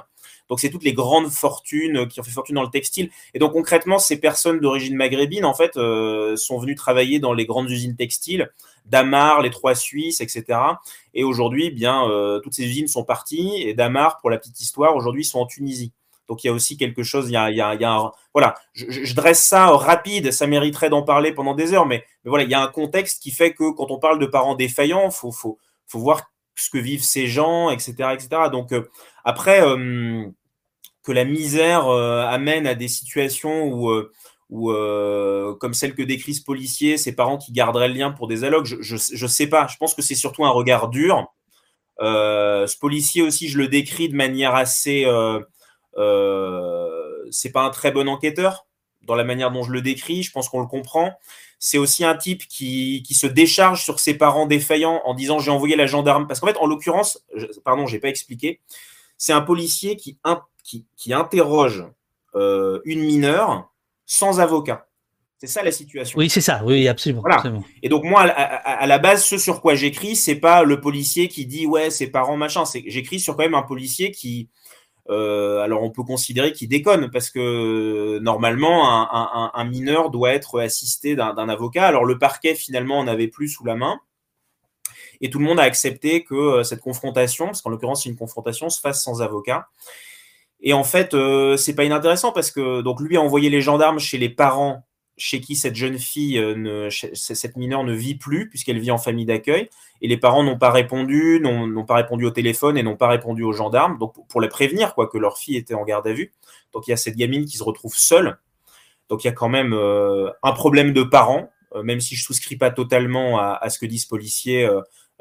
Donc c'est toutes les grandes fortunes qui ont fait fortune dans le textile. Et donc concrètement, ces personnes d'origine maghrébine, en fait, euh, sont venues travailler dans les grandes usines textiles, Damar, les Trois Suisses, etc. Et aujourd'hui, eh bien, toutes ces usines sont parties. Et Damar, pour la petite histoire, aujourd'hui, sont en Tunisie. Donc il y a aussi quelque chose, il y a, un, voilà, je, dresse ça rapide, ça mériterait d'en parler pendant des heures, mais, voilà, il y a un contexte qui fait que quand on parle de parents défaillants, faut, faut, voir ce que vivent ces gens, etc., etc. Donc euh, après, euh, que la misère euh, amène à des situations où comme celle que décrit ce policier, ses parents qui garderaient le lien pour des allocs, je, je, sais pas. Je pense que c'est surtout un regard dur. ce policier aussi, je le décris de manière assez. C'est pas un très bon enquêteur dans la manière dont je le décris. Je pense qu'on le comprend. C'est aussi un type qui, qui, se décharge sur ses parents défaillants en disant j'ai envoyé la gendarme. Parce qu'en fait, en l'occurrence, pardon, j'ai pas expliqué. C'est un policier qui, qui, qui interroge euh, une mineure sans avocat. C'est ça la situation. Oui, c'est ça. Oui, absolument, Et donc moi, à, la base, ce sur quoi j'écris, c'est pas le policier qui dit ouais, ses parents machin. J'écris sur quand même un policier qui, euh, alors on peut considérer qu'il déconne parce que normalement un, mineur doit être assisté d'un avocat. Alors le parquet finalement en avait plus sous la main et tout le monde a accepté que euh, cette confrontation, parce qu'en l'occurrence c'est une confrontation, se fasse sans avocat. Et en fait, euh, c'est pas inintéressant parce que donc lui a envoyé les gendarmes chez les parents chez qui cette jeune fille, euh, cette mineure ne vit plus puisqu'elle vit en famille d'accueil et les parents n'ont pas répondu, n'ont pas répondu au téléphone et n'ont pas répondu aux gendarmes, donc pour les prévenir quoi que leur fille était en garde à vue. Donc il y a cette gamine qui se retrouve seule. Donc il y a quand même euh, un problème de parents, même si je souscris pas totalement à, à ce que disent policiers.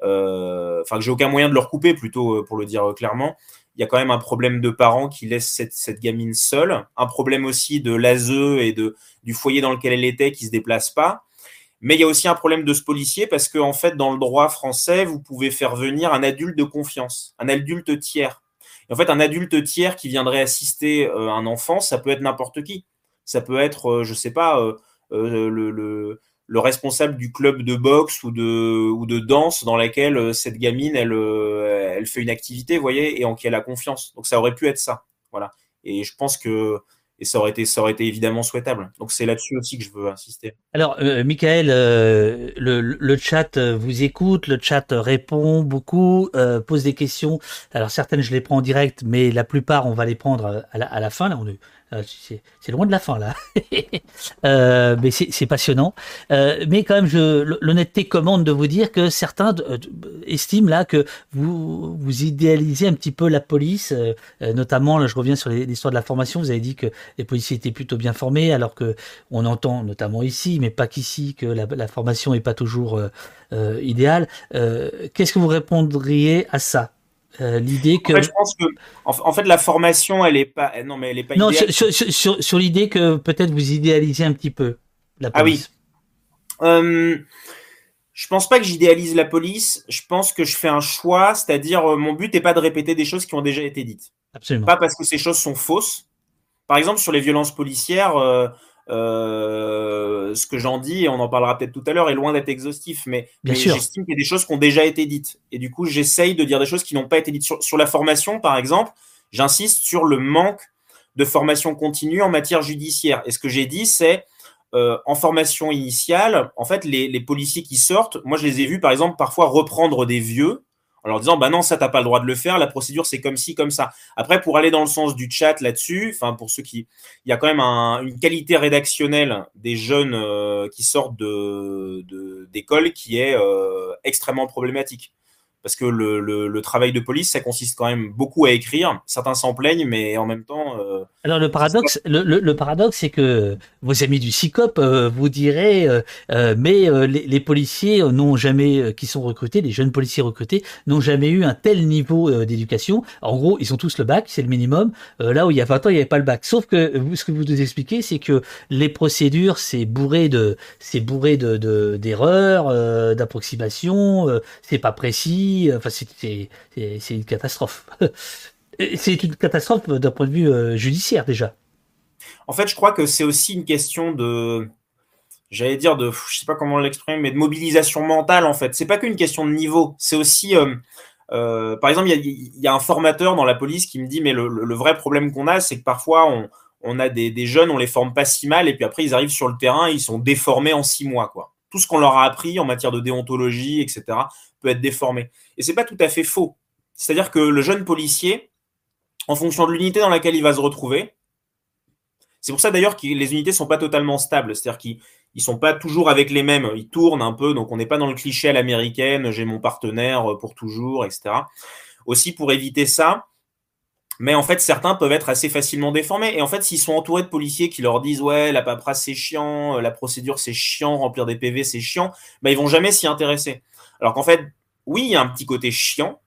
Enfin, que j'ai aucun moyen de leur couper, plutôt pour le dire clairement il y a quand même un problème de parents qui laissent cette, gamine seule, un problème aussi de l'ASE et de, du foyer dans lequel elle était qui se déplace pas. Mais il y a aussi un problème de ce policier parce qu'en en fait, dans le droit français, vous pouvez faire venir un adulte de confiance, un adulte tiers. Et en fait, un adulte tiers qui viendrait assister euh, un enfant, ça peut être n'importe qui. Ça peut être, euh, je sais pas, euh, le responsable du club de boxe ou de, ou de danse dans laquelle euh, cette gamine, elle, euh, elle fait une activité, vous voyez, et en qui elle a confiance. Donc ça aurait pu être ça. Voilà. Et je pense que et ça aurait été ça aurait été évidemment souhaitable. Donc c'est là-dessus aussi que je veux insister. Alors euh, Michael, euh, le, le, chat vous écoute, le chat répond beaucoup, pose des questions. Alors certaines je les prends en direct, mais la plupart on va les prendre à la, à la fin. Là c'est loin de la fin là, euh, mais c'est passionnant. Euh, mais quand même, l'honnêteté commande de vous dire que certains estiment là que vous vous idéalisez un petit peu la police, notamment. Là, je reviens sur l'histoire de la formation. Vous avez dit que les policiers étaient plutôt bien formés, alors que on entend notamment ici, mais pas qu'ici, que la, formation est pas toujours idéale. Qu'est-ce que vous répondriez à ça? Euh, l'idée que. En fait, je pense que, en, fait, la formation, elle est pas. Non, mais elle est pas. Non, sur, sur, l'idée que peut-être vous idéalisez un petit peu la police. Ah oui. Euh, je pense pas que j'idéalise la police. Je pense que je fais un choix, c'est-à-dire euh, mon but n'est pas de répéter des choses qui ont déjà été dites. Absolument. Pas parce que ces choses sont fausses. Par exemple, sur les violences policières, euh, euh, ce que j'en dis, et on en parlera peut-être tout à l'heure, est loin d'être exhaustif, mais, j'estime qu'il y a des choses qui ont déjà été dites. Et du coup, j'essaye de dire des choses qui n'ont pas été dites. Sur, la formation, par exemple, j'insiste sur le manque de formation continue en matière judiciaire. Et ce que j'ai dit, c'est euh, en formation initiale, en fait, les, les, policiers qui sortent, moi je les ai vus par exemple parfois reprendre des vieux en leur disant bah non ça t'as pas le droit de le faire la procédure c'est comme ci comme ça. Après pour aller dans le sens du chat là-dessus enfin pour ceux qui il y a quand même une qualité rédactionnelle des jeunes euh, qui sortent de d'école qui est euh, extrêmement problématique parce que le, le, travail de police, ça consiste quand même beaucoup à écrire. Certains s'en plaignent, mais en même temps. Euh, Alors le paradoxe, le, le, paradoxe, c'est que vos amis du CICOP euh, vous diraient, euh, mais les, les, policiers n'ont jamais, qui sont recrutés, les jeunes policiers recrutés, n'ont jamais eu un tel niveau d'éducation. En gros, ils ont tous le bac, c'est le minimum. là où il y a 20 ans, il n'y avait pas le bac. Sauf que ce que vous nous expliquez, c'est que les procédures, c'est bourré de, c'est bourré de d'erreurs, d'approximations, c'est pas précis Enfin, c'est une catastrophe. c'est une catastrophe d'un point de vue euh, judiciaire déjà. En fait, je crois que c'est aussi une question de, j'allais dire de, je sais pas comment l'exprimer, mais de mobilisation mentale en fait. C'est pas qu'une question de niveau. C'est aussi, euh, euh, par exemple, il y, a un formateur dans la police qui me dit, mais le, vrai problème qu'on a, c'est que parfois on, a des, des, jeunes, on les forme pas si mal, et puis après ils arrivent sur le terrain, ils sont déformés en six mois, quoi. Tout ce qu'on leur a appris en matière de déontologie, etc., peut être déformé. Et c'est pas tout à fait faux. C'est-à-dire que le jeune policier, en fonction de l'unité dans laquelle il va se retrouver, c'est pour ça d'ailleurs que les unités sont pas totalement stables, c'est-à-dire qu'ils ne sont pas toujours avec les mêmes, ils tournent un peu, donc on n'est pas dans le cliché à l'américaine, j'ai mon partenaire pour toujours, etc. Aussi pour éviter ça, Mais en fait, certains peuvent être assez facilement déformés. Et en fait, s'ils sont entourés de policiers qui leur disent ouais, la paperasse c'est chiant, euh, la procédure c'est chiant, remplir des PV c'est chiant, bah, ils vont jamais s'y intéresser. Alors qu'en fait, oui, il y a un petit côté chiant,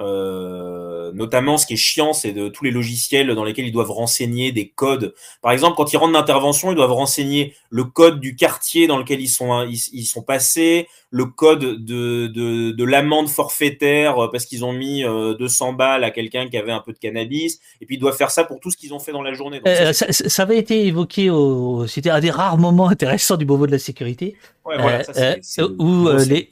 euh, notamment, ce qui est chiant, c'est de tous les logiciels dans lesquels ils doivent renseigner des codes. Par exemple, quand ils rentrent d'intervention, ils doivent renseigner le code du quartier dans lequel ils sont ils, sont passés, le code de de, de l'amende forfaitaire euh, parce qu'ils ont mis 200 euh, balles à quelqu'un qui avait un peu de cannabis, et puis ils doivent faire ça pour tout ce qu'ils ont fait dans la journée. ça, ça, avait été évoqué au, c'était un des rares moments intéressants du Beauvau de la sécurité, ouais, voilà, ça, où les,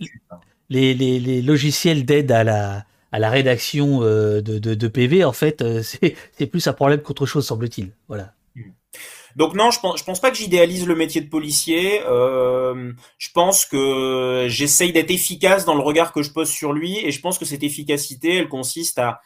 les, les, les logiciels d'aide à la à la rédaction euh, de, de, PV, en fait, euh, c'est plus un problème qu'autre chose, semble-t-il. Voilà. Donc non, je pense, je pense pas que j'idéalise le métier de policier. Euh, je pense que j'essaye d'être efficace dans le regard que je pose sur lui, et je pense que cette efficacité, elle consiste à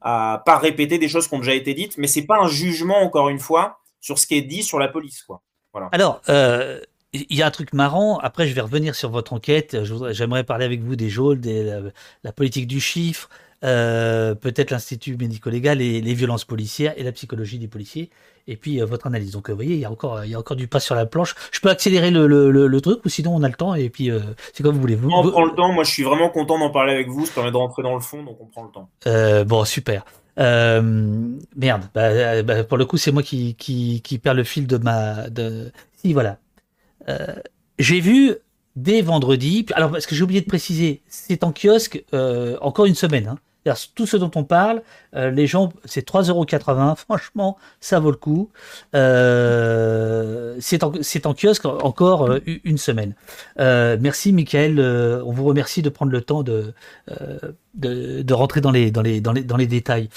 à pas répéter des choses qui ont déjà été dites, mais c'est pas un jugement encore une fois sur ce qui est dit sur la police, quoi. Voilà. Alors, euh, il y a un truc marrant. Après, je vais revenir sur votre enquête. J'aimerais parler avec vous des geôles, de la, politique du chiffre, euh, peut-être l'institut médico-légal et les violences policières et la psychologie des policiers. Et puis euh, votre analyse. Donc, euh, vous voyez, il y a encore, il y a encore du pas sur la planche. Je peux accélérer le, le, le, truc ou sinon on a le temps et puis c'est comme vous voulez. Vous, on prend le temps. Moi, je suis vraiment content d'en parler avec vous. Ça permet de rentrer dans le fond, donc on prend le temps. bon, super. merde. Bah, bah, pour le coup, c'est moi qui, qui, qui perds le fil de ma. De... Si, voilà. Euh, j'ai vu dès vendredi, alors parce que j'ai oublié de préciser, c'est en kiosque euh, encore une semaine. Hein. Tout ce dont on parle, euh, les gens, c'est 3,80€. Franchement, ça vaut le coup. c'est en, en, kiosque encore une semaine. merci, Michael. on vous remercie de prendre le temps de, de, de, rentrer dans les, dans les, dans les, dans les détails.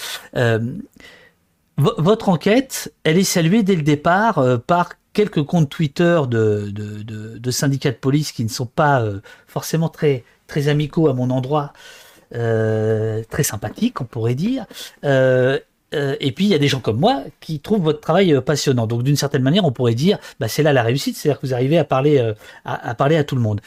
votre enquête, elle est saluée dès le départ par quelques comptes Twitter de, syndicats de police qui ne sont pas euh, forcément très, très amicaux à mon endroit, euh, très sympathiques, on pourrait dire. Euh, et puis il y a des gens comme moi qui trouvent votre travail passionnant. Donc d'une certaine manière, on pourrait dire, bah, c'est là la réussite, c'est-à-dire que vous arrivez à parler à, parler à tout le monde.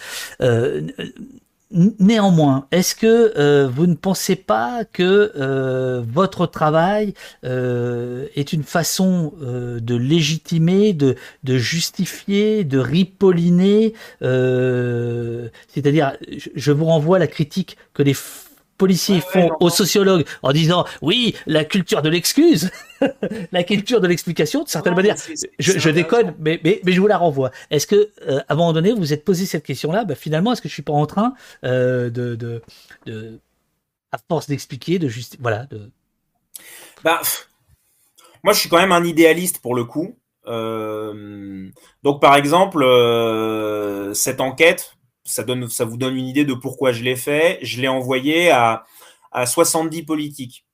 Néanmoins, est-ce que euh, vous ne pensez pas que euh, votre travail euh, est une façon de légitimer, de, de, justifier, de ripolliner C'est-à-dire, je vous renvoie à la critique que les policiers font aux sociologues en disant oui, la culture de l'excuse, la culture de l'explication, de certaine manière. Je, déconne, mais, mais, mais, je vous la renvoie. Est-ce que, euh, à un moment donné, vous vous êtes posé cette question-là? Bah, Finalement, est-ce que je suis pas en train euh, de, de, de, à force d'expliquer, de juste. Voilà. De... Bah, moi, je suis quand même un idéaliste pour le coup. Euh, donc, par exemple, cette enquête, ça, donne, ça vous donne une idée de pourquoi je l'ai fait. Je l'ai envoyé à, à 70 politiques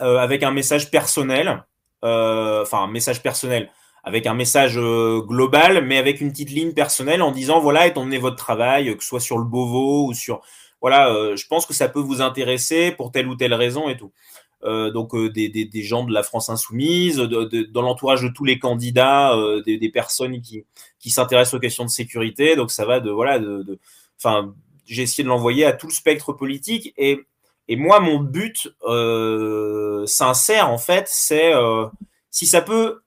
euh, avec un message personnel, euh, enfin un message personnel, avec un message euh, global, mais avec une petite ligne personnelle en disant voilà, étant donné votre travail, que ce soit sur le Beauvau ou sur. Voilà, je pense que ça peut vous intéresser pour telle ou telle raison et tout. Donc des, des, gens de la France insoumise, dans l'entourage de tous les candidats, des, des, personnes qui, qui s'intéressent aux questions de sécurité. Donc ça va de voilà, de, enfin, j'ai essayé de l'envoyer à tout le spectre politique et et moi mon but sincère en fait, c'est si ça peut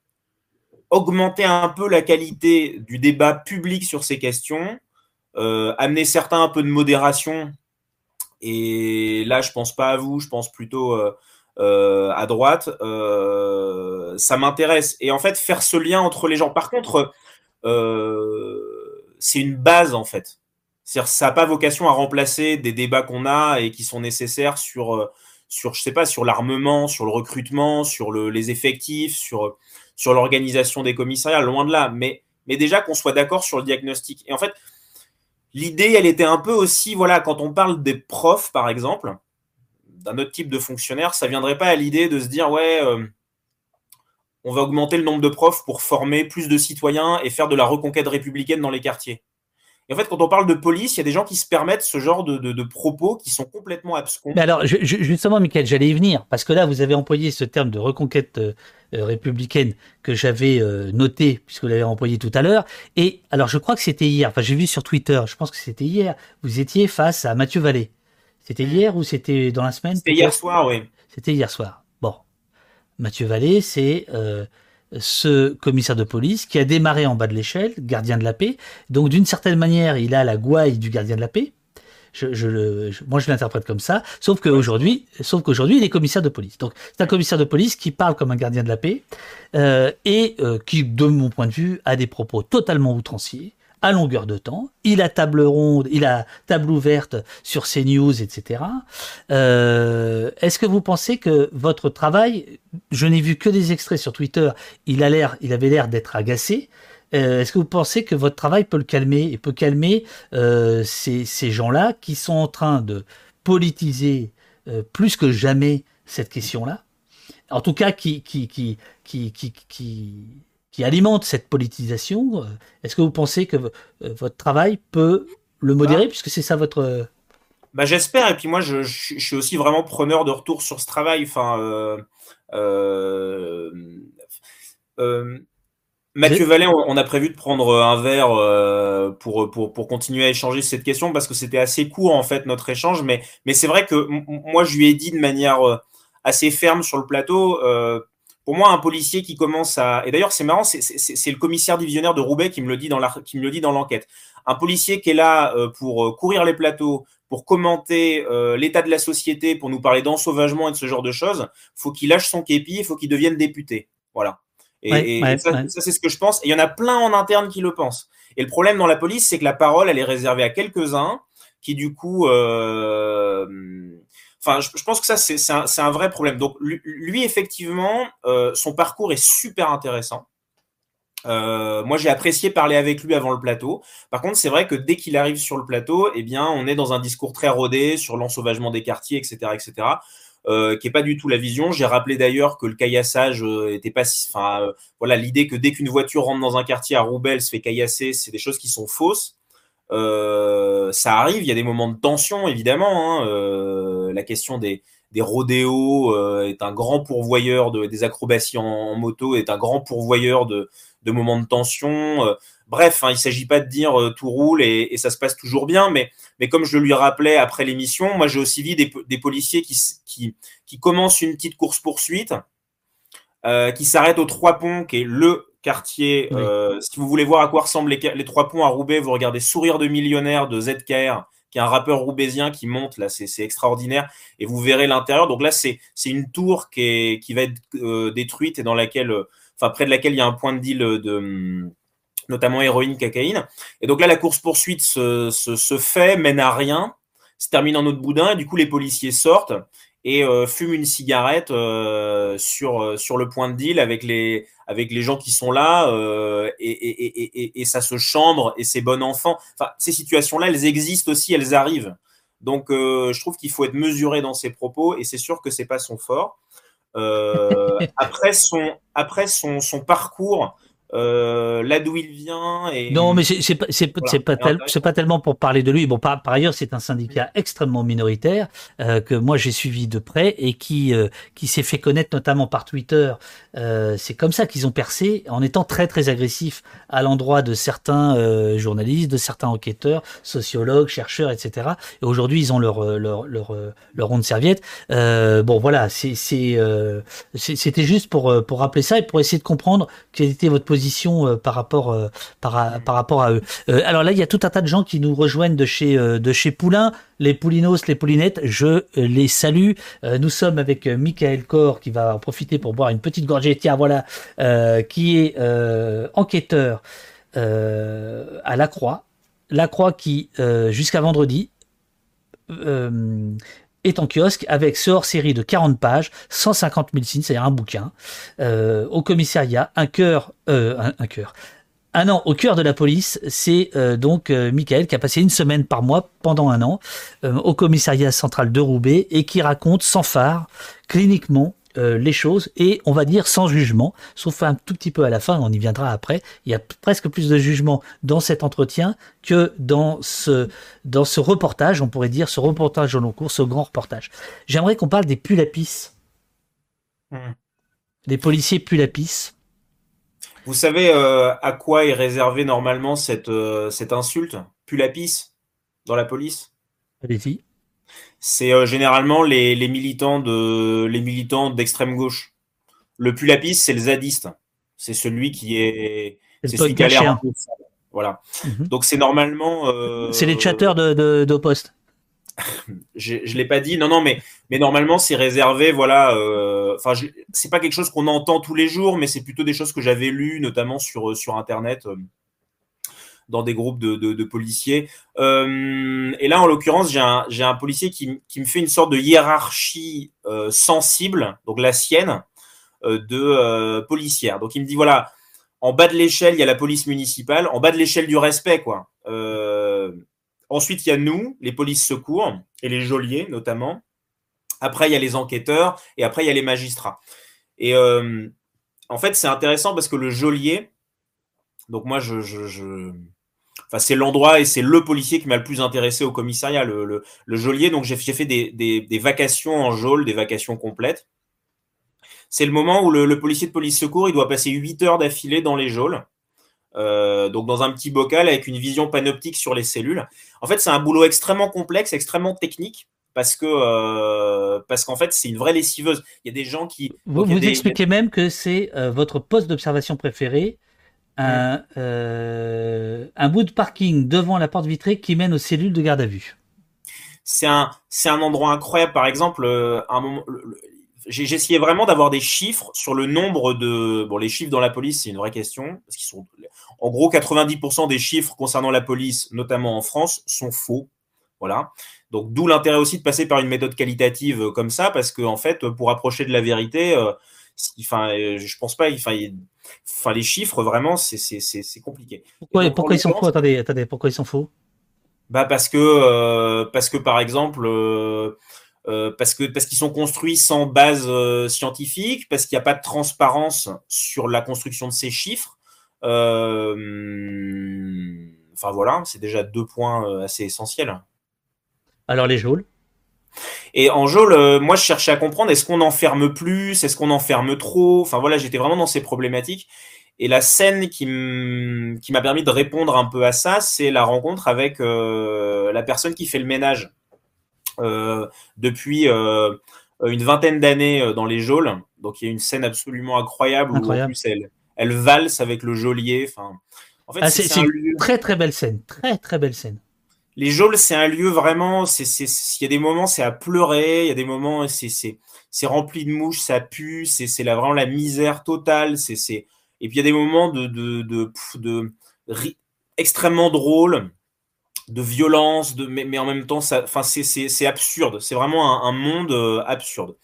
augmenter un peu la qualité du débat public sur ces questions, amener certains un peu de modération. Et là, je pense pas à vous, je pense plutôt euh, à droite, euh, ça m'intéresse. Et en fait, faire ce lien entre les gens. Par contre, euh, c'est une base en fait. Ça n'a pas vocation à remplacer des débats qu'on a et qui sont nécessaires sur, sur je sais pas, sur l'armement, sur le recrutement, sur le, les effectifs, sur, l'organisation des commissariats, loin de là. Mais, déjà qu'on soit d'accord sur le diagnostic. Et en fait, l'idée, elle était un peu aussi, voilà, quand on parle des profs, par exemple, d'un autre type de fonctionnaire, ça viendrait pas à l'idée de se dire ouais, euh, on va augmenter le nombre de profs pour former plus de citoyens et faire de la reconquête républicaine dans les quartiers. Et en fait, quand on parle de police, il y a des gens qui se permettent ce genre de, propos qui sont complètement abscons. Mais alors, justement, Michael, j'allais y venir, parce que là, vous avez employé ce terme de reconquête euh, républicaine que j'avais euh, noté, puisque vous l'avez employé tout à l'heure. Et alors, je crois que c'était hier, enfin, j'ai vu sur Twitter, je pense que c'était hier, vous étiez face à Mathieu Vallée. C'était hier ou c'était dans la semaine? C'était hier soir, oui. C'était hier soir. Bon, Mathieu Vallée, c'est ce commissaire de police qui a démarré en bas de l'échelle, gardien de la paix. Donc d'une certaine manière, il a la gouaille du gardien de la paix. Je, je, moi, je l'interprète comme ça. Sauf qu'aujourd'hui, sauf qu'aujourd'hui, il est commissaire de police. Donc, c'est un commissaire de police qui parle comme un gardien de la paix euh, et euh, qui, de mon point de vue, a des propos totalement outranciers à longueur de temps. Il a table ronde, il a table ouverte sur CNews, etc. Euh, Est-ce que vous pensez que votre travail, je n'ai vu que des extraits sur Twitter, il a l'air, il avait l'air d'être agacé. Euh, Est-ce que vous pensez que votre travail peut le calmer et peut calmer euh, ces, ces gens-là qui sont en train de politiser plus que jamais cette question-là? En tout cas, qui, qui, qui, qui, qui qui alimente cette politisation. Euh, est-ce que vous pensez que euh, votre travail peut le modérer, bah. puisque c'est ça votre... Euh, bah, J'espère, et puis moi je, je, suis aussi vraiment preneur de retour sur ce travail. Enfin, euh, euh, euh, Mathieu Vallée, on a prévu de prendre un verre pour, pour, pour continuer à échanger cette question parce que c'était assez court en fait notre échange, mais, mais c'est vrai que moi je lui ai dit de manière assez ferme sur le plateau, pour moi, un policier qui commence à. Et d'ailleurs, c'est marrant, c'est le commissaire divisionnaire de Roubaix qui me le dit dans l'enquête. Un policier qui est là euh, pour euh, courir les plateaux, pour commenter euh, l'état de la société, pour nous parler d'ensauvagement et de ce genre de choses, faut qu'il lâche son képi, il faut qu'il devienne député. Voilà. Et, ça, c'est ce que je pense. Et il y en a plein en interne qui le pensent. Et le problème dans la police, c'est que la parole, elle est réservée à quelques-uns qui, du coup, euh, Enfin, je, pense que ça, c'est un, vrai problème. Donc, lui, effectivement, euh, son parcours est super intéressant. Euh, moi, j'ai apprécié parler avec lui avant le plateau. Par contre, c'est vrai que dès qu'il arrive sur le plateau, eh bien, on est dans un discours très rodé sur l'ensauvagement des quartiers, etc., etc. Euh, qui est pas du tout la vision. J'ai rappelé d'ailleurs que le caillassage était pas si, enfin, voilà, l'idée que dès qu'une voiture rentre dans un quartier à Roubaix, elle se fait caillasser, c'est des choses qui sont fausses. Euh, ça arrive, il y a des moments de tension évidemment. Hein, euh, la question des, des rodéos euh, est un grand pourvoyeur de, des acrobaties en, moto, est un grand pourvoyeur de, de moments de tension. Bref, hein, il ne s'agit pas de dire tout roule et, ça se passe toujours bien, mais, mais comme je lui rappelais après l'émission, moi j'ai aussi vu des, des policiers qui, qui, qui, commencent une petite course-poursuite, qui s'arrêtent aux Trois Ponts, qui est le quartier. Euh, si vous voulez voir à quoi ressemblent les, les, trois ponts à Roubaix, vous regardez Sourire de millionnaire de ZKR, qui est un rappeur roubaisien qui monte. Là, c'est extraordinaire. Et vous verrez l'intérieur. Donc là, c'est une tour qui, est, qui va être euh, détruite et dans laquelle, euh, enfin, près de laquelle il y a un point de deal de notamment héroïne, cocaïne. Et donc là, la course-poursuite se, se, se, fait, mène à rien, se termine en autre boudin, et du coup, les policiers sortent et euh, fument une cigarette euh, sur, sur le point de deal avec les, avec les gens qui sont là euh, et, ça se chambre et c'est bon enfant. Enfin, ces situations-là, elles existent aussi, elles arrivent. Donc, euh, je trouve qu'il faut être mesuré dans ses propos et c'est sûr que c'est pas son fort. Euh, après son, après son, son parcours, euh, là d'où il vient. Et... Non, mais c'est pas, c'est voilà. pas, tel, pas, tellement pour parler de lui. Bon, par, par ailleurs, c'est un syndicat extrêmement minoritaire euh, que moi j'ai suivi de près et qui, euh, qui s'est fait connaître notamment par Twitter. Euh, c'est comme ça qu'ils ont percé en étant très très agressifs à l'endroit de certains euh, journalistes, de certains enquêteurs, sociologues, chercheurs, etc. Et aujourd'hui, ils ont leur leur leur, leur ronde serviette. bon, voilà, c'est c'était juste pour pour rappeler ça et pour essayer de comprendre quelle était votre position euh, par rapport euh, par, rapport à eux. Euh, alors là, il y a tout un tas de gens qui nous rejoignent de chez de chez Poulain, les Poulinos, les Poulinettes. Je les salue. nous sommes avec Michael Corr qui va en profiter pour boire une petite gorgée. Tiens, voilà, qui est enquêteur à La Croix. La Croix qui jusqu'à vendredi est en kiosque avec ce hors-série de 40 pages, 150 000 signes, c'est-à-dire un bouquin, euh, au commissariat, un cœur, euh, un, cœur. Un an au cœur de la police, c'est euh, donc Michael qui a passé une semaine par mois pendant un an au commissariat central de Roubaix et qui raconte sans phare, cliniquement, euh, les choses et on va dire sans jugement, sauf un tout petit peu à la fin, on y viendra après. Il y a presque plus de jugement dans cet entretien que dans ce, dans ce reportage, on pourrait dire ce reportage au long cours, ce grand reportage. J'aimerais qu'on parle des pulapis. Mmh. Les policiers pulapis. Vous savez euh, à quoi est réservée normalement cette, euh, cette insulte? Pulapis? Dans la police? Allez-y c'est euh, généralement les, les, militants de les militants d'extrême gauche. Le Pulapis, c'est le zadiste. C'est celui qui est. C'est celui qui a l'air un peu Voilà. Mhm. Donc c'est normalement. Euh, c'est les chatters de, de, de poste. je ne l'ai pas dit. Non, non, mais, mais normalement, c'est réservé. Voilà. Euh, enfin, c'est pas quelque chose qu'on entend tous les jours, mais c'est plutôt des choses que j'avais lues, notamment sur, sur Internet, dans des groupes de, de, policiers. Euh, et là, en l'occurrence, j'ai un, un, policier qui, qui, me fait une sorte de hiérarchie euh, sensible, donc la sienne, de policière. Donc, il me dit voilà, en bas de l'échelle, il y a la police municipale, en bas de l'échelle du respect, quoi. Ensuite, il y a nous, les polices secours et les geôliers notamment. Après, il y a les enquêteurs et après, il y a les magistrats. Et euh, en fait, c'est intéressant parce que le geôlier, donc moi, je, Enfin, c'est l'endroit et c'est le policier qui m'a le plus intéressé au commissariat, le, le, geôlier. Donc, j'ai fait des, des, vacations en geôle, des vacations complètes. C'est le moment où le, le, policier de police secours, il doit passer 8 heures d'affilée dans les geôles. Euh, donc dans un petit bocal avec une vision panoptique sur les cellules. En fait, c'est un boulot extrêmement complexe, extrêmement technique. Parce que euh, parce qu'en fait c'est une vraie lessiveuse. Il y a des gens qui. Vous, vous expliquez même que c'est euh, votre poste d'observation préféré, un, un bout de parking devant la porte vitrée qui mène aux cellules de garde à vue. C'est un c'est un endroit incroyable. Par exemple, un moment, j'ai essayé vraiment d'avoir des chiffres sur le nombre de. Bon, les chiffres dans la police, c'est une vraie question. Parce qu'ils sont. En gros, 90% des chiffres concernant la police, notamment en France, sont faux. Voilà. Donc, d'où l'intérêt aussi de passer par une méthode qualitative euh, comme ça, parce que, en fait, pour approcher de la vérité, euh, enfin, euh, je pense pas. Enfin, enfin les chiffres, vraiment, c'est compliqué. Pourquoi, pourquoi ils sont faux attendez, attendez, pourquoi ils sont faux bah parce que, parce que, par exemple. Euh, parce que parce qu'ils sont construits sans base euh, scientifique, parce qu'il n'y a pas de transparence sur la construction de ces chiffres. Euh, enfin voilà, c'est déjà deux points assez essentiels. Alors les geôles et en geôle, moi je cherchais à comprendre est-ce qu'on enferme plus, est-ce qu'on enferme trop? Enfin voilà, j'étais vraiment dans ces problématiques. Et la scène qui m'a permis de répondre un peu à ça, c'est la rencontre avec la personne qui fait le ménage euh, depuis euh, une vingtaine d'années euh, dans les geôles. Donc il y a une scène absolument incroyable, où en plus elle, elle valse avec le geôlier. Enfin, en fait, ah, c'est une très très belle scène, très très belle scène. Les geôles, c'est un lieu vraiment. C'est, il y a des moments, c'est à pleurer. Il y a des moments, c'est, rempli de mouches, ça pue. C'est, vraiment la misère totale. C'est, c'est. Et puis il y a des moments de, de, de, extrêmement drôles de violence, mais, en même temps, c'est absurde. C'est vraiment un, monde euh, absurde.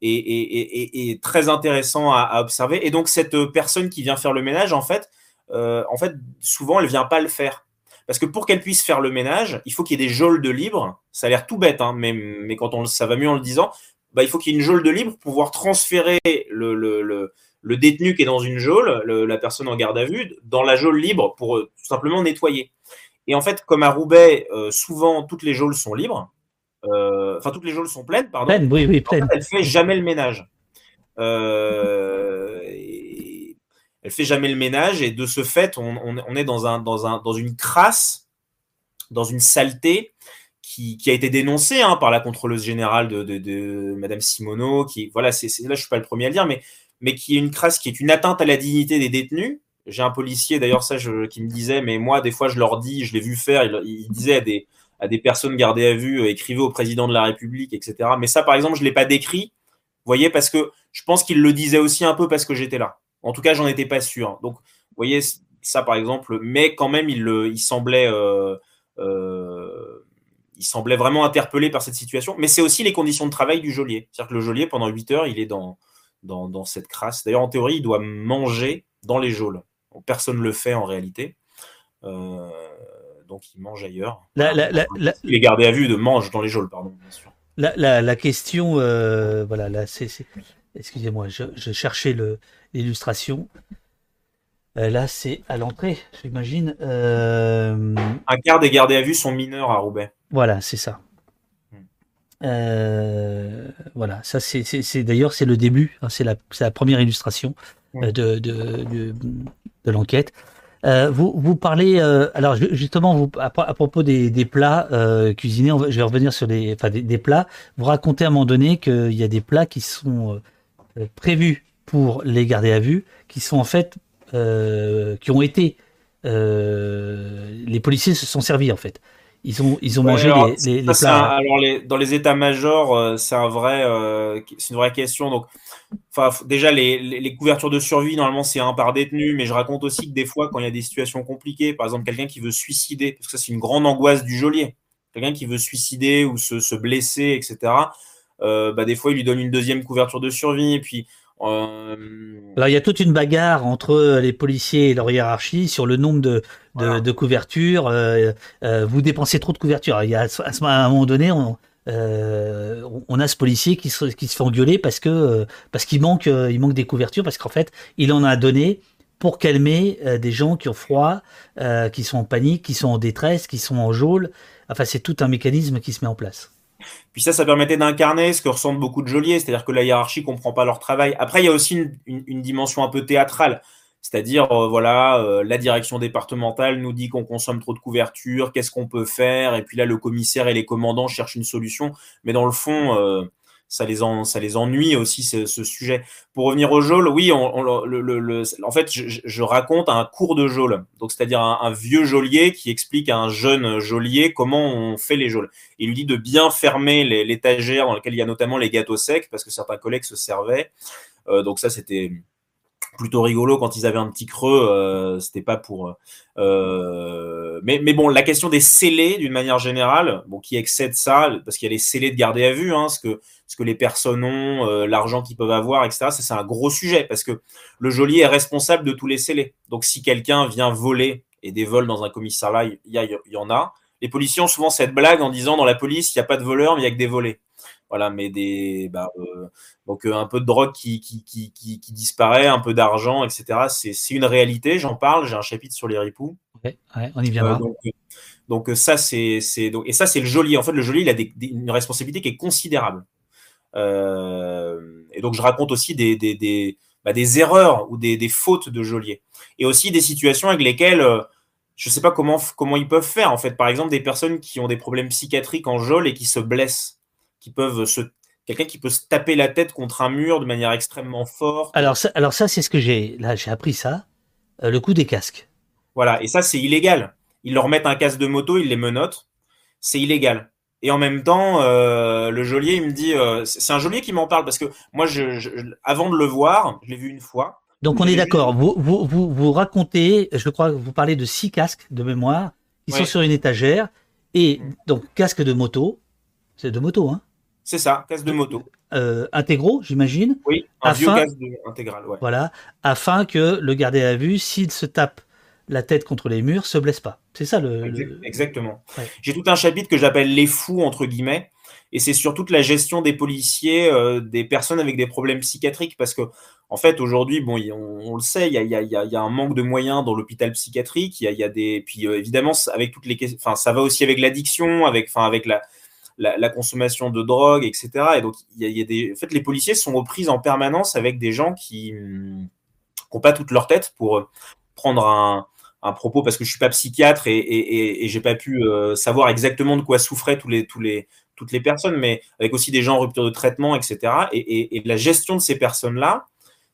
Et, très intéressant à, observer. Et donc, cette personne qui vient faire le ménage, en fait, euh, en fait souvent, elle vient pas le faire. Parce que pour qu'elle puisse faire le ménage, il faut qu'il y ait des geôles de libre. Ça a l'air tout bête, hein, mais, mais quand on, ça va mieux en le disant, bah, il faut qu'il y ait une geôle de libre pour pouvoir transférer le, le, le, le détenu qui est dans une geôle, la personne en garde à vue, dans la geôle libre pour euh, tout simplement nettoyer. Et en fait, comme à Roubaix, euh, souvent toutes les geôles sont libres, euh, enfin toutes les geôles sont pleines, pardon. Pleine, oui, oui, pleine. elle fait jamais le ménage. Euh, elle fait jamais le ménage et de ce fait, on, est dans, un, dans, un, dans une crasse, dans une saleté qui, a été dénoncée hein, par la contrôleuse générale de, de, Madame Simoneau, voilà, là je suis pas le premier à le dire, mais, qui est une crasse qui est une atteinte à la dignité des détenus j'ai un policier, d'ailleurs, ça, qui me disait, mais moi, des fois, je leur dis, je l'ai vu faire, il, disait à des, à des personnes gardées à vue, euh, écrivez au président de la République, etc. Mais ça, par exemple, je ne l'ai pas décrit, vous voyez, parce que je pense qu'il le disait aussi un peu parce que j'étais là. En tout cas, j'en étais pas sûr. Donc, vous voyez, ça, par exemple, mais quand même, il, il semblait. Euh, euh, il semblait vraiment interpellé par cette situation, mais c'est aussi les conditions de travail du geôlier. C'est-à-dire que le geôlier, pendant 8 heures, il est dans, dans, dans cette crasse. D'ailleurs, en théorie, il doit manger dans les geôles personne ne le fait en réalité. Euh, donc il mange ailleurs. il est gardé à vue de mange dans les geôles, pardon, bien sûr. La, question, euh, voilà, là, c'est, excusez-moi, je, cherchais l'illustration. Euh, là, c'est à l'entrée, j'imagine. Un quart des gardés à vue sont mineurs à Roubaix. Voilà, c'est ça. Hmm. voilà, ça c'est, d'ailleurs c'est le début, hein, c'est la, première illustration de, de, de l'enquête. Euh, vous, vous parlez, euh, alors justement, vous, à, propos des, des plats euh, cuisinés, je vais revenir sur les, enfin, des, plats. Vous racontez à un moment donné qu'il y a des plats qui sont prévus pour les garder à vue, qui sont en fait, qui ont été, les policiers se sont servis en fait. Ils ont, ils ont mangé les, plats. alors dans les états-majors, c'est un vrai, c'est une vraie question. Donc, Enfin, déjà, les, couvertures de survie, normalement, c'est un par détenu, mais je raconte aussi que des fois, quand il y a des situations compliquées, par exemple, quelqu'un qui veut suicider, parce que ça, c'est une grande angoisse du geôlier, quelqu'un qui veut suicider ou se, blesser, etc., euh, bah, des fois, il lui donne une deuxième couverture de survie, et puis. Euh, Alors, il y a toute une bagarre entre les policiers et leur hiérarchie sur le nombre de, couvertures. Euh, vous dépensez trop de couvertures. Il y a, à, un moment donné, on, euh, on a ce policier qui se, qui se fait engueuler parce que euh, parce qu'il manque euh, il manque des couvertures parce qu'en fait il en a donné pour calmer des gens qui ont froid, qui sont en panique, qui sont en détresse, qui sont en geôle. Enfin, c'est tout un mécanisme qui se met en place. Puis ça, ça permettait d'incarner ce que ressentent beaucoup de geôliers, c'est-à-dire que la hiérarchie comprend pas leur travail. Après, il y a aussi une dimension un peu théâtrale. C'est-à-dire, euh, voilà, euh, la direction départementale nous dit qu'on consomme trop de couverture, qu'est-ce qu'on peut faire Et puis là, le commissaire et les commandants cherchent une solution. Mais dans le fond, euh, ça, les ennuie aussi, ce, sujet. Pour revenir au geôle, oui, en fait, je, raconte un cours de geôle. Donc, c'est-à-dire un, vieux geôlier qui explique à un jeune geôlier comment on fait les geôles. Il lui dit de bien fermer l'étagère dans laquelle il y a notamment les gâteaux secs, parce que certains collègues se servaient. donc ça, c'était plutôt rigolo quand ils avaient un petit creux. Euh, c'était pas pour. Euh, mais, mais bon, la question des scellés, d'une manière générale, bon, qui excède ça, parce qu'il y a les scellés de garder à vue, hein, ce que les personnes ont, euh, l'argent qu'ils peuvent avoir, etc. C'est un gros sujet parce que le geôlier est responsable de tous les scellés. Donc, si quelqu'un vient voler et des vols dans un commissariat, il y, y en a. Les policiers ont souvent cette blague en disant dans la police, il n'y a pas de voleurs, mais il y a que des volés voilà, mais des, bah, euh, donc euh, un peu de drogue qui, qui, qui, qui, disparaît, un peu d'argent, etc. C'est une réalité, j'en parle, j'ai un chapitre sur les ripoux. Ouais, on y viendra. Euh, donc, ça, c'est, donc, et ça, c'est le joli. En fait, le joli, il a une responsabilité qui est considérable. et donc, je raconte aussi des, des, des, bah, des erreurs ou des, des, fautes de geôlier. Et aussi des situations avec lesquelles je ne sais pas comment, comment ils peuvent faire. En fait, par exemple, des personnes qui ont des problèmes psychiatriques en geôle et qui se blessent qui peuvent se quelqu'un qui peut se taper la tête contre un mur de manière extrêmement forte. Alors ça, alors ça c'est ce que j'ai là j'ai appris ça, euh, le coup des casques. Voilà, et ça c'est illégal. Ils leur mettent un casque de moto, ils les menottent, c'est illégal. Et en même temps, euh, le geôlier, il me dit, euh, c'est un geôlier qui m'en parle parce que moi, je, avant de le voir, je l'ai vu une fois. Donc on est d'accord. Vous, vous, vous, vous, racontez, je crois que vous parlez de six casques de mémoire qui sont sur une étagère et mm. donc casque de moto, c'est de moto, hein c'est ça, casque de moto. Euh, intégraux, j'imagine. Oui, un vieux casque intégral. Ouais. Voilà, afin que le gardé à vue, s'il se tape la tête contre les murs, se blesse pas. C'est ça le. Exactement. J'ai tout un chapitre que j'appelle les fous entre guillemets, et c'est sur toute la gestion des policiers, euh, des personnes avec des problèmes psychiatriques, parce que en fait aujourd'hui, bon, on, le sait, il y a, y, a, y a, un manque de moyens dans l'hôpital psychiatrique. Il y a, y a, des, puis euh, évidemment avec toutes les, enfin ça va aussi avec l'addiction, avec, enfin avec la la, consommation de drogue, etc. Et donc, il y, a, des. En fait, les policiers sont aux prises en permanence avec des gens qui n'ont hum, pas toute leur tête pour prendre un, propos parce que je suis pas psychiatre et, et, et, j'ai pas pu euh, savoir exactement de quoi souffraient tous les, tous les, toutes les personnes, mais avec aussi des gens en rupture de traitement, etc. Et, la gestion de ces personnes-là,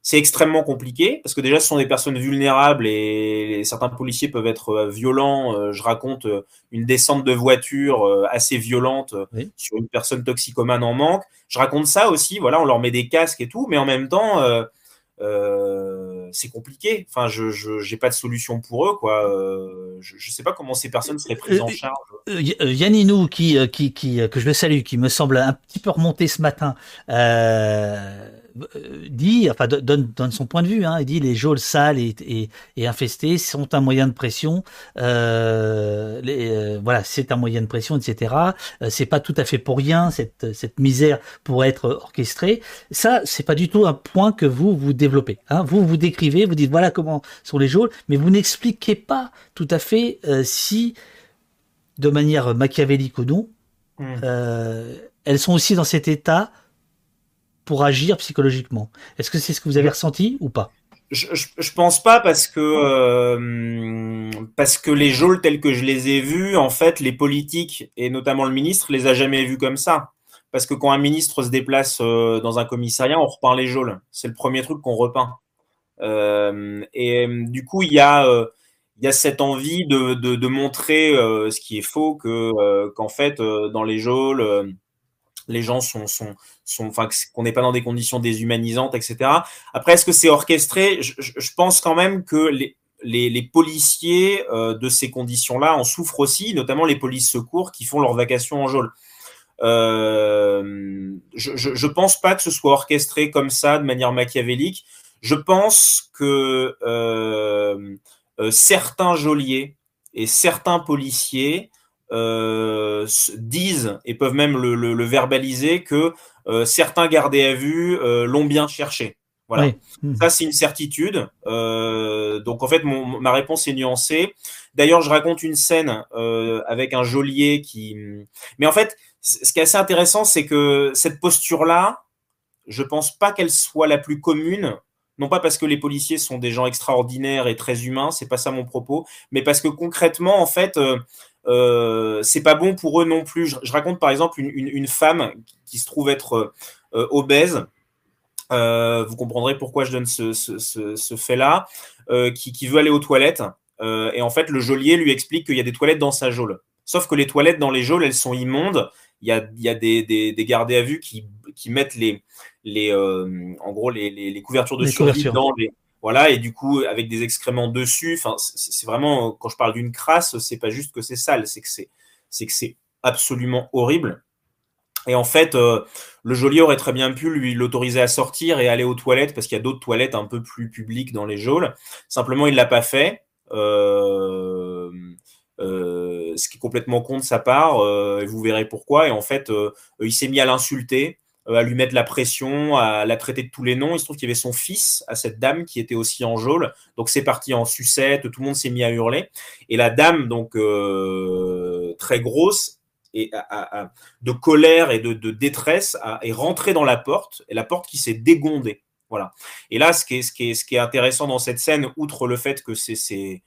c'est extrêmement compliqué parce que déjà, ce sont des personnes vulnérables et certains policiers peuvent être euh, violents. Euh, je raconte euh, une descente de voiture assez violente sur une personne toxicomane en manque. Je raconte ça aussi. Voilà, on leur met des casques et tout, mais en même temps, c'est compliqué. Enfin, je n'ai pas de solution pour eux, quoi. je ne sais pas comment ces personnes seraient prises en charge. Yanninou, qui, qui, qui, que je le salue, qui me semble un petit peu remonté ce matin. Euh euh, dit, enfin donne, donne son point de vue, hein, il dit les geôles sales et, et, et, infestées sont un moyen de pression, euh, les, euh, voilà, c'est un moyen de pression, etc. Euh, c'est pas tout à fait pour rien cette, cette misère pourrait être orchestrée. Ça, c'est pas du tout un point que vous vous développez. Hein. Vous vous décrivez, vous dites voilà comment sont les geôles, mais vous n'expliquez pas tout à fait si, de manière machiavélique ou non, mmh. elles sont aussi dans cet état pour agir psychologiquement. Est-ce que c'est ce que vous avez ressenti ou pas? Je, je, pense pas parce que euh, parce que les geôles tels que je les ai vus, en fait, les politiques et notamment le ministre les a jamais vus comme ça. parce que quand un ministre se déplace dans un commissariat, on repeint les geôles. C'est le premier truc qu'on repeint. et du coup, il y a il y a cette envie de, de, montrer ce qui est faux, que qu'en fait dans les geôles les gens sont, sont, qu'on n'est pas dans des conditions déshumanisantes, etc. Après, est-ce que c'est orchestré? Je, pense quand même que les, policiers euh, de ces conditions-là en souffrent aussi, notamment les polices secours qui font leur vacation en geôle. Euh, je, je, pense pas que ce soit orchestré comme ça, de manière machiavélique. Je pense que euh, certains geôliers et certains policiers disent et peuvent même le, verbaliser que certains gardés à vue euh, l'ont bien cherché. Voilà. Hmm. Ça, c'est une certitude. donc, en fait, ma réponse est nuancée. D'ailleurs, je raconte une scène avec un geôlier qui. Mais en fait, ce qui est assez intéressant, c'est que cette posture-là, je pense pas qu'elle soit la plus commune. Non pas parce que les policiers sont des gens extraordinaires et très humains, c'est pas ça mon propos, mais parce que concrètement, en fait, euh, c'est pas bon pour eux non plus. Je, raconte par exemple une, femme qui se trouve être euh, obèse. Euh, vous comprendrez pourquoi je donne ce, fait-là, qui, veut aller aux toilettes. et en fait, le geôlier lui explique qu'il y a des toilettes dans sa geôle. Sauf que les toilettes dans les geôles, elles sont immondes. Il y a, des, des, gardés à vue qui, mettent les, les, en gros les, couvertures de survie dans les, voilà, et du coup, avec des excréments dessus, c'est vraiment, quand je parle d'une crasse, c'est pas juste que c'est sale, c'est que c'est, absolument horrible. Et en fait, euh, le geôlier aurait très bien pu lui l'autoriser à sortir et aller aux toilettes parce qu'il y a d'autres toilettes un peu plus publiques dans les geôles. Simplement, il l'a pas fait. Euh, euh, ce qui est complètement con sa part, et vous verrez pourquoi. Et en fait, il s'est mis à l'insulter, à lui mettre la pression, à la traiter de tous les noms. Il se trouve qu'il y avait son fils à cette dame qui était aussi en geôle. Donc c'est parti en sucette, tout le monde s'est mis à hurler. Et la dame, donc euh, très grosse, et de colère et de, détresse, est rentrée dans la porte, et la porte qui s'est dégondée. Voilà. Et là, ce qui est, ce qui est, ce qui est intéressant dans cette scène, outre le fait que c'est, c'est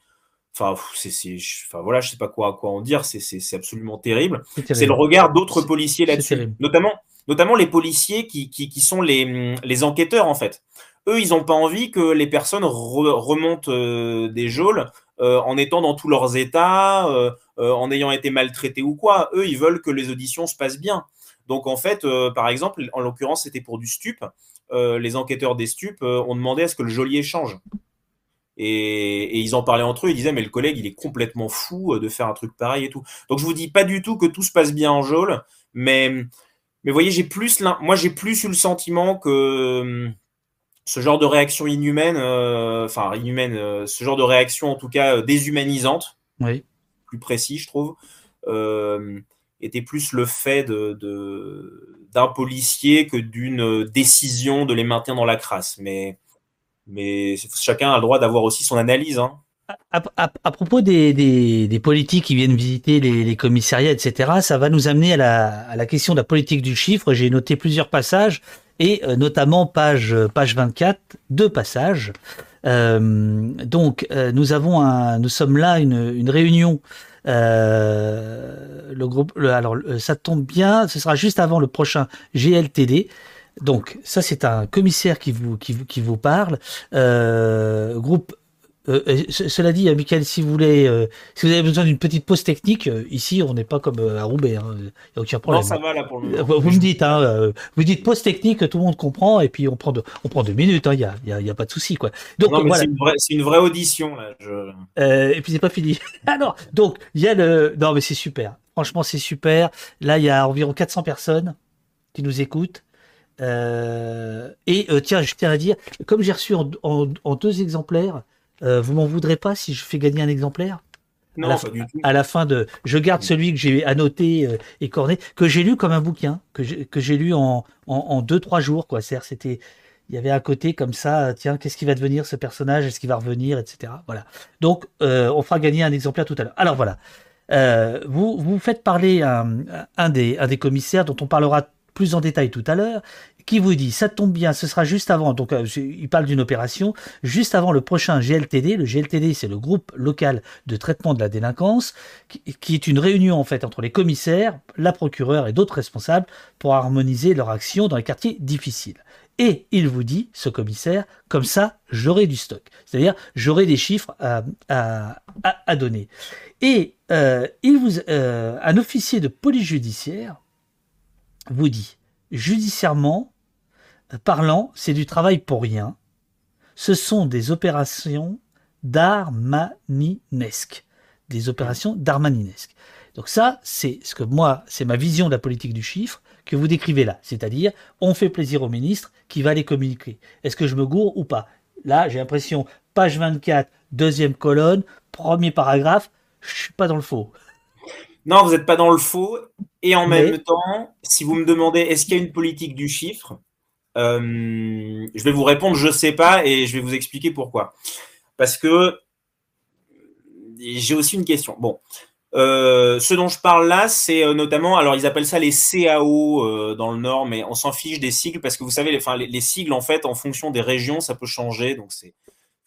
enfin, c'est, enfin voilà, je sais pas quoi, quoi en dire, c'est, c'est, absolument terrible. C'est le regard d'autres policiers là-dessus, notamment notamment les policiers qui, qui, sont les, les, enquêteurs en fait. Eux, ils n'ont pas envie que les personnes remontent euh, des geôles euh, en étant dans tous leurs états, euh, en ayant été maltraités ou quoi. Eux, ils veulent que les auditions se passent bien. Donc en fait, par exemple, en l'occurrence, c'était pour du stup. les enquêteurs des stupes ont demandé à ce que le geôlier change. Et, et, ils en parlaient entre eux, ils disaient mais le collègue il est complètement fou de faire un truc pareil et tout. Donc je vous dis pas du tout que tout se passe bien en geôle, mais mais vous voyez, j'ai plus, moi, j'ai plus eu le sentiment que hum, ce genre de réaction inhumaine, euh, enfin inhumaine, euh, ce genre de réaction en tout cas euh, déshumanisante, oui. plus précis, je trouve, était plus le fait de, d'un policier que d'une décision de les maintenir dans la crasse. Mais, mais chacun a le droit d'avoir aussi son analyse. Hein. À, propos des, politiques qui viennent visiter les, commissariats, etc., ça va nous amener à la, question de la politique du chiffre. J'ai noté plusieurs passages, et euh, notamment page, page 24, deux passages. Euh, donc, euh, nous avons un, nous sommes là une, une réunion. le groupe, alors ça tombe bien, ce sera juste avant le prochain GLTD. Donc, ça c'est un commissaire qui vous qui, qui vous parle. groupe euh, cela dit, euh, Michael, si vous voulez, euh, si vous avez besoin d'une petite pause technique, ici, on n'est pas comme à Roubaix, hein, il a aucun problème. Non, ça va là pour le Vous me dites, hein, vous dites pause technique, tout le monde comprend, et puis on prend, on prend deux minutes, il hein, n'y a, y a, pas de souci, quoi. Donc, voilà. c'est une, vraie audition, là. Je... et puis c'est pas fini. ah non, donc, il y a le. Non, mais c'est super. Franchement, c'est super. Là, il y a environ 400 personnes qui nous écoutent. et tiens, je tiens à dire, comme j'ai reçu en deux exemplaires, euh, vous m'en voudrez pas si je fais gagner un exemplaire non, à la, du tout. à la fin de, je garde celui que j'ai annoté euh, et corné, que j'ai lu comme un bouquin, que j'ai lu en, en, deux trois jours quoi. cest c'était, il y avait un côté comme ça, tiens, qu'est-ce qui va devenir ce personnage, est-ce qu'il va revenir, etc. Voilà. Donc, euh, on fera gagner un exemplaire tout à l'heure. Alors voilà, vous vous faites parler un, un des un des commissaires dont on parlera plus en détail tout à l'heure, qui vous dit, ça tombe bien, ce sera juste avant, donc euh, il parle d'une opération, juste avant le prochain GLTD. Le GLTD, c'est le groupe local de traitement de la délinquance, qui, est une réunion en fait entre les commissaires, la procureure et d'autres responsables pour harmoniser leur action dans les quartiers difficiles. Et il vous dit, ce commissaire, comme ça, j'aurai du stock. C'est-à-dire, j'aurai des chiffres à, donner. Et euh, il vous, euh, un officier de police judiciaire vous dit, judiciairement, parlant, c'est du travail pour rien. Ce sont des opérations d'armaninesques. Des opérations d'armaninesques. Donc ça, c'est ce que moi, c'est ma vision de la politique du chiffre que vous décrivez là. C'est-à-dire, on fait plaisir au ministre qui va les communiquer. Est-ce que je me gourre ou pas? Là, j'ai l'impression, page 24, deuxième colonne, premier paragraphe, je suis pas dans le faux. Non, vous n'êtes pas dans le faux. Et en même temps, si vous me demandez est-ce qu'il y a une politique du chiffre, euh, je vais vous répondre, je ne sais pas, et je vais vous expliquer pourquoi. Parce que j'ai aussi une question. Bon, euh, ce dont je parle là, c'est euh, notamment, alors ils appellent ça les CAO dans le Nord, mais on s'en fiche des sigles parce que vous savez, les, les, sigles en fait, en fonction des régions, ça peut changer, donc c'est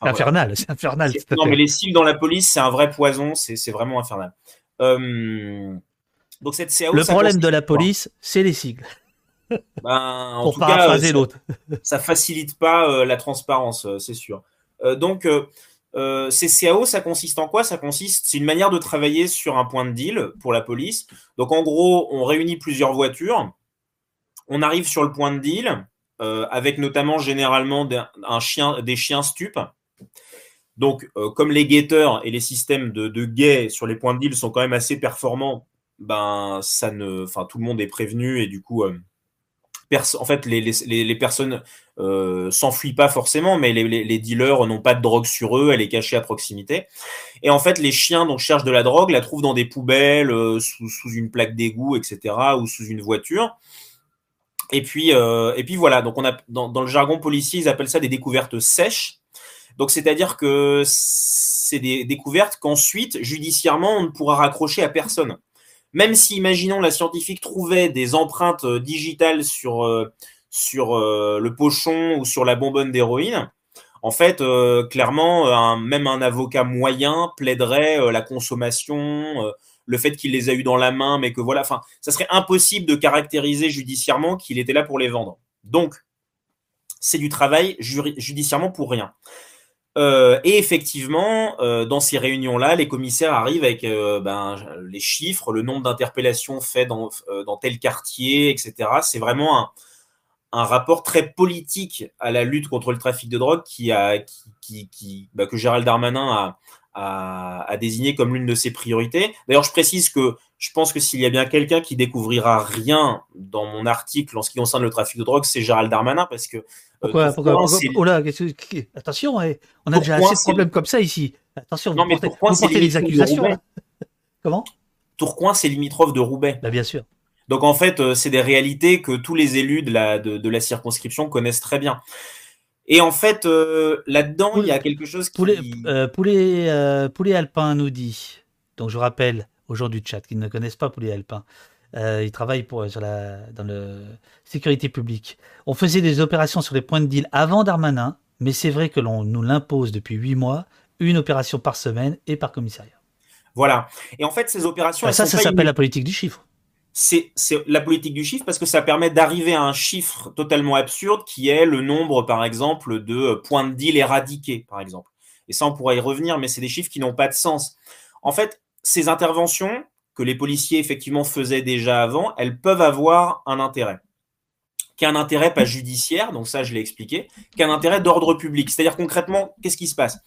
infernal, c'est infernal. Non, mais les sigles dans la police, c'est un vrai poison, c'est vraiment infernal. Donc cette CAO, le problème de la police, c'est les sigles. Ben, en tout cas, ça, l'autre. ça facilite pas euh, la transparence, euh, c'est sûr. Euh, donc, ces CAO, ça consiste en quoi? Ça consiste, c'est une manière de travailler sur un point de deal pour la police. Donc, en gros, on réunit plusieurs voitures, on arrive sur le point de deal, avec notamment généralement un chien, des chiens stupes. Donc, comme les guetteurs et les systèmes de, guet sur les points de deal sont quand même assez performants, ben ça ne, enfin tout le monde est prévenu et du coup en fait, les, personnes euh, s'enfuient pas forcément, mais les, dealers n'ont pas de drogue sur eux, elle est cachée à proximité. Et en fait, les chiens dont cherchent de la drogue la trouvent dans des poubelles, euh, sous, une plaque d'égout, etc., ou sous une voiture. Et puis, euh, et puis voilà. Donc, on a dans, dans, le jargon policier, ils appellent ça des découvertes sèches. Donc, c'est-à-dire que c'est des découvertes qu'ensuite, judiciairement, on ne pourra raccrocher à personne même si, imaginons, la scientifique trouvait des empreintes euh, digitales sur, euh, euh, le pochon ou sur la bonbonne d'héroïne, en fait, clairement, même un avocat moyen plaiderait la consommation, le fait qu'il les a eu dans la main, mais que voilà, enfin, ça serait impossible de caractériser judiciairement qu'il était là pour les vendre. Donc, c'est du travail judiciairement pour rien. Euh, et effectivement, euh, dans ces réunions-là, les commissaires arrivent avec euh, ben, les chiffres, le nombre d'interpellations faites dans, dans, tel quartier, etc. C'est vraiment un, rapport très politique à la lutte contre le trafic de drogue qui bah, que Gérald Darmanin a, a, désigné comme l'une de ses priorités. D'ailleurs, je précise que je pense que s'il y a bien quelqu'un qui découvrira rien dans mon article en ce qui concerne le trafic de drogue, c'est Gérald Darmanin, parce que pourquoi, pourquoi, oh là, attention, eh, on a déjà assez de problèmes comme ça ici. Attention, non, vous, mais portez, les accusations. Comment? Tourcoing, c'est limitrophe de Roubaix. Bah, bien sûr. Donc en fait, euh, c'est des réalités que tous les élus de la, de, la circonscription connaissent très bien. Et en fait, euh, là-dedans, il y a quelque chose qui... Poulet, euh, poulet, poulet alpin nous dit, donc je rappelle aux gens du chat qui ne connaissent pas Poulet alpin, euh, il travaille pour, sur la, dans la sécurité publique. On faisait des opérations sur les points de deal avant Darmanin, mais c'est vrai que l'on nous l'impose depuis huit mois, une opération par semaine et par commissariat. Voilà. Et en fait, ces opérations. ça, ça s'appelle la politique du chiffre. C'est la politique du chiffre parce que ça permet d'arriver à un chiffre totalement absurde qui est le nombre, par exemple, de points de deal éradiqués, par exemple. Et ça, on pourra y revenir, mais c'est des chiffres qui n'ont pas de sens. En fait, ces interventions, que les policiers effectivement faisaient déjà avant, elles peuvent avoir un intérêt. Qu'un intérêt pas judiciaire, donc ça je l'ai expliqué, qu'un intérêt d'ordre public. C'est-à-dire concrètement, qu'est-ce qui se passe?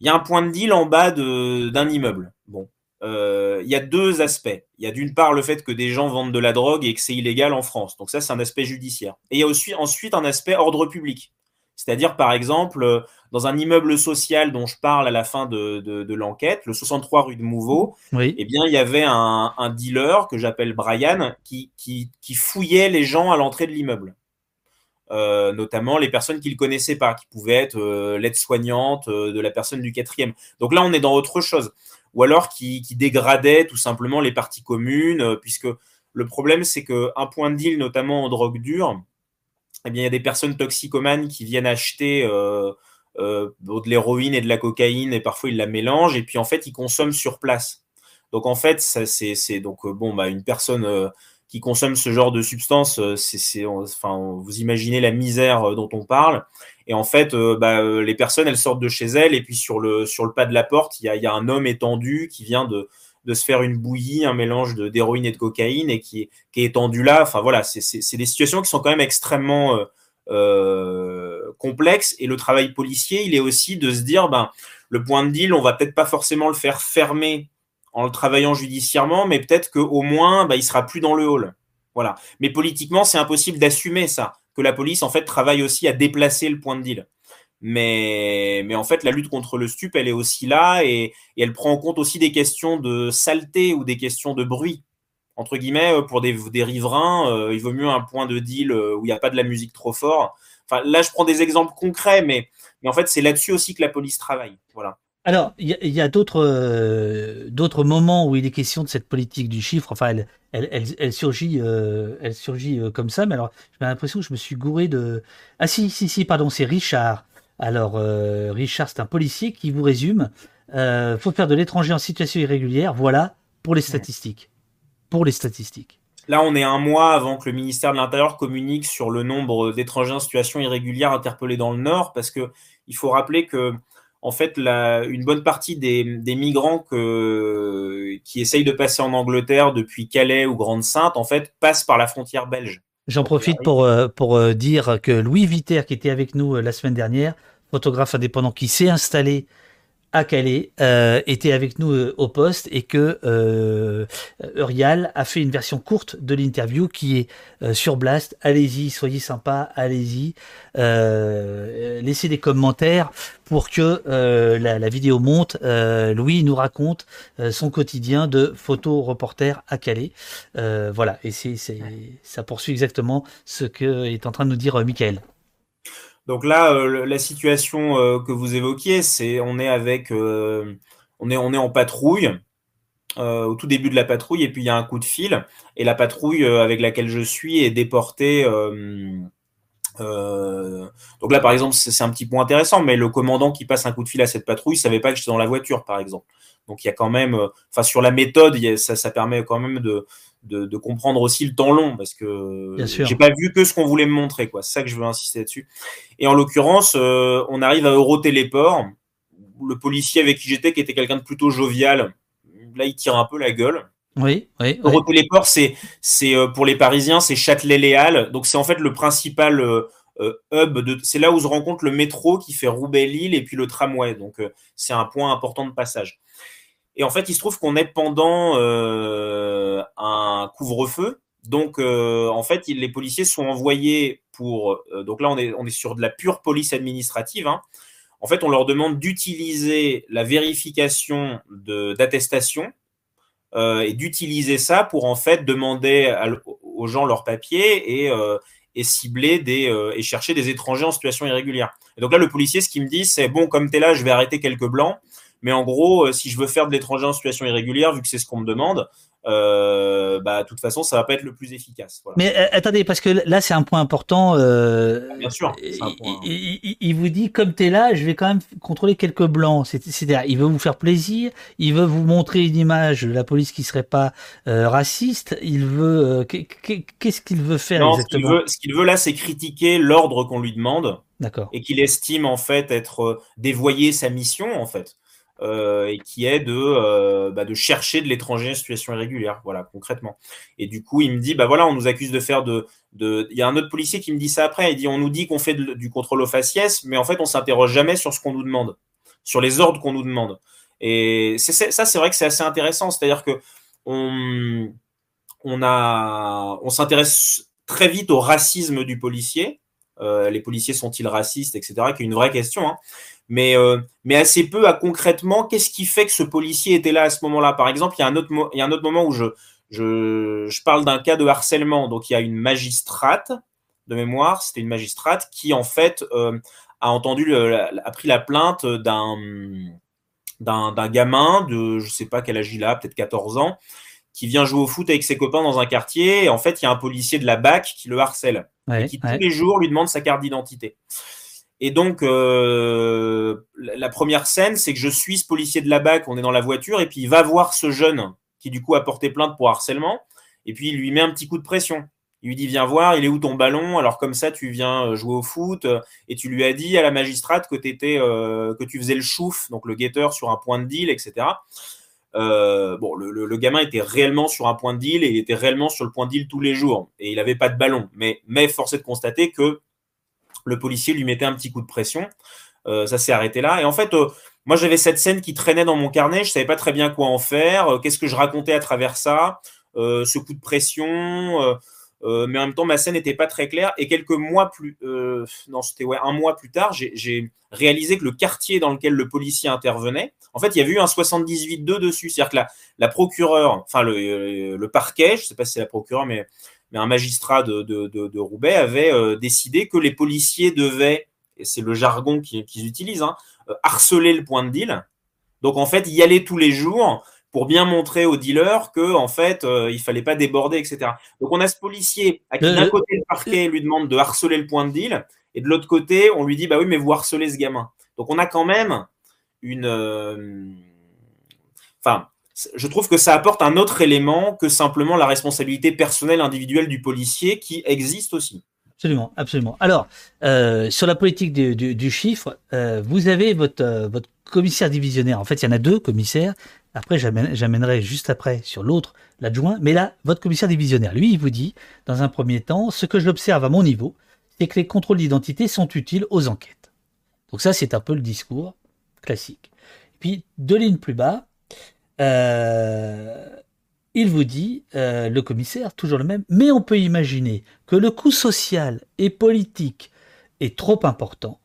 Il y a un point de deal en bas d'un immeuble. Bon, il y a deux aspects. Il y a d'une part le fait que des gens vendent de la drogue et que c'est illégal en France. Donc ça, c'est un aspect judiciaire. Et il y a aussi ensuite un aspect ordre public. C'est-à-dire, par exemple, euh, dans un immeuble social dont je parle à la fin de, l'enquête, le 63 rue de Mouveau, eh bien, il y avait un, dealer que j'appelle Brian qui, fouillait les gens à l'entrée de l'immeuble. Euh, notamment les personnes qu'il ne connaissait pas, qui pouvaient être euh, l'aide-soignante de la personne du quatrième. Donc là, on est dans autre chose. Ou alors qui, dégradait tout simplement les parties communes, puisque Le problème, c'est qu'un point de deal, notamment en drogue dure, eh bien, il y a des personnes toxicomanes qui viennent acheter euh, euh, de l'héroïne et de la cocaïne et parfois ils la mélangent et puis en fait ils consomment sur place. Donc en fait, c'est donc bon bah une personne qui consomme ce genre de substance, c'est enfin vous imaginez la misère dont on parle. Et en fait, bah, les personnes elles sortent de chez elles et puis sur le sur le pas de la porte, il y a, un homme étendu qui vient de de se faire une bouillie, un mélange d'héroïne et de cocaïne et qui, qui est étendu là. Enfin voilà, c'est des situations qui sont quand même extrêmement euh, euh, complexes. Et le travail policier, il est aussi de se dire, ben, le point de deal, on va peut-être pas forcément le faire fermer en le travaillant judiciairement, mais peut-être qu'au moins, ben, il sera plus dans le hall. Voilà. Mais politiquement, c'est impossible d'assumer ça, que la police en fait travaille aussi à déplacer le point de deal. Mais, mais en fait, la lutte contre le stup, elle est aussi là et, elle prend en compte aussi des questions de saleté ou des questions de bruit. Entre guillemets, euh, pour des, riverains, euh, il vaut mieux un point de deal euh, où il n'y a pas de la musique trop fort. Enfin, là, je prends des exemples concrets, mais, mais en fait, c'est là-dessus aussi que la police travaille. Voilà. Alors, il y a, d'autres d'autres moments où il est question de cette politique du chiffre. Enfin, elle, elle, elle, surgit, elle surgit comme ça. Mais alors, j'ai l'impression que je me suis gouré de. Ah si, si, si, pardon, c'est Richard alors, euh, Richard, c'est un policier qui vous résume. Euh, faut faire de l'étranger en situation irrégulière. Voilà pour les statistiques. Pour les statistiques. Là, on est un mois avant que le ministère de l'Intérieur communique sur le nombre d'étrangers en situation irrégulière interpellés dans le Nord, parce que il faut rappeler que, en fait, la, une bonne partie des, migrants qui essayent de passer en Angleterre depuis Calais ou Grande-Sainte, en fait, passent par la frontière belge. J'en profite pour, euh, pour euh, dire que Louis Viter, qui était avec nous la semaine dernière, photographe indépendant qui s'est installé à Calais, euh, était avec nous euh, au poste et que euh, Urial a fait une version courte de l'interview qui est euh, sur Blast. Allez-y, soyez sympa, allez-y. laissez des commentaires pour que la, la, vidéo monte. Louis nous raconte son quotidien de photo reporter à Calais. voilà, et c'est, ça poursuit exactement ce que est en train de nous dire Michael. Donc là, euh, la situation euh, que vous évoquiez, c'est on est avec, euh, on est on est en patrouille au tout début de la patrouille et puis il y a un coup de fil et la patrouille avec laquelle je suis est déportée. donc là, par exemple, c'est un petit point intéressant, mais le commandant qui passe un coup de fil à cette patrouille savait pas que j'étais dans la voiture, par exemple. Donc il y a quand même, enfin sur la méthode, ça, ça permet quand même de, de, comprendre aussi le temps long parce que j'ai pas vu que ce qu'on voulait me montrer quoi. C'est ça que je veux insister là-dessus. Et en l'occurrence, euh, on arrive à Eurotéléport. Le policier avec qui j'étais, qui était quelqu'un de plutôt jovial, là il tire un peu la gueule. Oui, oui. Eurotéléport, c'est c'est euh, pour les Parisiens, c'est Châtelet-Léal. Donc c'est en fait le principal euh, hub. C'est là où se rencontre le métro qui fait Roubaix-Lille et puis le tramway. Donc c'est un point important de passage. Et en fait, il se trouve qu'on est pendant euh, un couvre-feu. Donc, euh, en fait, les policiers sont envoyés pour. Euh, donc là, on est, on est sur de la pure police administrative. Hein. En fait, on leur demande d'utiliser la vérification d'attestation et d'utiliser ça pour en fait demander aux gens leurs papiers et, et cibler des et chercher des étrangers en situation irrégulière. Et donc là, le policier, ce qu'il me dit, c'est bon, comme tu es là, je vais arrêter quelques blancs. Mais en gros, euh, si je veux faire de l'étranger en situation irrégulière, vu que c'est ce qu'on me demande, euh, bah, de toute façon, ça va pas être le plus efficace. Mais euh, attendez, parce que là, c'est un point important. Euh, Bien sûr. Un point... il, il, vous dit, comme tu es là, je vais quand même contrôler quelques blancs. C'est-à-dire, il veut vous faire plaisir, il veut vous montrer une image de la police qui serait pas raciste. Il veut, qu'est-ce qu'il veut faire non, exactement Ce qu'il veut, ce qu'il veut là, c'est critiquer l'ordre qu'on lui demande. D'accord. Et qu'il estime en fait être dévoyer sa mission en fait. Euh, et qui est de, euh, bah, de chercher de l'étranger en situation irrégulière, voilà, concrètement. Et du coup, il me dit, bah voilà, on nous accuse de faire de. Il y a un autre policier qui me dit ça après, il dit, on nous dit qu'on fait du contrôle au faciès, mais en fait, on s'interroge jamais sur ce qu'on nous demande, sur les ordres qu'on nous demande. Et ça, c'est vrai que c'est assez intéressant, c'est-à-dire que on, on, a, on s'intéresse très vite au racisme du policier. Euh, les policiers sont-ils racistes, etc., qui est une vraie question. Hein mais, euh, mais assez peu à concrètement qu'est-ce qui fait que ce policier était là à ce moment-là? Par exemple, il y a un autre, il y a un autre moment où je, je, je parle d'un cas de harcèlement. Donc, il y a une magistrate de mémoire, c'était une magistrate qui, en fait, euh, a entendu, a pris la plainte d'un d'un gamin de, je sais pas quel âge il a, peut-être 14 ans, qui vient jouer au foot avec ses copains dans un quartier. Et en fait, il y a un policier de la BAC qui le harcèle et qui tous les jours lui demande sa carte d'identité. Et donc, euh, la première scène, c'est que je suis ce policier de la BAC, on est dans la voiture, et puis il va voir ce jeune qui, du coup, a porté plainte pour harcèlement, et puis il lui met un petit coup de pression. Il lui dit Viens voir, il est où ton ballon? Alors, comme ça, tu viens euh, jouer au foot, et tu lui as dit à la magistrate que, étais, euh, que tu faisais le chouf, donc le guetteur sur un point de deal, etc. Euh, bon, le, le, gamin était réellement sur un point de deal et il était réellement sur le point de deal tous les jours, et il n'avait pas de ballon. Mais, mais force est de constater que le policier lui mettait un petit coup de pression. Euh, ça s'est arrêté là. Et en fait, euh, moi, j'avais cette scène qui traînait dans mon carnet. Je savais pas très bien quoi en faire. Euh, qu'est-ce que je racontais à travers ça? Ce coup de pression. mais en même temps, ma scène n'était pas très claire. Et quelques mois plus, non, c'était ouais, un mois plus tard, j'ai réalisé que le quartier dans lequel le policier intervenait, en fait, il y avait eu un 78-2 dessus. C'est-à-dire que la, la procureure, enfin le, le, parquet, je sais pas si c'est la procureure, mais mais un magistrat de, Roubaix avait euh, décidé que les policiers devaient, et c'est le jargon qu'ils utilisent, hein, euh, harceler le point de deal. Donc en fait, y aller tous les jours pour bien montrer aux dealers que en fait, euh, il fallait pas déborder, etc. Donc on a ce policier à qui d'un côté le parquet lui demande de harceler le point de deal, et de l'autre côté, on lui dit bah oui, mais vous harcelez ce gamin. Donc on a quand même une, enfin, je trouve que ça apporte un autre élément que simplement la responsabilité personnelle individuelle du policier qui existe aussi. Absolument, absolument. Alors, euh, sur la politique du, chiffre, euh, vous avez votre, euh, votre commissaire divisionnaire. En fait, il y en a deux commissaires. Après, j'amènerai juste après sur l'autre, l'adjoint. Mais là, votre commissaire divisionnaire, lui, il vous dit, dans un premier temps, ce que j'observe à mon niveau, c'est que les contrôles d'identité sont utiles aux enquêtes. Donc ça, c'est un peu le discours classique. Puis, deux lignes plus bas, il vous dit, euh, le commissaire, toujours le même, mais on peut imaginer que le coût social et politique est trop important.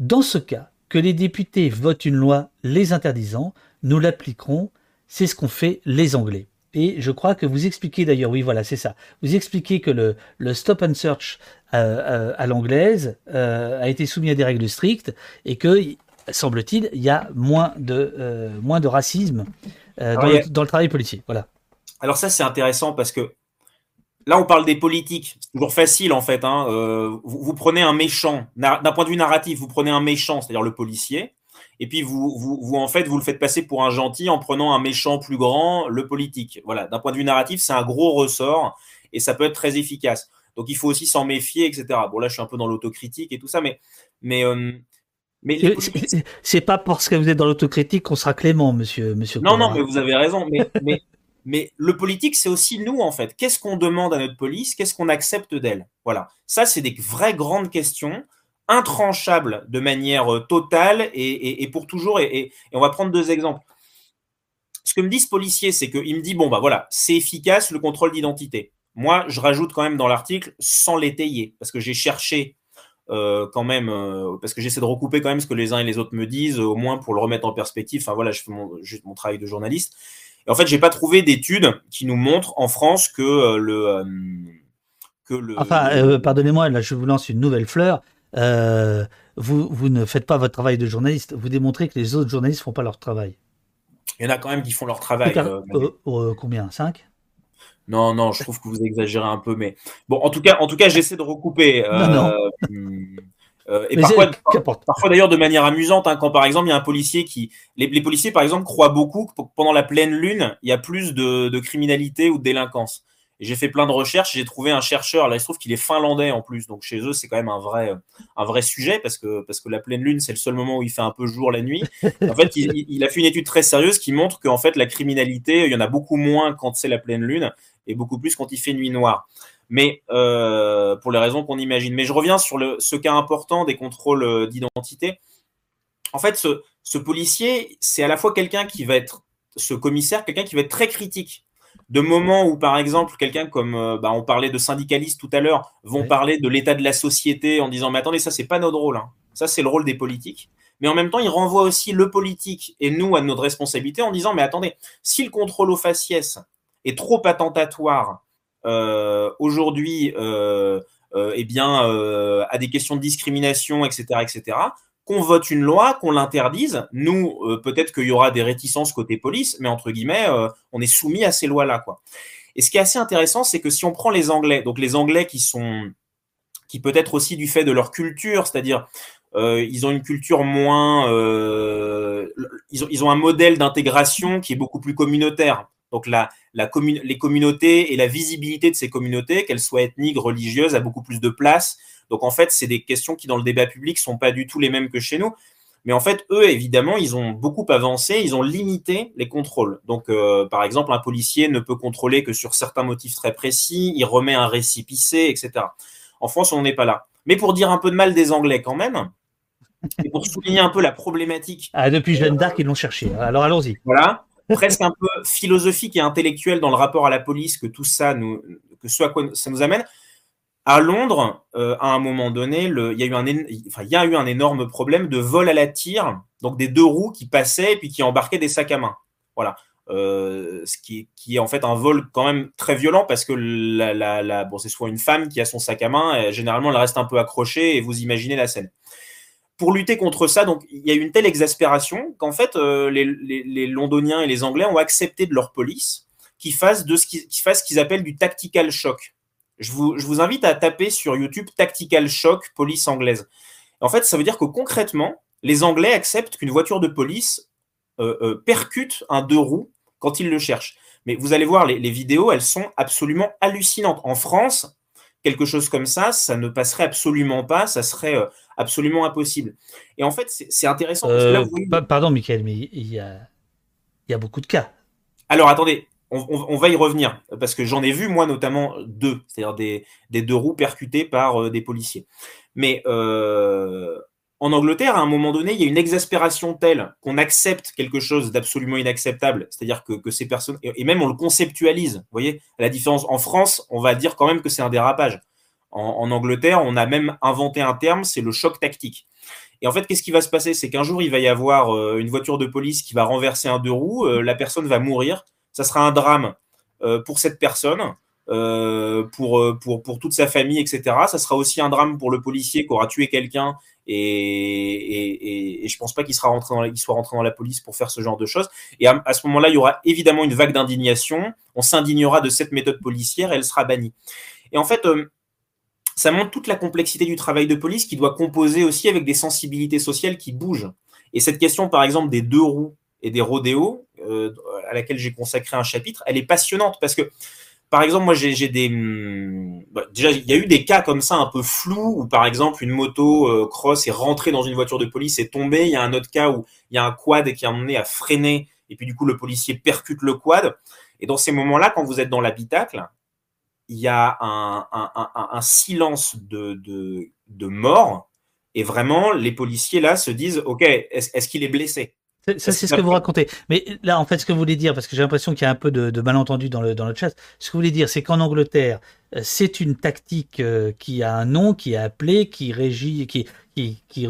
Dans ce cas, que les députés votent une loi les interdisant, nous l'appliquerons. C'est ce qu'ont fait les Anglais. Et je crois que vous expliquez d'ailleurs, oui voilà, c'est ça. Vous expliquez que le, le stop and search euh, à l'anglaise a été soumis à des règles strictes et que, semble-t-il, il y a moins de, moins de racisme euh, dans, le, travail policier. Voilà. Alors ça, c'est intéressant parce que là, on parle des politiques. C'est toujours facile, en fait. Hein. Euh, vous, prenez un méchant, d'un point de vue narratif, vous prenez un méchant, c'est-à-dire le policier, et puis vous, vous, en fait, vous le faites passer pour un gentil en prenant un méchant plus grand, le politique. Voilà, d'un point de vue narratif, c'est un gros ressort, et ça peut être très efficace. Donc il faut aussi s'en méfier, etc. Bon, là, je suis un peu dans l'autocritique et tout ça, mais, mais euh, mais c'est pas parce que vous êtes dans l'autocritique qu'on sera clément, monsieur. monsieur non, non, mais vous avez raison. Mais, mais, mais le politique, c'est aussi nous, en fait. Qu'est-ce qu'on demande à notre police? Qu'est-ce qu'on accepte d'elle? Voilà. Ça, c'est des vraies grandes questions, intranchables de manière euh, totale et, et, pour toujours. Et, et, on va prendre deux exemples. Ce que me dit ce policier, c'est qu'il me dit bon, bah voilà, c'est efficace le contrôle d'identité. Moi, je rajoute quand même dans l'article sans l'étayer, parce que j'ai cherché euh, quand même, euh, parce que j'essaie de recouper quand même ce que les uns et les autres me disent, au moins pour le remettre en perspective. Enfin voilà, je fais mon, juste mon travail de journaliste. Et en fait, j'ai pas trouvé d'études qui nous montrent en France que euh, le que le. Enfin, pardonnez-moi, là, je vous lance une nouvelle fleur. vous, vous ne faites pas votre travail de journaliste. Vous démontrez que les autres journalistes font pas leur travail. Il y en a quand même qui font leur travail. combien? 5 non, non, je trouve que vous exagérez un peu, mais bon, en tout cas, en tout cas, j'essaie de recouper. Euh, euh, et parfois, parfois d'ailleurs de manière amusante, hein, quand par exemple il y a un policier qui, les, policiers par exemple croient beaucoup que pendant la pleine lune, il y a plus de, de criminalité ou de délinquance. J'ai fait plein de recherches, j'ai trouvé un chercheur, là il se trouve qu'il est finlandais en plus, donc chez eux c'est quand même un vrai, un vrai sujet parce que, parce que la pleine lune c'est le seul moment où il fait un peu jour la nuit. En fait, il, il a fait une étude très sérieuse qui montre qu'en fait la criminalité, il y en a beaucoup moins quand c'est la pleine lune et beaucoup plus quand il fait nuit noire. Mais euh, pour les raisons qu'on imagine. Mais je reviens sur le, ce cas important des contrôles euh, d'identité. En fait, ce, ce policier, c'est à la fois quelqu'un qui va être, ce commissaire, quelqu'un qui va être très critique. De moments où, par exemple, quelqu'un comme, euh, bah, on parlait de syndicalistes tout à l'heure, vont parler de l'état de la société en disant, mais attendez, ça, c'est pas notre rôle. Hein. Ça, c'est le rôle des politiques. Mais en même temps, il renvoie aussi le politique et nous à notre responsabilité en disant, mais attendez, si le contrôle aux faciès, est trop attentatoire euh, aujourd'hui, euh, euh, eh bien, à des questions de discrimination, etc., etc., qu'on vote une loi, qu'on l'interdise. Nous, peut-être qu'il y aura des réticences côté police, mais entre guillemets, on est soumis à ces lois-là. Quoi. Et ce qui est assez intéressant, c'est que si on prend les Anglais, donc les Anglais qui sont, qui peut-être aussi du fait de leur culture, c'est-à-dire ils ont une culture moins, ils, ont, ils ont un modèle d'intégration qui est beaucoup plus communautaire. Donc la, la les communautés et la visibilité de ces communautés, qu'elles soient ethniques, religieuses, a beaucoup plus de place. Donc en fait, c'est des questions qui dans le débat public sont pas du tout les mêmes que chez nous. Mais en fait, eux, évidemment, ils ont beaucoup avancé, ils ont limité les contrôles. Donc, euh, par exemple, un policier ne peut contrôler que sur certains motifs très précis, il remet un récipicé, etc. En France, on n'est pas là. Mais pour dire un peu de mal des Anglais quand même, et pour souligner un peu la problématique. Ah, depuis Jeanne d'Arc, ils l'ont cherché. Alors allons-y. Voilà. Presque un peu philosophique et intellectuel dans le rapport à la police que tout ça nous, que quoi ça nous amène. À Londres, euh, à un moment donné, il, y a eu un, il y a eu un énorme problème de vol à la tire, donc des deux roues qui passaient et puis qui embarquaient des sacs à main. Voilà. Euh, ce qui, qui, est en fait un vol quand même très violent parce que la, bon, c'est soit une femme qui a son sac à main, et généralement elle reste un peu accrochée et vous imaginez la scène. Pour lutter contre ça, donc il y a eu une telle exaspération qu'en fait euh, les, Londoniens et les Anglais ont accepté de leur police qu'ils fassent de ce qu'ils fassent ce qu'ils appellent du tactical shock. Je vous, invite à taper sur YouTube Tactical Shock police anglaise. En fait, ça veut dire que concrètement, les Anglais acceptent qu'une voiture de police euh, euh, percute un deux roues quand ils le cherchent. Mais vous allez voir, les, vidéos, elles sont absolument hallucinantes. En France, quelque chose comme ça, ça ne passerait absolument pas, ça serait euh, absolument impossible. Et en fait, c'est intéressant. Pardon, Michael, mais il y a, il y a beaucoup de cas. Alors attendez, on, va y revenir, parce que j'en ai vu, moi, notamment deux, c'est-à-dire des, deux roues percutées par euh, des policiers. Mais euh, en Angleterre, à un moment donné, il y a une exaspération telle qu'on accepte quelque chose d'absolument inacceptable, c'est-à-dire que, ces personnes, et, même on le conceptualise, vous voyez, la différence, en France, on va dire quand même que c'est un dérapage. En, Angleterre, on a même inventé un terme, c'est le choc tactique. Et en fait, qu'est-ce qui va se passer? C'est qu'un jour, il va y avoir euh, une voiture de police qui va renverser un deux roues, la personne va mourir, ça sera un drame euh, pour cette personne, euh, pour, euh, pour, pour toute sa famille, etc. Ça sera aussi un drame pour le policier qui aura tué quelqu'un et, et, et, je pense pas qu'il sera rentré la, soit rentré dans la police pour faire ce genre de choses. Et à, ce moment-là, il y aura évidemment une vague d'indignation. On s'indignera de cette méthode policière et elle sera bannie. Et en fait, ça montre toute la complexité du travail de police qui doit composer aussi avec des sensibilités sociales qui bougent. Et cette question, par exemple, des deux roues et des rodéos, euh, à laquelle j'ai consacré un chapitre, elle est passionnante parce que, par exemple, moi, j'ai. Hmm, bah, déjà, il y a eu des cas comme ça un peu flous où, par exemple, une moto euh, cross est rentrée dans une voiture de police et tombée. Il y a un autre cas où il y a un quad qui a emmené à freiner et puis, du coup, le policier percute le quad. Et dans ces moments-là, quand vous êtes dans l'habitacle, il y a un, silence de, mort. Et vraiment, les policiers là se disent Ok, est-ce qu'il est blessé? Ça, c'est ce que vous racontez. Mais là, en fait, ce que vous voulez dire, parce que j'ai l'impression qu'il y a un peu de, de malentendu dans le, dans le chat, ce que vous voulez dire, c'est qu'en Angleterre, euh, c'est une tactique euh, qui a un nom, qui est appelé, qui régit, qui, qui, qui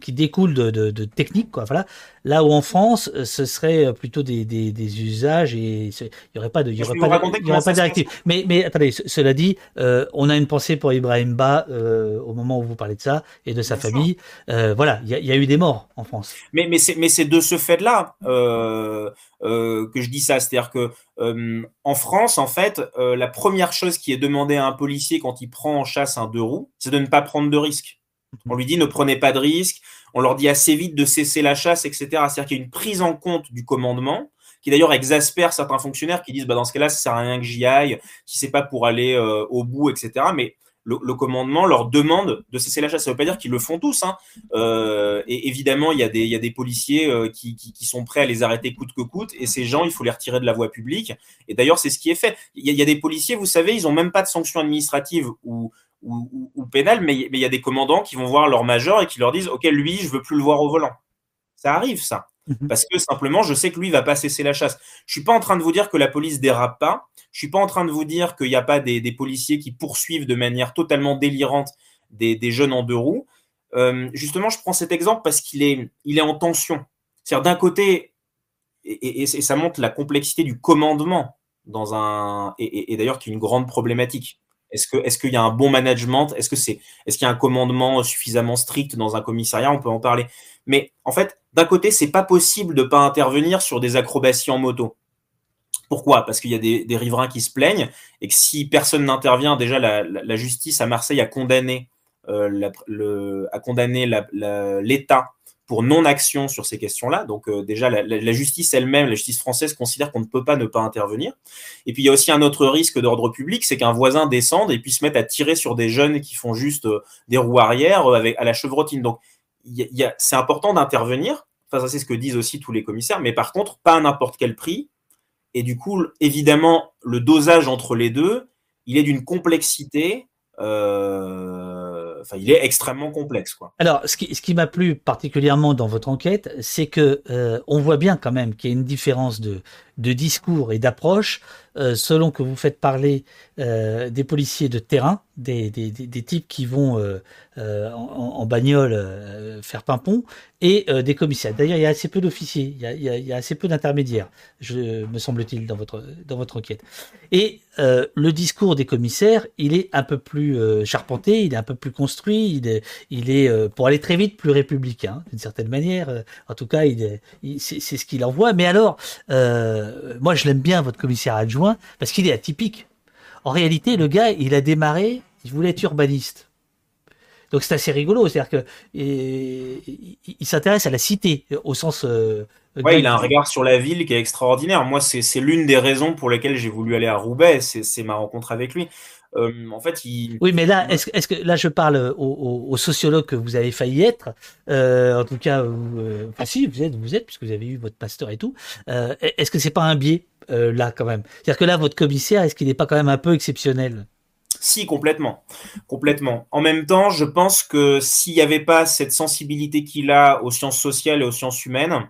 qui découle de, de, de techniques, quoi. Voilà. Là où en France, ce serait plutôt des, des, des usages et il n'y aurait pas de, il y aurait pas, il y aurait pas de directive. Mais, mais attendez, cela dit, euh, on a une pensée pour Ibrahim Ba euh, au moment où vous parlez de ça et de sa famille. Euh, voilà, il y, a, y, a eu des morts en France. Mais, mais c'est, de ce fait-là euh, euh, que je dis ça, c'est-à-dire que euh, en France, en fait, la première chose qui est demandée à un policier quand il prend en chasse un deux roues, c'est de ne pas prendre de risques. On lui dit ne prenez pas de risques. On leur dit assez vite de cesser la chasse, etc. C'est-à-dire qu'il y a une prise en compte du commandement qui d'ailleurs exaspère certains fonctionnaires qui disent bah, dans ce cas-là, ça sert à rien que j'y aille, si c'est pas pour aller euh, au bout, etc. Mais le, commandement leur demande de cesser la chasse. Ça ne veut pas dire qu'ils le font tous. Hein. Euh, et évidemment, il y a des, policiers euh, qui, sont prêts à les arrêter coûte que coûte. Et ces gens, il faut les retirer de la voie publique. Et d'ailleurs, c'est ce qui est fait. Il y, a, il y, a, des policiers, vous savez, ils n'ont même pas de sanctions administratives ou, ou, ou, pénal, mais il y a des commandants qui vont voir leur major et qui leur disent Ok, lui, je veux plus le voir au volant. Ça arrive, ça. Mhm. Parce que simplement, je sais que lui, il va pas cesser la chasse. Je suis pas en train de vous dire que la police dérape pas. Je suis pas en train de vous dire qu'il n'y a pas des, policiers qui poursuivent de manière totalement délirante des, jeunes en deux roues. Euh, justement, je prends cet exemple parce qu'il est, il est en tension. C'est-à-dire, d'un côté, et, et, ça montre la complexité du commandement dans un, et, et d'ailleurs qui est une grande problématique Est-ce qu'il y a un bon management? Est-ce que c'est est-ce qu'il y a un commandement suffisamment strict dans un commissariat? On peut en parler. Mais en fait, d'un côté, c'est pas possible de pas intervenir sur des acrobaties en moto. Pourquoi? Parce qu'il y a des, riverains qui se plaignent et que si personne n'intervient, déjà la, justice à Marseille a condamné euh, a condamné l'État pour non-action sur ces questions-là. Donc euh, déjà, la, justice elle-même, la justice française considère qu'on ne peut pas ne pas intervenir. Et puis il y a aussi un autre risque d'ordre public, c'est qu'un voisin descende et puisse se mettre à tirer sur des jeunes qui font juste euh, des roues arrière euh, avec, à la chevrotine. Donc c'est important d'intervenir. Enfin, ça c'est ce que disent aussi tous les commissaires, mais par contre, pas à n'importe quel prix. Et du coup, évidemment, le dosage entre les deux, il est d'une complexité. Il est extrêmement complexe. Alors, ce qui, ce qui m'a plu particulièrement dans votre enquête, c'est que euh, on voit bien quand même qu'il y a une différence de, de discours et d'approche euh, selon que vous faites parler euh, des policiers de terrain, des, des, des, types qui vont euh, en, bagnole faire pimpon, et des commissaires. D'ailleurs, il y a assez peu d'officiers, il, a, il y a assez peu d'intermédiaires, me semble-t-il, dans votre, dans votre enquête. Et le discours des commissaires, il est un peu plus charpenté, il est un peu plus construit, il est, il pour aller très vite, plus républicain, d'une certaine manière. En tout cas, il, c'est ce qu'il envoie. Mais alors, moi, je l'aime bien, votre commissaire adjoint parce qu'il est atypique. En réalité, le gars, il a démarré, il voulait être urbaniste. Donc c'est assez rigolo, c'est-à-dire que il, s'intéresse à la cité au sens. Euh, ouais, il a un regard sur la ville qui est extraordinaire. Moi, c'est l'une des raisons pour lesquelles j'ai voulu aller à Roubaix. C'est ma rencontre avec lui. Euh, en fait, il... Oui, mais là, est-ce est que là, je parle au, sociologue que vous avez failli être, euh, en tout cas, enfin si, vous êtes, vous êtes, puisque vous avez eu votre pasteur et tout. est-ce que c'est pas un biais euh, là quand même? C'est-à-dire que là, votre commissaire, est-ce qu'il n'est pas quand même un peu exceptionnel? Si, complètement. Complètement. En même temps, je pense que s'il n'y avait pas cette sensibilité qu'il a aux sciences sociales et aux sciences humaines,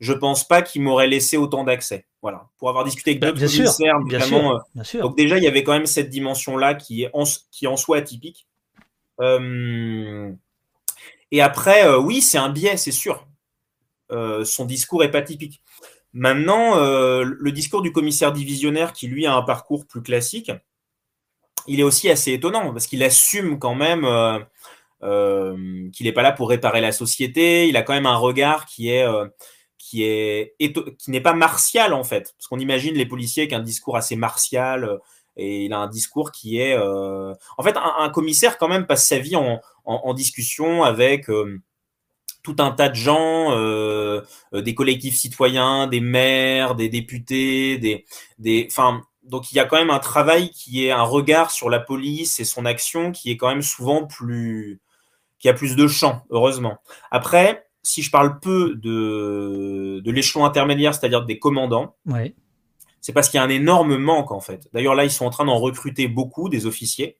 je pense pas qu'il m'aurait laissé autant d'accès. Voilà. Pour avoir discuté avec bah, d'autres commissaires, bien sûr, euh, Donc déjà, il y avait quand même cette dimension-là qui est en, qui en soi atypique. Euh, et après, oui, c'est un biais, c'est sûr. son discours est pas typique. Maintenant, euh, le discours du commissaire divisionnaire, qui lui a un parcours plus classique, il est aussi assez étonnant parce qu'il assume quand même euh, euh, qu'il n'est pas là pour réparer la société. Il a quand même un regard qui est qui est qui n'est pas martial en fait, parce qu'on imagine les policiers avec un discours assez martial et il a un discours qui est en fait un, commissaire quand même passe sa vie en, en discussion avec tout un tas de gens, euh, euh, des collectifs citoyens, des maires, des députés, des, des, enfin, donc il y a quand même un travail qui est un regard sur la police et son action qui est quand même souvent plus, qui a plus de champ, heureusement. Après, si je parle peu de, de l'échelon intermédiaire, c'est-à-dire des commandants, ouais. c'est parce qu'il y a un énorme manque en fait. D'ailleurs là, ils sont en train d'en recruter beaucoup des officiers.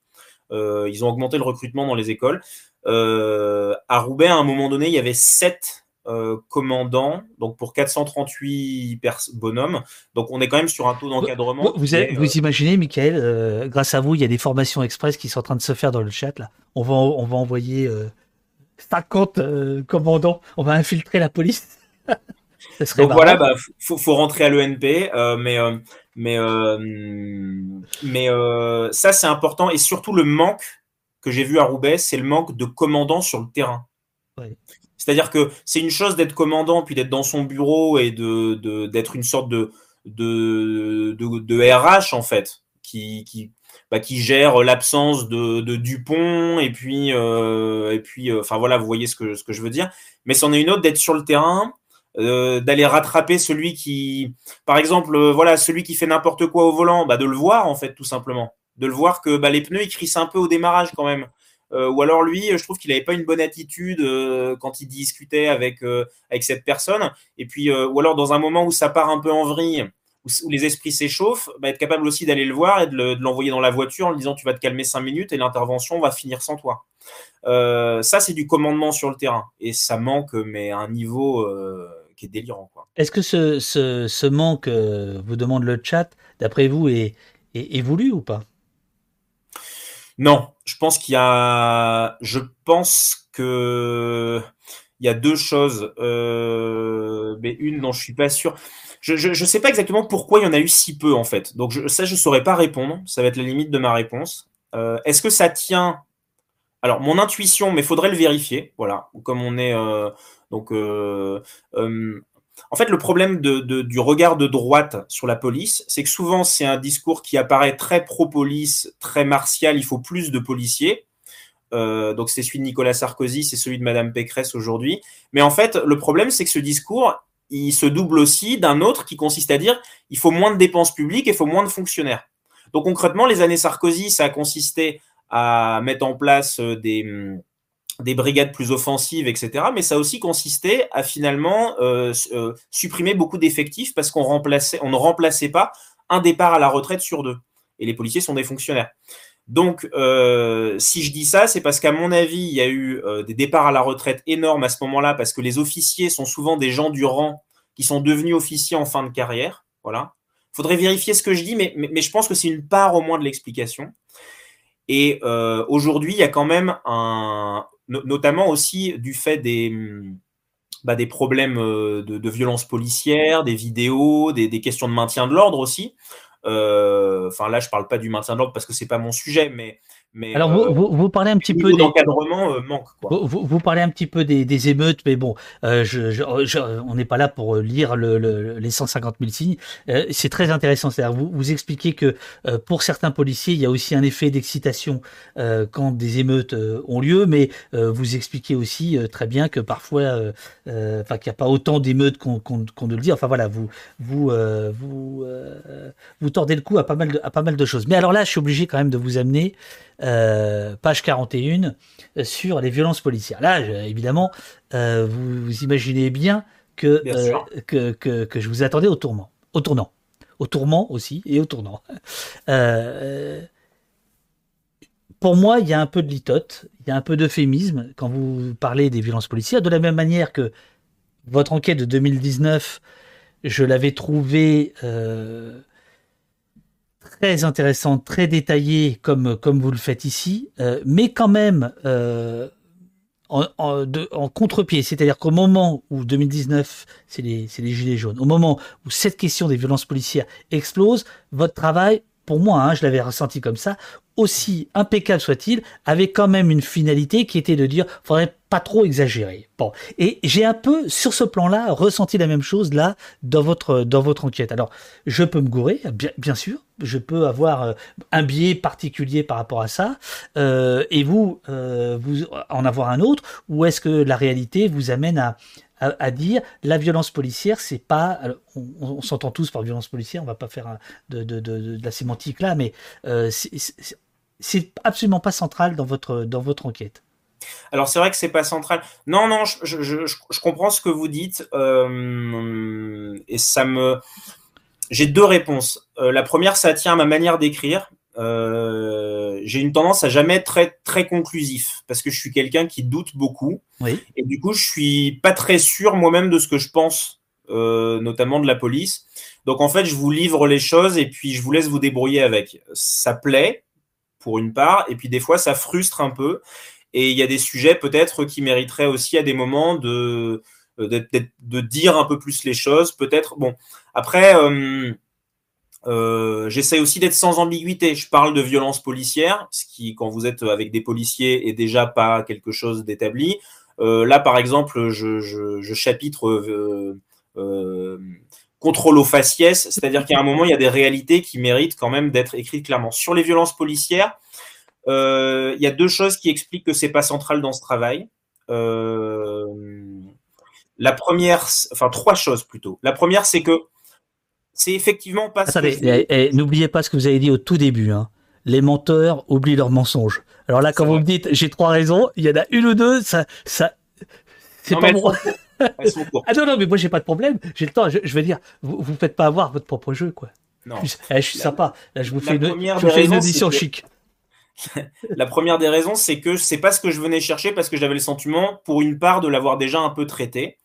Euh, ils ont augmenté le recrutement dans les écoles. Euh, à Roubaix, à un moment donné, il y avait sept euh, commandants, donc pour 438 bonhommes. Donc on est quand même sur un taux d'encadrement. Vous, vous, imaginez, Michael, grâce à vous, il y a des formations express qui sont en train de se faire dans le chat. Là. On, va, on va envoyer 50 commandants, on va infiltrer la police. donc voilà, bah, faut, faut rentrer à l'ENP, mais mais, euh, mais euh, ça, c'est important. Et surtout, le manque que j'ai vu à Roubaix, c'est le manque de commandants sur le terrain. C'est-à-dire que c'est une chose d'être commandant, puis d'être dans son bureau et de, d'être une sorte de, de, de, RH, en fait, qui, qui, bah, qui gère l'absence de, Dupont, et puis, euh, et puis enfin voilà, vous voyez ce que, ce que je veux dire. Mais c'en est une autre d'être sur le terrain, euh, d'aller rattraper celui qui, par exemple, euh, voilà, celui qui fait n'importe quoi au volant, bah, de le voir en fait, tout simplement, de le voir que bah, les pneus ils crissent un peu au démarrage quand même. Euh, ou alors lui, je trouve qu'il n'avait pas une bonne attitude quand il discutait avec avec cette personne. Et puis, ou alors dans un moment où ça part un peu en vrille, où, les esprits s'échauffent, bah, être capable aussi d'aller le voir et de l'envoyer dans la voiture en lui disant tu vas te calmer cinq minutes et l'intervention va finir sans toi. ça, c'est du commandement sur le terrain et ça manque, mais à un niveau qui est délirant. Est-ce que ce, ce, manque, euh, vous demande le chat, d'après vous, est, est, voulu ou pas? Non, je pense qu'il y a. Je pense que il y a deux choses, euh, mais une dont je suis pas sûr. Je ne sais pas exactement pourquoi il y en a eu si peu en fait. Donc ça, je saurais pas répondre. Ça va être la limite de ma réponse. Est-ce que ça tient? Alors, mon intuition, mais faudrait le vérifier. Voilà, comme on est. donc, en fait, le problème du regard de droite sur la police, c'est que souvent, c'est un discours qui apparaît très pro-police, très martial, il faut plus de policiers. Euh, donc, c'est celui de Nicolas Sarkozy, c'est celui de Madame Pécresse aujourd'hui. Mais en fait, le problème, c'est que ce discours, il se double aussi d'un autre qui consiste à dire il faut moins de dépenses publiques et il faut moins de fonctionnaires. Donc, concrètement, les années Sarkozy, ça a consisté à mettre en place euh, des hum, des brigades plus offensives, etc. Mais ça a aussi consisté à finalement euh, euh, supprimer beaucoup d'effectifs parce qu'on remplaçait, on ne remplaçait pas un départ à la retraite sur deux. Et les policiers sont des fonctionnaires. Donc, euh, si je dis ça, c'est parce qu'à mon avis, il y a eu des départs à la retraite énormes à ce moment-là, parce que les officiers sont souvent des gens du rang qui sont devenus officiers en fin de carrière. Voilà. Faudrait vérifier ce que je dis, mais, je pense que c'est une part au moins de l'explication. Et aujourd'hui, il y a quand même un, notamment aussi du fait des, bah, des problèmes euh, de, de violence policière, des vidéos, des questions de maintien de l'ordre aussi. Euh, enfin, là, je parle pas du maintien de l'ordre parce que c'est pas mon sujet, mais alors, vous, euh, vous, parlez un petit peu des... euh, manque. Quoi. Vous, vous, parlez un petit peu des, des émeutes, mais bon, euh, je, je, on n'est pas là pour lire le, le, les 150 000 signes. Euh, c'est très intéressant. C'est-à-dire, vous, vous expliquez que euh, pour certains policiers, il y a aussi un effet d'excitation quand des émeutes ont lieu, mais vous expliquez aussi très bien que parfois, enfin, qu'il n'y a pas autant d'émeutes qu'on qu qu ne le dit. Enfin voilà, vous vous vous vous tordez le cou à pas mal de, à pas mal de choses. Mais alors là, je suis obligé quand même de vous amener euh, page 41, euh, sur les violences policières. Là, évidemment, euh, vous, imaginez bien que, que, que, que, je vous attendais au tournant. Au tournant. Au tourment aussi et au tournant. pour moi, il y a un peu de litote, il y a un peu d'euphémisme quand vous parlez des violences policières, de la même manière que votre enquête de 2019, je l'avais trouvée très intéressante, très détaillée comme, comme vous le faites ici, euh, mais quand même euh, en, contre-pied. C'est-à-dire qu'au moment où 2019, c'est les, les gilets jaunes, au moment où cette question des violences policières explose, votre travail, pour moi, hein, je l'avais ressenti comme ça, aussi impeccable soit-il, avait quand même une finalité qui était de dire, faudrait pas trop exagérer. Bon, et j'ai un peu sur ce plan-là ressenti la même chose là dans votre enquête. Alors, je peux me gourer, bien, sûr, je peux avoir euh, un biais particulier par rapport à ça, euh, et vous euh, vous en avoir un autre, ou est-ce que la réalité vous amène à dire la violence policière, c'est pas. on, s'entend tous par violence policière, on va pas faire de, la sémantique là, mais c'est absolument pas central dans votre enquête. Alors c'est vrai que c'est pas central. Non, non, je, je, je, je, comprends ce que vous dites euh, et ça me. J'ai deux réponses. Euh, la première, ça tient à ma manière d'écrire. Euh, j'ai une tendance à jamais être très très conclusif parce que je suis quelqu'un qui doute beaucoup oui. et du coup je suis pas très sûr moi-même de ce que je pense, euh, notamment de la police. Donc en fait, je vous livre les choses et puis je vous laisse vous débrouiller avec. Ça plaît pour une part et puis des fois ça frustre un peu. Et il y a des sujets peut-être qui mériteraient aussi à des moments de, de, de dire un peu plus les choses. Peut-être, bon, après, euh, euh, j'essaie aussi d'être sans ambiguïté. Je parle de violence policière, ce qui, quand vous êtes avec des policiers, est déjà pas quelque chose d'établi. Euh, là, par exemple, je, je, chapitre euh, euh, contrôle aux faciès, c'est-à-dire qu'à un moment, il y a des réalités qui méritent quand même d'être écrites clairement. Sur les violences policières, euh, il y a deux choses qui expliquent que c'est pas central dans ce travail. Euh, la première, enfin trois choses plutôt. La première, c'est que c'est effectivement pas. Attendez, eh, eh, n'oubliez pas ce que vous avez dit au tout début. Hein. Les menteurs oublient leurs mensonges. Alors là, quand vous me dites j'ai trois raisons, il y en a une ou deux, ça, ça, c'est pas bon. ah non, non, mais moi j'ai pas de problème. J'ai le temps. Je, je veux dire, vous vous faites pas avoir votre propre jeu, quoi. Non. Je, eh, je suis sympa. Là, je vous fais une, je vous fais une audition chic. La première des raisons, c'est que c'est pas ce que je venais chercher parce que j'avais le sentiment, pour une part, de l'avoir déjà un peu traité.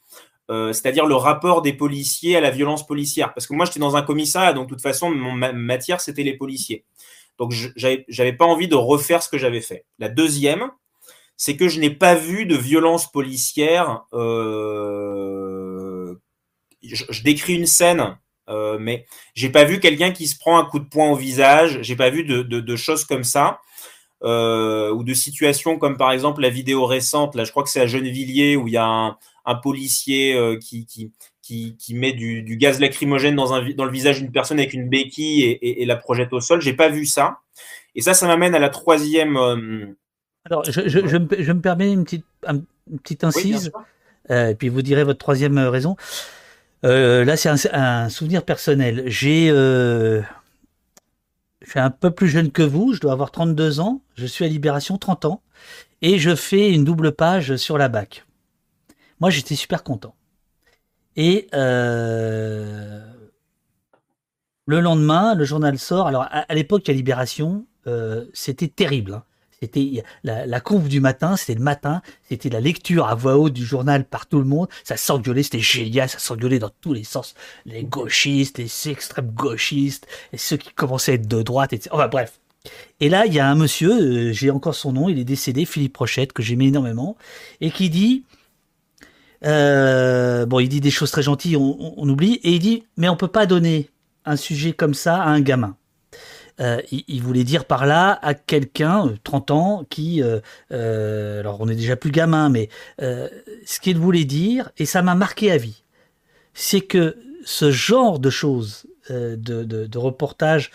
Euh, c'est-à-dire le rapport des policiers à la violence policière. Parce que moi, j'étais dans un commissariat, donc de toute façon, mon ma matière, c'était les policiers. Donc, j'avais pas envie de refaire ce que j'avais fait. La deuxième, c'est que je n'ai pas vu de violence policière. Euh... Je, je, décris une scène, euh, mais j'ai pas vu quelqu'un qui se prend un coup de poing au visage. J'ai pas vu de, de, de choses comme ça. ou de situations comme par exemple la vidéo récente, là je crois que c'est à Gennevilliers où il y a un, policier qui, qui, qui, met du, gaz lacrymogène dans, un, dans le visage d'une personne avec une béquille et, la projette au sol. J'ai pas vu ça. Et ça, ça m'amène à la troisième. Alors, je, je, me, permets une petite, petite incise, euh, et puis vous direz votre troisième euh, raison. Euh, là, c'est un, souvenir personnel. J'ai, je suis un peu plus jeune que vous, je dois avoir 32 ans, je suis à Libération 30 ans, et je fais une double page sur la BAC. Moi, j'étais super content. Et le lendemain, le journal sort. Alors, à, l'époque, à Libération, c'était terrible. Hein. C'était la, la conf du matin, c'était le matin, c'était la lecture à voix haute du journal par tout le monde. Ça s'engueulait, c'était génial, ça s'engueulait dans tous les sens. Les gauchistes, les extrêmes gauchistes, ceux qui commençaient à être de droite, etc. Enfin bref. Et là, il y a un monsieur, euh, j'ai encore son nom, il est décédé, Philippe Rochette, que j'aimais énormément, et qui dit, euh, bon, il dit des choses très gentilles, on, on, oublie, et il dit, mais on peut pas donner un sujet comme ça à un gamin. Euh, il, voulait dire par là à quelqu'un, 30 euh, ans, qui, euh, alors on est déjà plus gamin, mais ce qu'il voulait dire, et ça m'a marqué à vie, c'est que ce genre de choses, de, de, reportage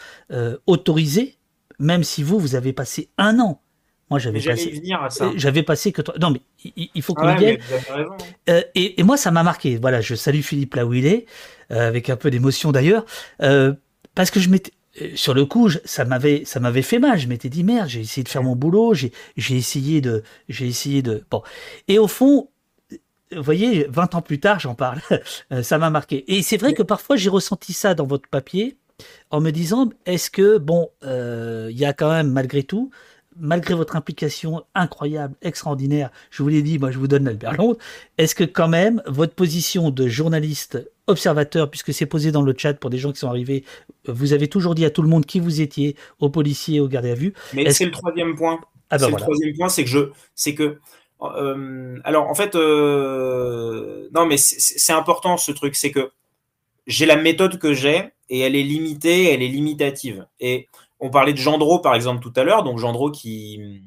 autorisé, même si vous, vous avez passé un an moi, j'avais passé. J'avais passé que. Non, mais il, faut qu'on vienne. et, et, moi, ça m'a marqué. Voilà, je salue Philippe là où il est, avec un peu d'émotion d'ailleurs, parce que je m'étais, sur le coup, ça m'avait, ça m'avait fait mal. Je m'étais dit merde, j'ai essayé de faire mon boulot, j'ai, j'ai essayé de, j'ai essayé de. Bon. Et au fond, vous voyez, 20 ans plus tard, j'en parle, euh, ça m'a marqué. Et c'est vrai que parfois j'ai ressenti ça dans votre papier, en me disant, est-ce que bon, euh, il y a quand même malgré tout malgré votre implication incroyable, extraordinaire, je vous l'ai dit, moi je vous donne l'Albert Londres, est-ce que quand même votre position de journaliste observateur, puisque c'est posé dans le chat pour des gens qui sont arrivés, vous avez toujours dit à tout le monde qui vous étiez, aux policiers, aux gardiens à vue. Mais c'est le troisième point. Ah ben c'est le troisième point, c'est que je, c'est que, euh, alors en fait, euh, non mais c'est important ce truc, c'est que j'ai la méthode que j'ai et elle est limitée, elle est limitative. Et on parlait de Gendreau, par exemple, tout à l'heure. Donc, Gendreau qui.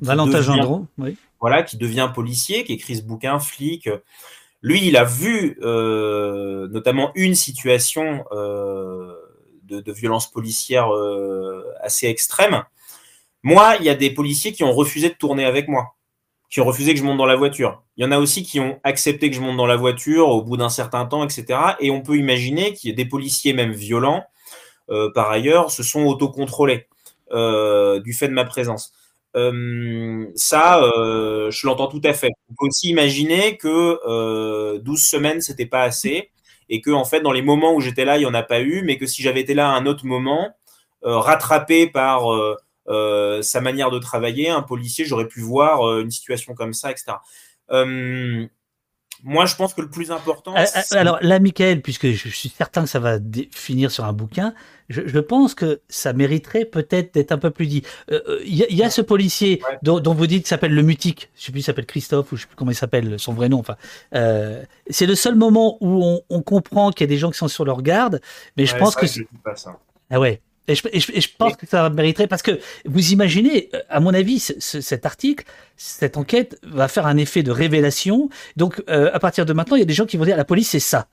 Valentin Gendreau, oui. Voilà, qui devient policier, qui écrit ce bouquin, flic. Lui, il a vu euh, notamment une situation euh, de, violence policière euh, assez extrême. Moi, il y a des policiers qui ont refusé de tourner avec moi, qui ont refusé que je monte dans la voiture. Il y en a aussi qui ont accepté que je monte dans la voiture au bout d'un certain temps, etc. Et on peut imaginer qu'il y ait des policiers même violents par ailleurs, se sont autocontrôlés du fait de ma présence. Euh, ça, je l'entends tout à fait. On peut aussi imaginer que 12 semaines, c'était pas assez et que en fait dans les moments où j'étais là il n'y en a pas eu mais que si j'avais été là à un autre moment rattrapé par sa manière de travailler un policier j'aurais pu voir une situation comme ça etc moi, je pense que le plus important. Euh, euh, alors là, Michael, puisque je suis certain que ça va finir sur un bouquin, je, pense que ça mériterait peut-être d'être un peu plus dit. Il euh, y, a ce policier dont, vous dites qu'il s'appelle le mutique. Je sais plus, il s'appelle Christophe ou je sais plus comment il s'appelle, son vrai nom. Enfin, c'est le seul moment où on, comprend qu'il y a des gens qui sont sur leur garde, mais je pense que. Je pas ça. Ah ouais. Et je, pense que ça mériterait, parce que vous imaginez, à mon avis, cet article, cette enquête va faire un effet de révélation. Donc, euh, à partir de maintenant, il y a des gens qui vont dire la police, c'est ça.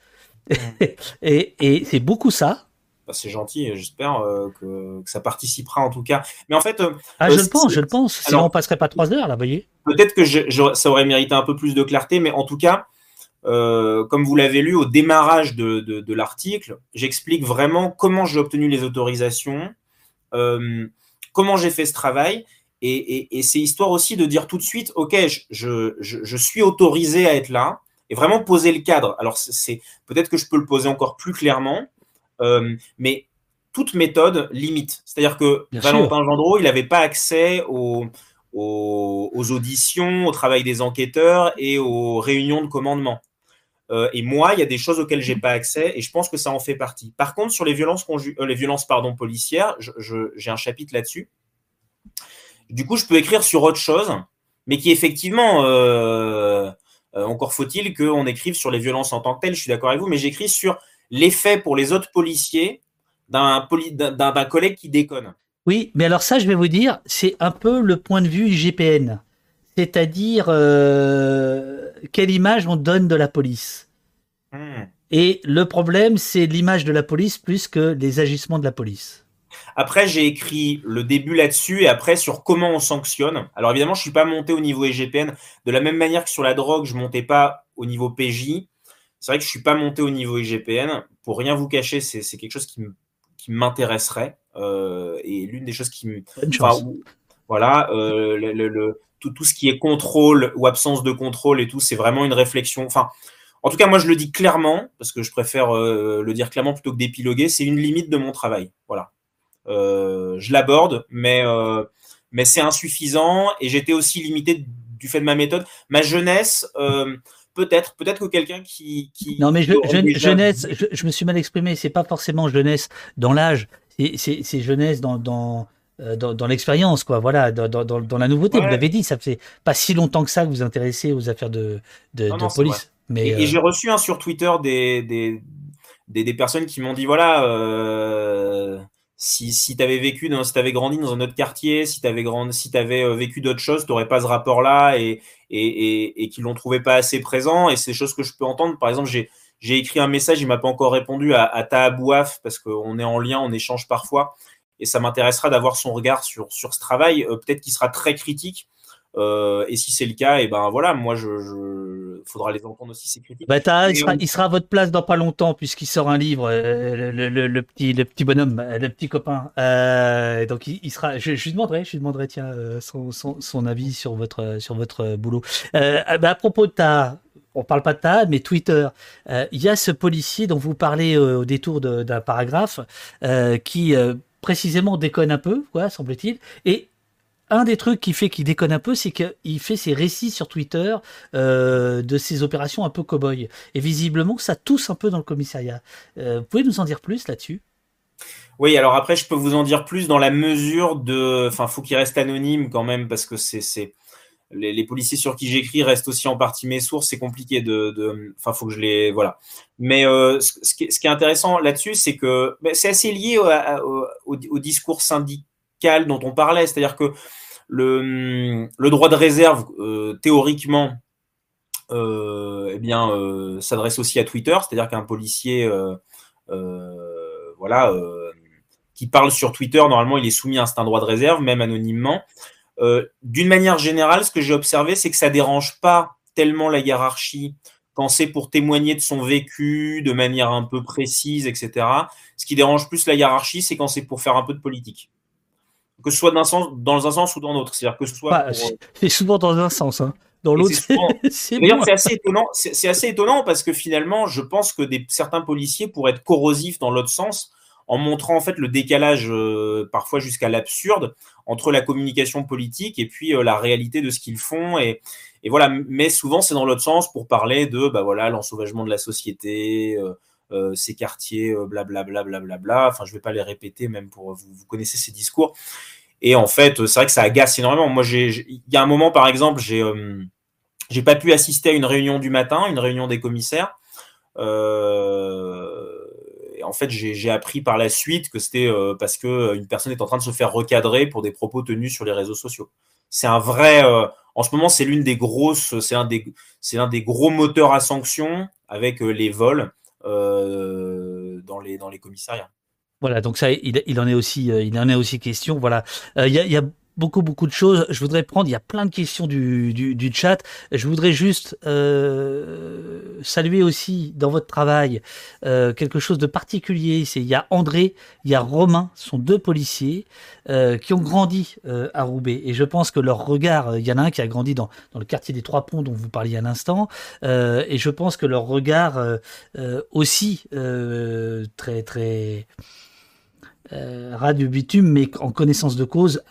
et, c'est beaucoup ça. Bah, c'est gentil, j'espère euh, que, ça participera en tout cas. Mais en fait. Euh, ah, je le pense, je le pense. Sinon, on passerait pas trois heures là, vous voyez. Peut-être que ça aurait mérité un peu plus de clarté, mais en tout cas, euh, comme vous l'avez lu au démarrage de, l'article, j'explique vraiment comment j'ai obtenu les autorisations, euh, comment j'ai fait ce travail. Et, c'est histoire aussi de dire tout de suite, OK, je, suis autorisé à être là et vraiment poser le cadre. Alors, c'est peut-être que je peux le poser encore plus clairement, euh, mais toute méthode limite. C'est-à-dire que Valentin Gendreau, il n'avait pas accès aux, aux, auditions, au travail des enquêteurs et aux réunions de commandement. Euh, et moi, il y a des choses auxquelles j'ai pas accès et je pense que ça en fait partie. Par contre, sur les violences, euh, les violences pardon, policières, j'ai un chapitre là-dessus. Du coup, je peux écrire sur autre chose, mais qui effectivement, euh, encore faut-il qu'on écrive sur les violences en tant que telles, je suis d'accord avec vous, mais j'écris sur l'effet pour les autres policiers d'un collègue qui déconne. Oui, mais alors ça, je vais vous dire, c'est un peu le point de vue IGPN. C'est-à-dire, euh, quelle image on donne de la police. Hmm. Et le problème, c'est l'image de la police plus que les agissements de la police. Après, j'ai écrit le début là-dessus et après sur comment on sanctionne. Alors évidemment, je ne suis pas monté au niveau IGPN de la même manière que sur la drogue, je ne montais pas au niveau PJ. C'est vrai que je ne suis pas monté au niveau IGPN. Pour rien vous cacher, c'est quelque chose qui m'intéresserait. Euh, et l'une des choses qui me. Voilà, euh, le, tout, tout, ce qui est contrôle ou absence de contrôle et tout, c'est vraiment une réflexion. Enfin, en tout cas, moi, je le dis clairement, parce que je préfère euh, le dire clairement plutôt que d'épiloguer, c'est une limite de mon travail. Voilà. je l'aborde, mais, mais c'est insuffisant et j'étais aussi limité du fait de ma méthode. Ma jeunesse, peut-être, peut-être que quelqu'un qui, qui, Non, mais je, jeunesse, je, je, me suis mal exprimé. C'est pas forcément jeunesse dans l'âge c'est jeunesse dans, dans, euh, dans, dans l'expérience, quoi. Voilà, dans, dans, dans la nouveauté. Vous l'avez dit, ça fait pas si longtemps que ça que vous vous intéressez aux affaires de, de, de police. Mais, et, j'ai reçu hein, sur Twitter des, des, des, des personnes qui m'ont dit voilà, euh, si, si tu avais vécu, dans, si tu avais grandi dans un autre quartier, si tu avais, si avais euh, vécu d'autres choses, tu n'aurais pas ce rapport-là et, et, et, et qu'ils l'ont trouvé pas assez présent. Et c'est des choses que je peux entendre. Par exemple, j'ai j'ai écrit un message, il m'a pas encore répondu à, à Tahabouaf parce qu'on est en lien, on échange parfois. Et ça m'intéressera d'avoir son regard sur, sur ce travail. Euh, peut-être qu'il sera très critique. Euh, et si c'est le cas, et ben voilà, moi je, je, faudra les entendre aussi ces critiques. Bah, il, sera, il, sera, à votre place dans pas longtemps puisqu'il sort un livre, euh, le, le, le, petit le petit bonhomme, le petit copain. Euh, donc il, il, sera. Je, je, lui demanderai, je lui demanderai tiens son, son, son, avis sur votre sur votre boulot. bah, à propos de ta on parle pas de TAD, mais Twitter. Il y a ce policier dont vous parlez au détour d'un paragraphe qui précisément déconne un peu, quoi, semble-t-il. Et un des trucs qui fait qu'il déconne un peu, c'est qu'il fait ses récits sur Twitter de ses opérations un peu cow-boy. Et visiblement, ça tousse un peu dans le commissariat. vous pouvez nous en dire plus là-dessus? Oui, alors après, je peux vous en dire plus dans la mesure de. Enfin, faut qu'il reste anonyme quand même, parce que c'est les, policiers sur qui j'écris restent aussi en partie mes sources. C'est compliqué de, enfin, faut que je les, voilà. Mais euh, ce, qui, est intéressant là-dessus, c'est que ben, c'est assez lié au, discours syndical dont on parlait, c'est-à-dire que le, droit de réserve, euh, théoriquement, euh, eh s'adresse aussi à Twitter, c'est-à-dire qu'un policier, voilà, qui parle sur Twitter, normalement, il est soumis à un droit de réserve, même anonymement. Euh, d'une manière générale, ce que j'ai observé, c'est que ça dérange pas tellement la hiérarchie quand c'est pour témoigner de son vécu de manière un peu précise, etc. Ce qui dérange plus la hiérarchie, c'est quand c'est pour faire un peu de politique. Que ce soit dans un sens, dans un sens ou dans l'autre. C'est-à-dire que ce soit. Bah, c'est souvent dans un sens. Hein. Dans l'autre, c'est D'ailleurs, c'est assez étonnant. C'est assez étonnant parce que finalement, je pense que des, certains policiers pourraient être corrosifs dans l'autre sens en montrant en fait le décalage euh, parfois jusqu'à l'absurde entre la communication politique et puis euh, la réalité de ce qu'ils font. Et, voilà mais souvent c'est dans l'autre sens pour parler de bah voilà l'ensauvagement de la société euh, ces quartiers blablabla bla, bla, bla, enfin je vais pas les répéter même pour vous, vous connaissez ces discours. Et en fait c'est vrai que ça agace énormément. Moi il y a un moment par exemple j'ai j'ai pas pu assister à une réunion du matin une réunion des commissaires euh, en fait, j'ai appris par la suite que c'était euh, parce que euh, une personne est en train de se faire recadrer pour des propos tenus sur les réseaux sociaux. C'est un vrai. Euh, en ce moment, c'est l'une des grosses. C'est un des. C'est un des gros moteurs à sanctions avec les vols dans les commissariats. Voilà, donc ça, il, en est aussi, il en est aussi question. Voilà, il y y a beaucoup beaucoup de choses. Je voudrais prendre, il y a plein de questions du, du, chat. Je voudrais juste euh, saluer aussi dans votre travail euh, quelque chose de particulier. C'est il y a André, il y a Romain, sont deux policiers euh, qui ont grandi euh, à Roubaix. Et je pense que leur regard, il y en a un qui a grandi dans, dans le quartier des Trois Ponts dont vous parliez à l'instant. Euh, et je pense que leur regard aussi très très du bitume, mais en connaissance de cause,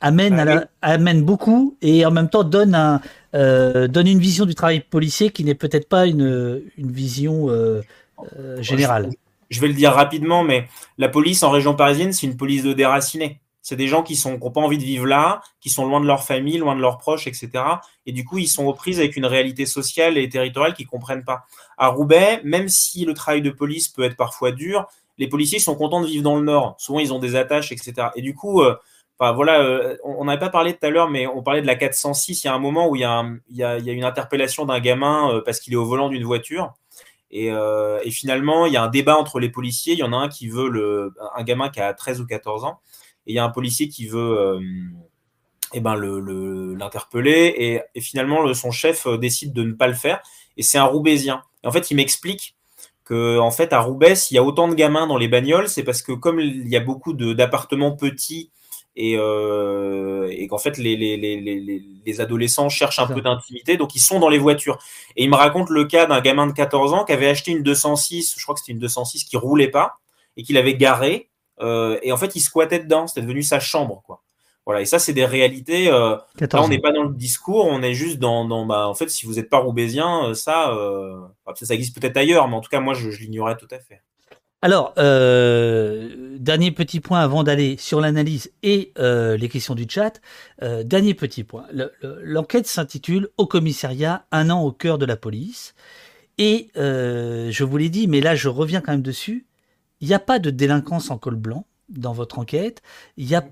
amène, à la, amène beaucoup et en même temps donne, un, euh, donne une vision du travail policier qui n'est peut-être pas une, une vision euh, euh, générale. Je vais le dire rapidement, mais la police en région parisienne, c'est une police de déracinés. C'est des gens qui n'ont pas envie de vivre là, qui sont loin de leur famille, loin de leurs proches, etc. Et du coup, ils sont aux prises avec une réalité sociale et territoriale qu'ils comprennent pas. À Roubaix, même si le travail de police peut être parfois dur, les policiers sont contents de vivre dans le Nord. Souvent, ils ont des attaches, etc. Et du coup, voilà, on n'avait pas parlé tout à l'heure, mais on parlait de la 406. Il y a un moment où il y a, une interpellation d'un gamin parce qu'il est au volant d'une voiture. Et, et, finalement, il y a un débat entre les policiers. Il y en a un qui veut le, un gamin qui a 13 ou 14 ans. Et il y a un policier qui veut eh ben, l'interpeller. Le, et, et, finalement, son chef décide de ne pas le faire. Et c'est un Roubaisien. Et en fait, il m'explique que en fait, à Roubaix, il y a autant de gamins dans les bagnoles. C'est parce que comme il y a beaucoup d'appartements petits et, euh, et qu'en fait les, les, les, les, adolescents cherchent un peu d'intimité, donc ils sont dans les voitures. Et il me raconte le cas d'un gamin de 14 ans qui avait acheté une 206, je crois que c'était une 206 qui roulait pas et qu'il avait garé, euh, et en fait il squattait dedans, c'était devenu sa chambre, quoi. Voilà, et ça c'est des réalités. Euh, là, on n'est pas dans le discours, on est juste dans, dans bah, en fait, si vous n'êtes pas roubaisien, euh, ça, ça, ça existe peut-être ailleurs, mais en tout cas, moi, je, je l'ignorais tout à fait. Alors, euh, dernier petit point avant d'aller sur l'analyse et euh, les questions du chat. Euh, dernier petit point. L'enquête s'intitule Au commissariat, un an au cœur de la police. Et je vous l'ai dit, mais là je reviens quand même dessus. Il n'y a pas de délinquance en col blanc dans votre enquête. Il n'y a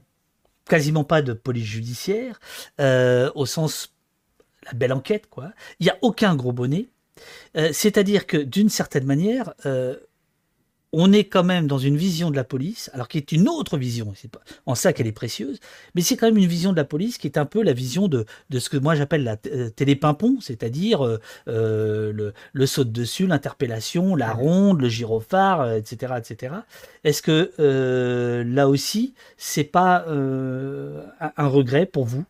quasiment pas de police judiciaire au sens la belle enquête quoi. Il n'y a aucun gros bonnet. C'est-à-dire que d'une certaine manière, on est quand même dans une vision de la police, alors qui est une autre vision, c'est pas en ça qu'elle est précieuse, mais c'est quand même une vision de la police qui est un peu la vision de, de ce que moi j'appelle la euh, télépimpon, c'est-à-dire euh, euh, le, le saut de dessus, l'interpellation, la ronde, le gyrophare, etc., etc. Est-ce que là aussi, c'est pas un regret pour vous?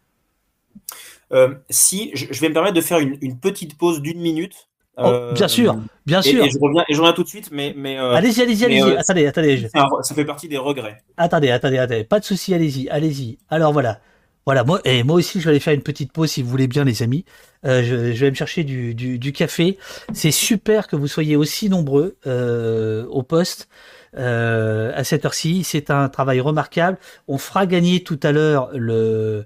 Si, je, vais me permettre de faire une petite pause d'une minute Oh, bien sûr, bien sûr. Et, je reviens, et je reviens tout de suite, mais. mais euh, allez-y, allez-y, allez-y. Euh, attendez, attendez. Ça, fait partie des regrets. Attendez, attendez, attendez. Pas de souci, allez-y, allez-y. Alors voilà. Voilà, moi, et moi aussi, je vais aller faire une petite pause si vous voulez bien, les amis. Euh, je, je, vais me chercher du, du, du café. C'est super que vous soyez aussi nombreux euh, au poste euh, à cette heure-ci. C'est un travail remarquable. On fera gagner tout à l'heure le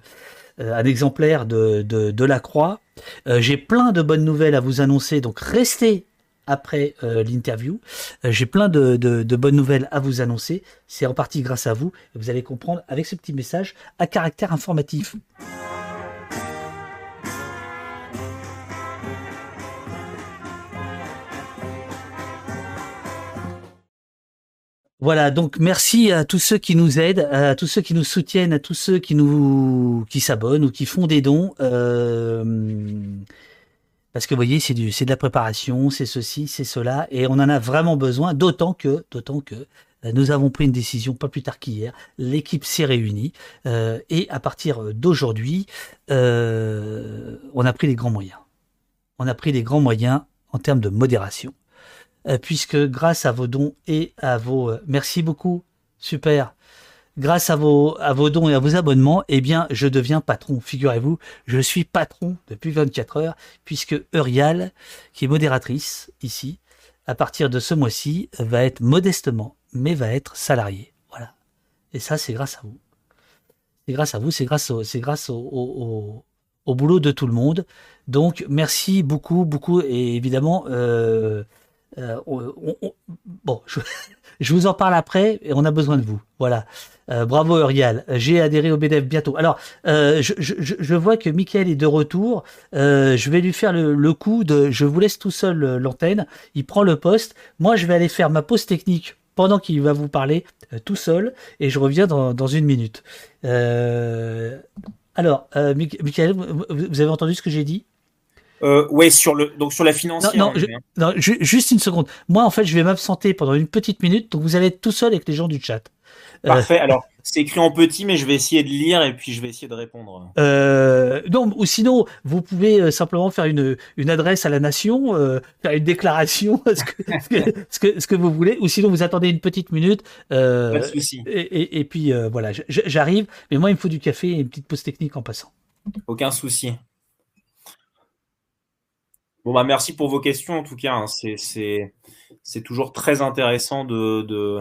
euh, un exemplaire de, de, la Croix. Euh, j'ai plein de bonnes nouvelles à vous annoncer, donc restez après euh, l'interview. J'ai plein de, bonnes nouvelles à vous annoncer. C'est en partie grâce à vous. Vous allez comprendre avec ce petit message à caractère informatif. Voilà, donc merci à tous ceux qui nous aident, à tous ceux qui nous soutiennent, à tous ceux qui nous qui s'abonnent ou qui font des dons. Euh, parce que vous voyez, c'est du c'est de la préparation, c'est ceci, c'est cela, et on en a vraiment besoin. D'autant que d'autant que euh, nous avons pris une décision pas plus tard qu'hier. L'équipe s'est réunie euh, et à partir d'aujourd'hui, on a pris les grands moyens. On a pris les grands moyens en termes de modération. Euh, puisque grâce à vos dons et à vos... Euh, merci beaucoup, super. Grâce à vos, à vos dons et à vos abonnements, eh bien, je deviens patron. Figurez-vous, je suis patron depuis 24 heures, puisque Eurial, qui est modératrice ici, à partir de ce mois-ci, va être modestement, mais va être salarié. Voilà. Et ça, c'est grâce à vous. C'est grâce à vous, c'est grâce au, c'est grâce au, boulot de tout le monde. Donc, merci beaucoup, beaucoup, et évidemment, euh, euh, bon, je, vous en parle après et on a besoin de vous. Voilà. Euh, bravo Uriel. J'ai adhéré au BDF bientôt. Alors, euh, je, vois que Mickaël est de retour. je vais lui faire le, coup de je vous laisse tout seul l'antenne. Il prend le poste. Moi, je vais aller faire ma pause technique pendant qu'il va vous parler tout seul et je reviens dans, dans une minute. alors, Mickaël, vous avez entendu ce que j'ai dit? Euh, ouais, sur le donc sur la financière. Non, non, juste une seconde. Moi, en fait, je vais m'absenter pendant une petite minute, donc vous allez être tout seul avec les gens du chat. Euh, Parfait. Alors, c'est écrit en petit, mais je vais essayer de lire et puis je vais essayer de répondre. Euh, non, ou sinon, vous pouvez euh, simplement faire une, une adresse à la nation, euh, faire une déclaration, ce que, ce, que, ce, que, ce, que, vous voulez, ou sinon vous attendez une petite minute. Euh, Pas de souci. Et, et, et, puis voilà, j'arrive, mais moi il me faut du café et une petite pause technique en passant. Aucun souci. Bon, bah, merci pour vos questions, en tout cas. Hein. C'est toujours très intéressant de, de...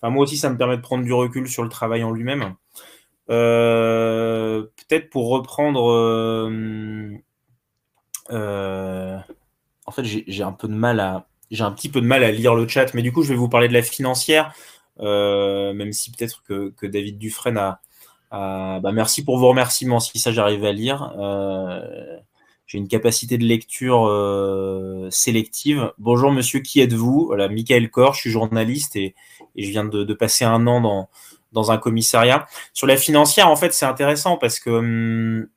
Enfin, moi aussi, ça me permet de prendre du recul sur le travail en lui-même. Euh, peut-être pour reprendre. Euh, euh, en fait, j'ai un peu de mal à. j'ai un petit peu de mal à lire le chat, mais du coup, je vais vous parler de la financière, même si peut-être que, David Dufresne a. Bah, merci pour vos remerciements, si ça j'arrive à lire. J'ai une capacité de lecture sélective. Bonjour monsieur, qui êtes-vous? Voilà, Michael Kor, je suis journaliste et, je viens de, passer un an dans, dans un commissariat. Sur la financière, en fait, c'est intéressant parce que hum,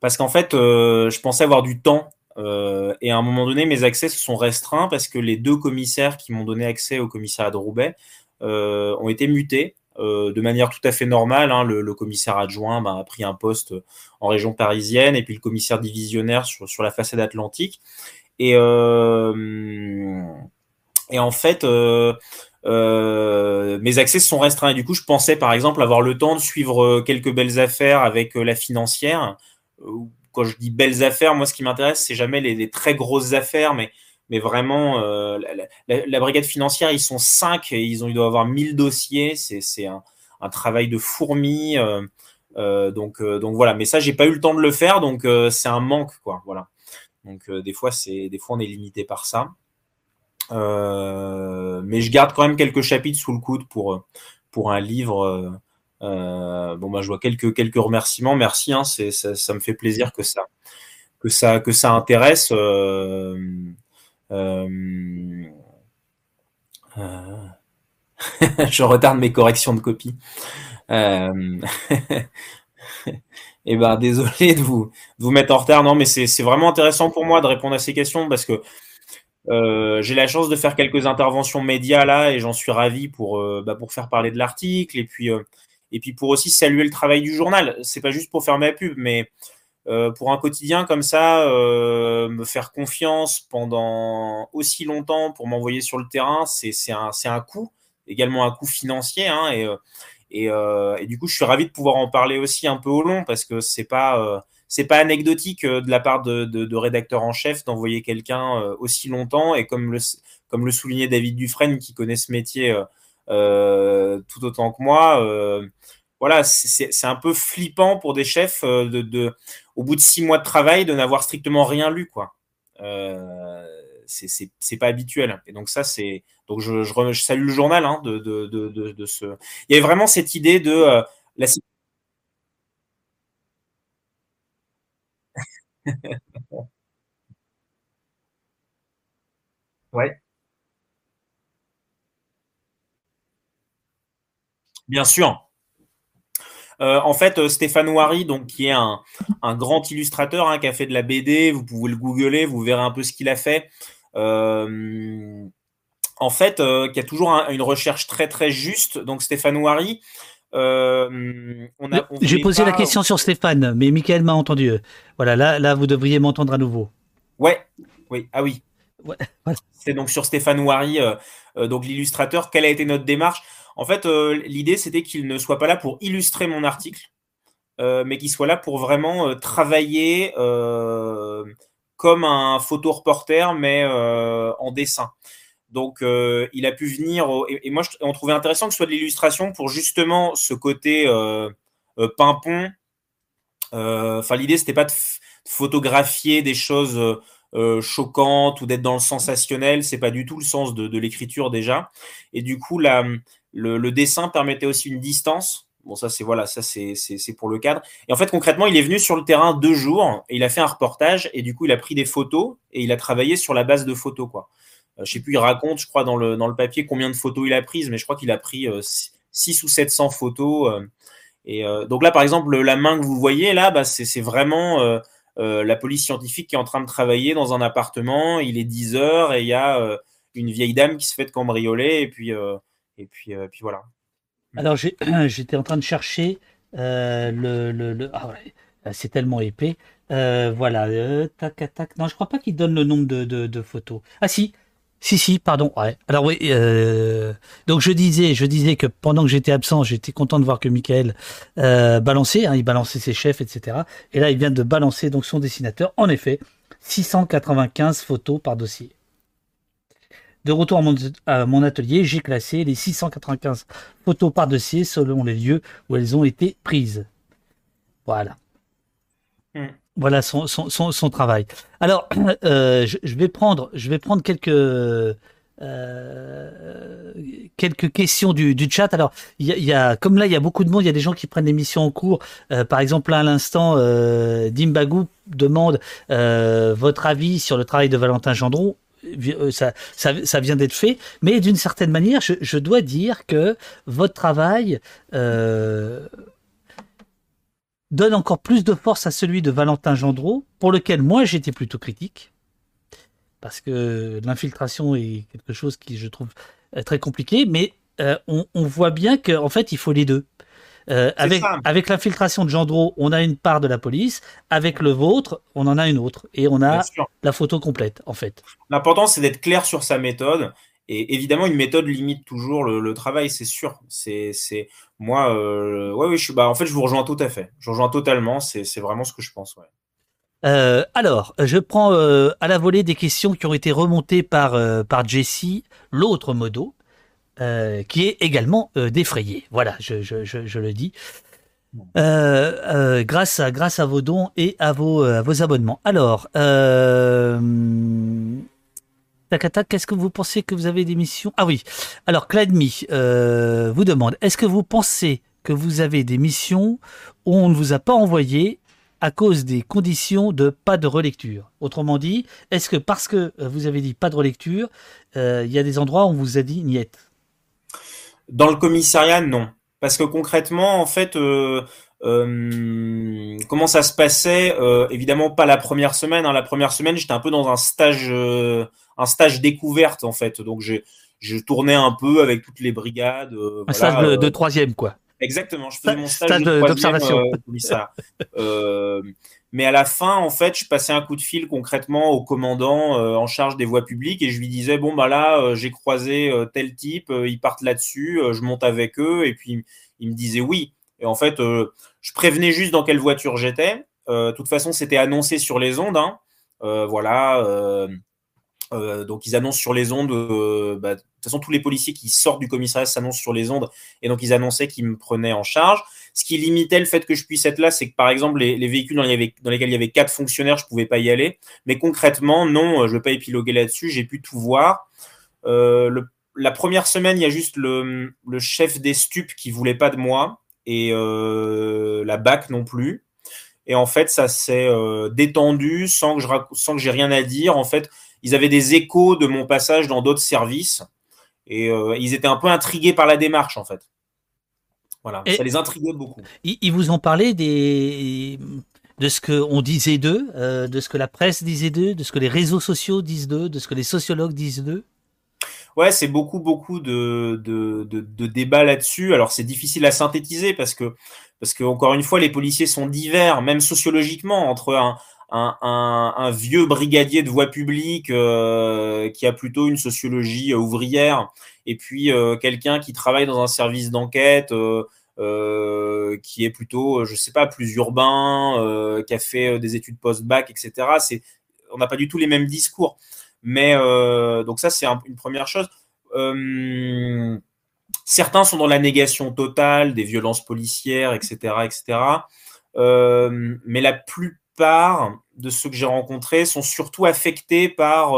parce qu'en fait, euh, je pensais avoir du temps euh, et à un moment donné, mes accès se sont restreints parce que les deux commissaires qui m'ont donné accès au commissariat de Roubaix euh, ont été mutés de manière tout à fait normale. Hein. Le, commissaire adjoint bah, a pris un poste en région parisienne et puis le commissaire divisionnaire sur, la façade atlantique. Et, et en fait, euh, mes accès sont restreints. Et du coup, je pensais par exemple avoir le temps de suivre euh, quelques belles affaires avec euh, la financière. Quand je dis belles affaires, moi, ce qui m'intéresse, c'est jamais les, très grosses affaires, mais, mais vraiment, la, brigade financière, ils sont cinq et ils, ont, ils doivent avoir 1000 dossiers. C'est un, un, travail de fourmi. donc, donc voilà. Mais ça, j'ai pas eu le temps de le faire, donc c'est un manque, quoi. Voilà. Donc des fois, c'est des fois, on est limité par ça. Euh, mais je garde quand même quelques chapitres sous le coude pour, pour un livre. Euh, bon, bah, je vois quelques, quelques remerciements. Merci, hein, c'est, ça, me fait plaisir que ça, que ça, que ça intéresse. Euh, je retarde mes corrections de copie. Et eh ben désolé de vous, vous mettre en retard. Non, mais c'est vraiment intéressant pour moi de répondre à ces questions parce que euh, j'ai la chance de faire quelques interventions médias là et j'en suis ravi pour, euh, bah, faire parler de l'article et puis, euh, et puis pour aussi saluer le travail du journal. C'est pas juste pour faire ma pub, mais pour un quotidien comme ça, me faire confiance pendant aussi longtemps pour m'envoyer sur le terrain, c'est un, un coût, également un coût financier. Hein, et, et, et, du coup, je suis ravi de pouvoir en parler aussi un peu au long parce que c'est pas c'est pas anecdotique euh, de la part de, de, rédacteurs en chef d'envoyer quelqu'un euh, aussi longtemps et comme le, comme le soulignait David Dufresne qui connaît ce métier euh, tout autant que moi, voilà, c'est un peu flippant pour des chefs de, de, au bout de six mois de travail de n'avoir strictement rien lu quoi. c'est pas habituel et donc ça c'est donc je, salue le journal hein, de, de, de, de, ce il y avait vraiment cette idée de la ouais. Bien sûr. Euh, en fait, euh, Stéphane Ouari, donc, qui est un, grand illustrateur hein, qui a fait de la BD, vous pouvez le googler, vous verrez un peu ce qu'il a fait. Euh, en fait, qui a toujours une recherche très très juste. Donc Stéphane euh, J'ai posé la question sur Stéphane, mais Michael m'a entendu. Voilà, là, là, vous devriez m'entendre à nouveau. Ouais, oui, ah oui. C'est donc sur Stéphane euh, donc l'illustrateur. Quelle a été notre démarche? En fait, l'idée c'était qu'il ne soit pas là pour illustrer mon article, mais qu'il soit là pour vraiment travailler comme un photo reporter, mais en dessin. Donc, euh, il a pu venir. et, moi, on trouvait intéressant que ce soit de l'illustration pour justement ce côté euh, euh pimpon. Euh, enfin, l'idée, c'était pas de, photographier des choses choquantes ou d'être dans le sensationnel. C'est pas du tout le sens de, l'écriture déjà. Et du coup, la, le, dessin permettait aussi une distance. Bon, ça, c'est voilà, ça, c'est pour le cadre. Et en fait, concrètement, il est venu sur le terrain deux jours et il a fait un reportage. Et du coup, il a pris des photos et il a travaillé sur la base de photos, quoi. Euh, je sais plus, il raconte, je crois, dans le, dans le papier combien de photos il a prises, mais je crois qu'il a pris 6 euh, ou 700 photos. Euh, et donc là, par exemple, la main que vous voyez là, bah, c'est vraiment la police scientifique qui est en train de travailler dans un appartement. Il est 10 heures et il y a une vieille dame qui se fait cambrioler. Et puis, et puis, puis voilà. Alors, j'étais en train de chercher le. le, Ah ouais, c'est tellement épais. voilà, tac, tac. Non, je crois pas qu'il donne le nombre de, photos. Ah si, si, si, pardon. Ouais. Alors oui, euh, donc je disais, je disais que pendant que j'étais absent, j'étais content de voir que Michael euh, balançait, hein, il balançait ses chefs, etc. Et là, il vient de balancer donc son dessinateur. En effet, 695 photos par dossier. De retour à mon, atelier, j'ai classé les 695 photos par dossier selon les lieux où elles ont été prises. Voilà. Hmm. Voilà son, son, son, travail. Alors, euh, je, vais prendre, je vais prendre quelques euh, quelques questions du, du chat. Alors, il y, a, comme là, il y a beaucoup de monde, il y a des gens qui prennent l'émission en cours. Euh, par exemple, là, à l'instant, euh, Dimbagou demande votre avis sur le travail de Valentin Gendron. Ça, ça, vient d'être fait, mais d'une certaine manière, je, dois dire que votre travail euh, donne encore plus de force à celui de Valentin Gendreau, pour lequel moi j'étais plutôt critique, parce que l'infiltration est quelque chose qui je trouve euh, très compliqué, mais euh, on, voit bien qu'en fait il faut les deux. Euh, avec, avec l'infiltration de Gendreau, on a une part de la police. Avec le vôtre, on en a une autre. Et on a la photo complète, en fait. L'important, c'est d'être clair sur sa méthode. Et évidemment, une méthode limite toujours le, travail, c'est sûr. C'est, c'est moi, euh, ouais, oui, je suis, bah, en fait, je vous rejoins tout à fait. Je rejoins totalement. C'est, c'est vraiment ce que je pense. Ouais. Euh, alors, je prends euh, à la volée des questions qui ont été remontées par par Jessie, l'autre modo, euh, qui est également défrayé. Voilà, je, je, je, je le dis. grâce à grâce à vos dons et à vos à vos abonnements. Alors. Takata, qu'est-ce que vous pensez que vous avez des missions? Ah oui. Alors, Cladmi euh, vous demande est-ce que vous pensez que vous avez des missions où on ne vous a pas envoyé à cause des conditions de pas de relecture? Autrement dit, est-ce que parce que vous avez dit pas de relecture, euh, il y a des endroits où on vous a dit niet Dans le commissariat, non. Parce que concrètement, en fait, euh, euh, comment ça se passait euh, Évidemment, pas la première semaine. Hein. La première semaine, j'étais un peu dans un stage, un stage découverte en fait. Donc, j'ai, je tournais un peu avec toutes les brigades. un stage de, troisième, quoi. Exactement. Je faisais mon stage, d'observation. Mais à la fin, en fait, je passais un coup de fil concrètement au commandant en charge des voies publiques et je lui disais bon bah là, j'ai croisé tel type, ils partent là-dessus, je monte avec eux et puis il me disait oui. Et en fait, euh, je prévenais juste dans quelle voiture j'étais. Euh, de toute façon, c'était annoncé sur les ondes. Hein. Euh, voilà. donc ils annoncent sur les ondes. Bah, de toute façon, tous les policiers qui sortent du commissariat s'annoncent sur les ondes. Et donc ils annonçaient qu'ils me prenaient en charge. Ce qui limitait le fait que je puisse être là, c'est que par exemple les, véhicules dans, lesquels il y avait quatre fonctionnaires, je pouvais pas y aller. Mais concrètement, non, je vais pas épiloguer là-dessus. J'ai pu tout voir. Le, la première semaine, il y a juste le, chef des stupes qui voulait pas de moi et euh, la BAC non plus. Et en fait, ça s'est euh, détendu sans que je j'ai rien à dire. En fait, ils avaient des échos de mon passage dans d'autres services et euh, ils étaient un peu intrigués par la démarche en fait. Voilà, ça les intriguait beaucoup. Ils vous ont parlé des de ce qu'on disait d'eux, de ce que la presse disait d'eux, de ce que les réseaux sociaux disent d'eux, de ce que les sociologues disent d'eux? Ouais, c'est beaucoup, beaucoup de, de, de, débats là-dessus. Alors, c'est difficile à synthétiser parce que, parce que, encore une fois, les policiers sont divers, même sociologiquement, entre un, un, un, vieux brigadier de voie publique euh, qui a plutôt une sociologie euh, ouvrière et puis euh, quelqu'un qui travaille dans un service d'enquête qui est plutôt, je sais pas, plus urbain, qui a fait des études post-bac, etc. C'est, on n'a pas du tout les mêmes discours. Mais euh, donc ça, c'est une première chose. Euh, certains sont dans la négation totale des violences policières, etc., etc. Euh, mais la plupart de ceux que j'ai rencontrés sont surtout affectés par.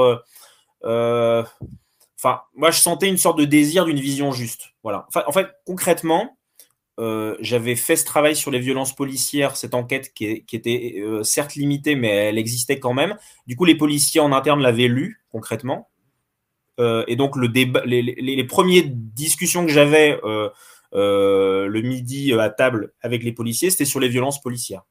Moi, je sentais une sorte de désir d'une vision juste. Voilà. En fait, concrètement, euh, j'avais fait ce travail sur les violences policières, cette enquête qui, était euh, certes limitée, mais elle existait quand même. Du coup, les policiers en interne l'avaient lu concrètement. Euh, et donc, le les, premières discussions que j'avais le midi à table avec les policiers, c'était sur les violences policières.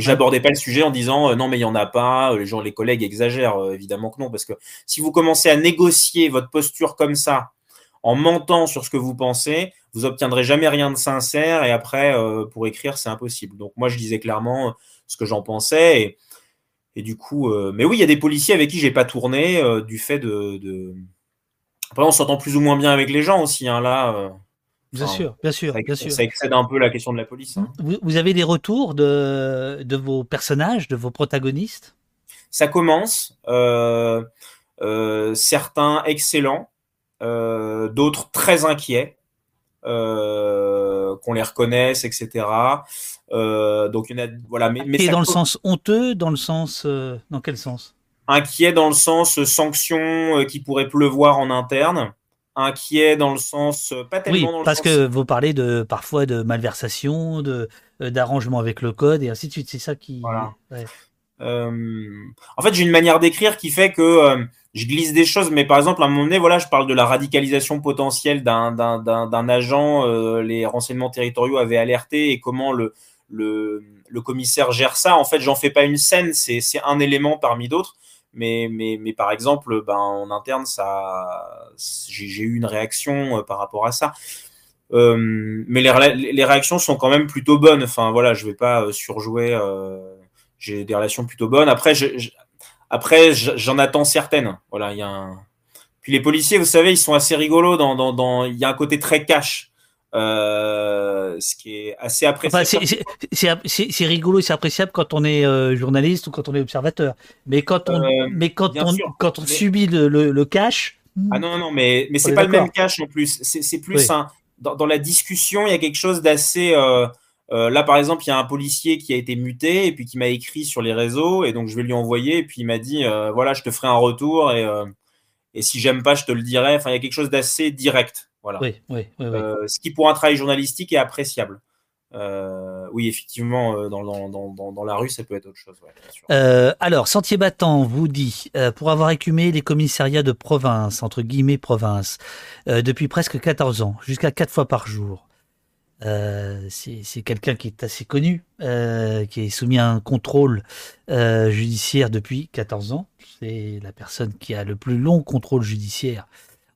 Et j'abordais pas le sujet en disant non mais il y en a pas, les gens, les collègues exagèrent évidemment que non parce que si vous commencez à négocier votre posture comme ça en mentant sur ce que vous pensez, vous obtiendrez jamais rien de sincère et après, euh, pour écrire, c'est impossible. Donc moi, je disais clairement euh, ce que j'en pensais et, et, du coup, euh, mais oui, il y a des policiers avec qui j'ai pas tourné du fait de, de... Après, on s'entend plus ou moins bien avec les gens aussi, hein, là. Bien sûr, bien sûr, ça, bien sûr. Ça excède un peu la question de la police. Hein. Vous, vous, avez des retours de, de vos personnages, de vos protagonistes? Ça commence. Euh, certains excellents, euh, d'autres très inquiets. Euh, qu'on les reconnaisse, etc. donc il y en a, voilà. Mais, mais dans le sens honteux, dans le sens, dans quel sens? Inquiet dans le sens sanction qui pourrait pleuvoir en interne inquiet dans le sens pas tellement oui, dans le parce que vous parlez de parfois de malversation, de d'arrangement avec le code et ainsi de suite. C'est ça qui. Voilà. en fait, j'ai une manière d'écrire qui fait que je glisse des choses, mais par exemple, à un moment donné, voilà, je parle de la radicalisation potentielle d'un agent. Euh, les renseignements territoriaux avaient alerté et comment le, le, le commissaire gère ça. En fait, j'en fais pas une scène, c'est un élément parmi d'autres. Mais, mais, mais par exemple, ben, en interne, ça, j'ai eu une réaction euh, par rapport à ça. Euh, mais les, les, réactions sont quand même plutôt bonnes. Enfin, voilà, je vais pas euh, surjouer. Euh, j'ai des relations plutôt bonnes. Après, je, après, j'en attends certaines. Voilà, il y a un... Puis les policiers, vous savez, ils sont assez rigolos. Dans, dans, dans... Il y a un côté très cash. Euh, ce qui est assez appréciable. c'est rigolo et c'est appréciable quand on est euh, journaliste ou quand on est observateur. Mais quand on, euh, mais quand on, quand on subit le, le, cash. Ah non, non, mais, mais c'est pas le même cash en plus. C'est plus un. Dans, dans, la discussion, il y a quelque chose d'assez. Là, par exemple, il y a un policier qui a été muté et puis qui m'a écrit sur les réseaux et donc je vais lui envoyer et puis il m'a dit euh, voilà, je te ferai un retour et, euh, et si j'aime pas, je te le dirai. Enfin, il y a quelque chose d'assez direct. Voilà. Oui, oui, oui, ce qui pour un travail journalistique est appréciable. oui, effectivement, dans, dans, dans, dans, la rue, ça peut être autre chose. alors, Sentier Battant vous dit, pour avoir écumé les commissariats de province, entre guillemets province, depuis presque 14 ans, jusqu'à 4 fois par jour, euh, c'est quelqu'un qui est assez connu, euh, qui est soumis à un contrôle euh, judiciaire depuis 14 ans. C'est la personne qui a le plus long contrôle judiciaire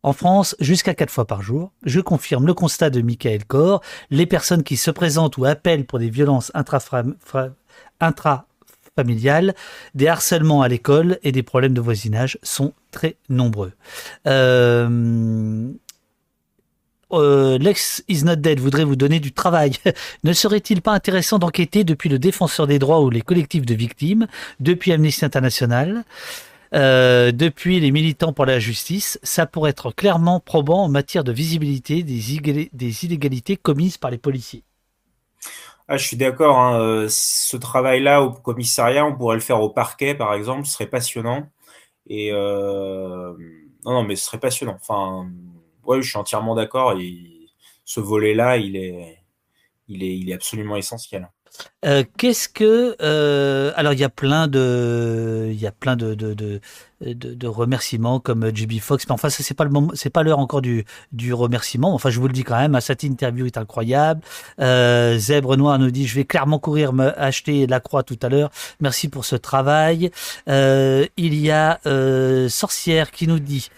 en France, jusqu'à quatre fois par jour. Je confirme le constat de Michael Corr. Les personnes qui se présentent ou appellent pour des violences intrafamiliales, des harcèlements à l'école et des problèmes de voisinage sont très nombreux. Euh, euh, Lex is not dead voudrait vous donner du travail. ne serait-il pas intéressant d'enquêter depuis le défenseur des droits ou les collectifs de victimes, depuis Amnesty International, euh, depuis les militants pour la justice Ça pourrait être clairement probant en matière de visibilité des, inégalités commises par les policiers. Ah, je suis d'accord. Hein. Euh, ce travail-là au commissariat, on pourrait le faire au parquet, par exemple. Ce serait passionnant. Et non, non, mais ce serait passionnant. Enfin, ouais, je suis entièrement d'accord. Et ce volet-là, il est, il est, il est absolument essentiel. Euh, qu'est-ce que euh, alors il y a plein de il y a plein de de, de, de, remerciements comme JB Fox mais enfin ça c'est pas le moment c'est pas l'heure encore du du remerciement. Enfin je vous le dis quand même cette interview est incroyable. Euh, Zèbre Noir nous dit je vais clairement courir me acheter la croix tout à l'heure. Merci pour ce travail. Euh, il y a euh, Sorcière qui nous dit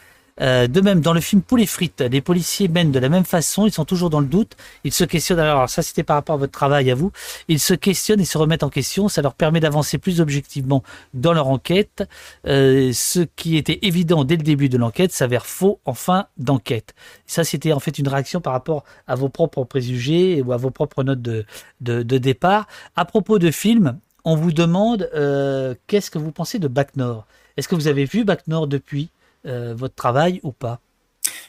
euh, de même, dans le film Poulet frites, les policiers mènent de la même façon, ils sont toujours dans le doute, ils se questionnent, alors ça c'était par rapport à votre travail à vous, ils se questionnent et se remettent en question, ça leur permet d'avancer plus objectivement dans leur enquête. Euh, ce qui était évident dès le début de l'enquête s'avère faux en fin d'enquête. Ça c'était en fait une réaction par rapport à vos propres préjugés ou à vos propres notes de, de, départ. À propos de films, on vous demande euh, qu'est-ce que vous pensez de Bac Nord? Est-ce que vous avez vu Bac Nord depuis? Euh, votre travail ou pas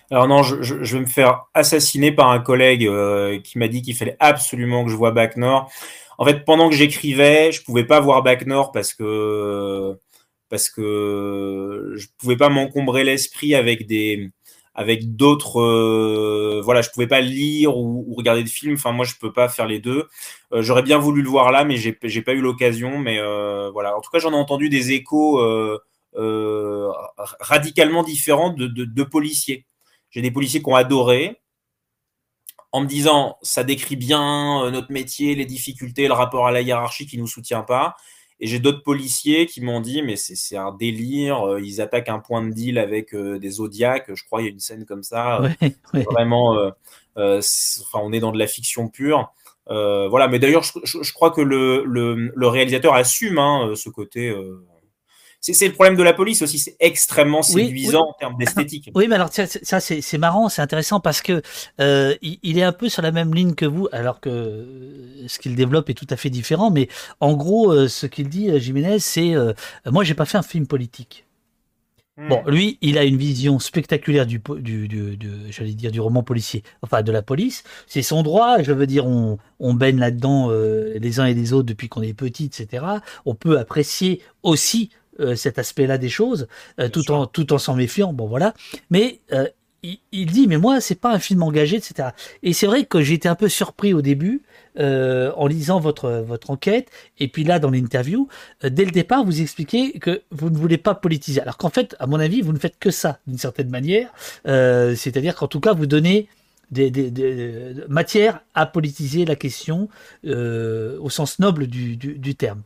alors non, je, vais me faire assassiner par un collègue euh, qui m'a dit qu'il fallait absolument que je vois Bac Nord. En fait, pendant que j'écrivais, je pouvais pas voir Bac Nord parce que parce que je pouvais pas m'encombrer l'esprit avec des avec d'autres euh, voilà je pouvais pas lire ou, regarder de films. Enfin moi je peux pas faire les deux. J'aurais bien voulu le voir là mais j'ai pas eu l'occasion. Mais voilà. En tout cas j'en ai entendu des échos radicalement différent de, de, policiers. J'ai des policiers qui ont adoré, en me disant ça décrit bien euh, notre métier, les difficultés, le rapport à la hiérarchie qui nous soutient pas. Et j'ai d'autres policiers qui m'ont dit mais c'est un délire, euh, ils attaquent un point de deal avec des zodiacs, je crois il y a une scène comme ça, vraiment, enfin on est dans de la fiction pure. voilà, mais d'ailleurs je, crois que le, le, le réalisateur assume hein, ce côté c'est le problème de la police aussi, c'est extrêmement séduisant en termes d'esthétique. Oui, mais alors ça, c'est marrant, c'est intéressant parce que euh, il, est un peu sur la même ligne que vous, alors que euh, ce qu'il développe est tout à fait différent. Mais en gros, euh, ce qu'il dit, Jiménez, c'est moi, j'ai pas fait un film politique. Hmm. Bon, lui, il a une vision spectaculaire du, du, du, j'allais dire, du roman policier, enfin de la police. C'est son droit. Je veux dire, on, on baigne là-dedans les uns et les autres depuis qu'on est petit, etc. On peut apprécier aussi euh, cet aspect-là des choses, euh, tout en tout en s'en méfiant. Bon, voilà. Mais il, dit, mais moi, c'est pas un film engagé, etc. Et c'est vrai que j'ai été un peu surpris au début euh, en lisant votre votre enquête, et puis là dans l'interview, euh, dès le départ, vous expliquez que vous ne voulez pas politiser, alors qu'en fait, à mon avis, vous ne faites que ça d'une certaine manière, euh, c'est-à-dire qu'en tout cas, vous donnez des, des, matières à politiser la question au sens noble du, du terme.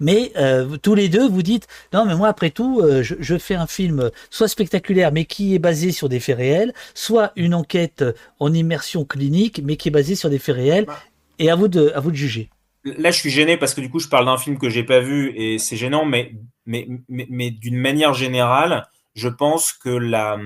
Mais euh, tous les deux, vous dites non, mais moi après tout, euh, je, fais un film soit spectaculaire, mais qui est basé sur des faits réels, soit une enquête en immersion clinique, mais qui est basée sur des faits réels. Bah. Et à vous de, à vous de juger. Là, je suis gêné parce que du coup, je parle d'un film que j'ai pas vu et c'est gênant, mais, mais, mais, d'une manière générale, je pense que la,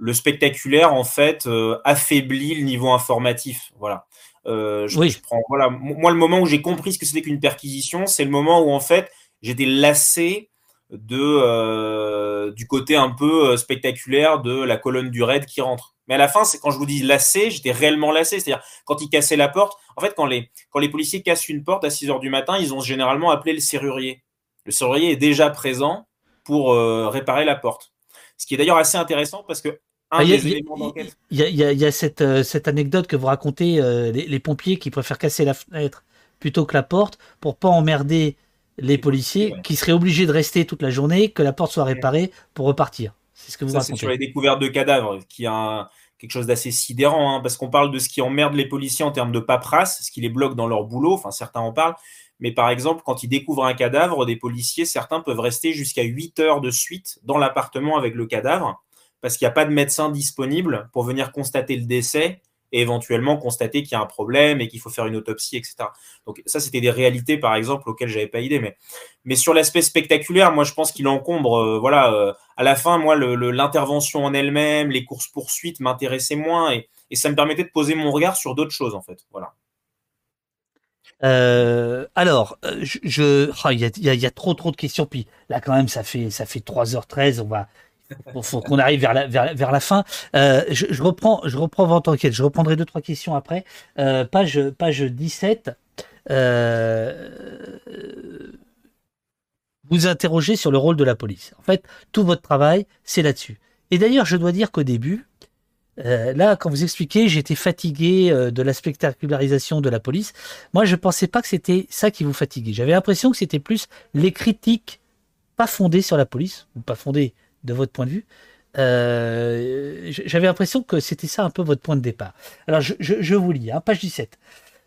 le spectaculaire, en fait, euh, affaiblit le niveau informatif. Voilà. Euh, je, prends, voilà, moi, le moment où j'ai compris ce que c'était qu'une perquisition, c'est le moment où en fait j'étais lassé de euh, du côté un peu euh, spectaculaire de la colonne du raid qui rentre. Mais à la fin, c'est quand je vous dis lassé, j'étais réellement lassé. C'est-à-dire quand ils cassaient la porte. En fait, quand les quand les policiers cassent une porte à 6 heures du matin, ils ont généralement appelé le serrurier. Le serrurier est déjà présent pour réparer la porte. Ce qui est d'ailleurs assez intéressant parce que il y, a cette, euh, cette, anecdote que vous racontez, euh, les, pompiers qui préfèrent casser la fenêtre plutôt que la porte pour pas emmerder les policiers qui seraient obligés de rester toute la journée, que la porte soit réparée pour repartir. C'est ce que vous Ça, C'est sur les découvertes de cadavres, qui a quelque chose d'assez sidérant, hein, parce qu'on parle de ce qui emmerde les policiers en termes de paperasse, ce qui les bloque dans leur boulot, enfin certains en parlent, mais par exemple, quand ils découvrent un cadavre, des policiers, certains peuvent rester jusqu'à 8 heures de suite dans l'appartement avec le cadavre parce qu'il n'y a pas de médecin disponible pour venir constater le décès et éventuellement constater qu'il y a un problème et qu'il faut faire une autopsie, etc. Donc ça, c'était des réalités, par exemple, auxquelles j'avais pas idée. Mais, sur l'aspect spectaculaire, moi, je pense qu'il encombre, euh, voilà, euh, à la fin, moi, l'intervention en elle-même, les courses-poursuites m'intéressaient moins et, ça me permettait de poser mon regard sur d'autres choses, en fait. Voilà. Alors, je, il y, a, y, a, trop trop de questions. Puis là, quand même, ça fait ça fait 3h13. On va il faut qu'on arrive vers la, fin. Euh, je, reprends, je reprends votre enquête. Je reprendrai deux, trois questions après. Euh, page, page 17. Euh, vous interrogez sur le rôle de la police. En fait, tout votre travail, c'est là-dessus. Et d'ailleurs, je dois dire qu'au début, là, quand vous expliquez, j'étais fatigué de la spectacularisation de la police. Moi, je pensais pas que c'était ça qui vous fatiguait. J'avais l'impression que c'était plus les critiques pas fondées sur la police, ou pas fondées de votre point de vue. Euh, j'avais l'impression que c'était ça un peu votre point de départ. Alors je, vous lis, hein, page 17.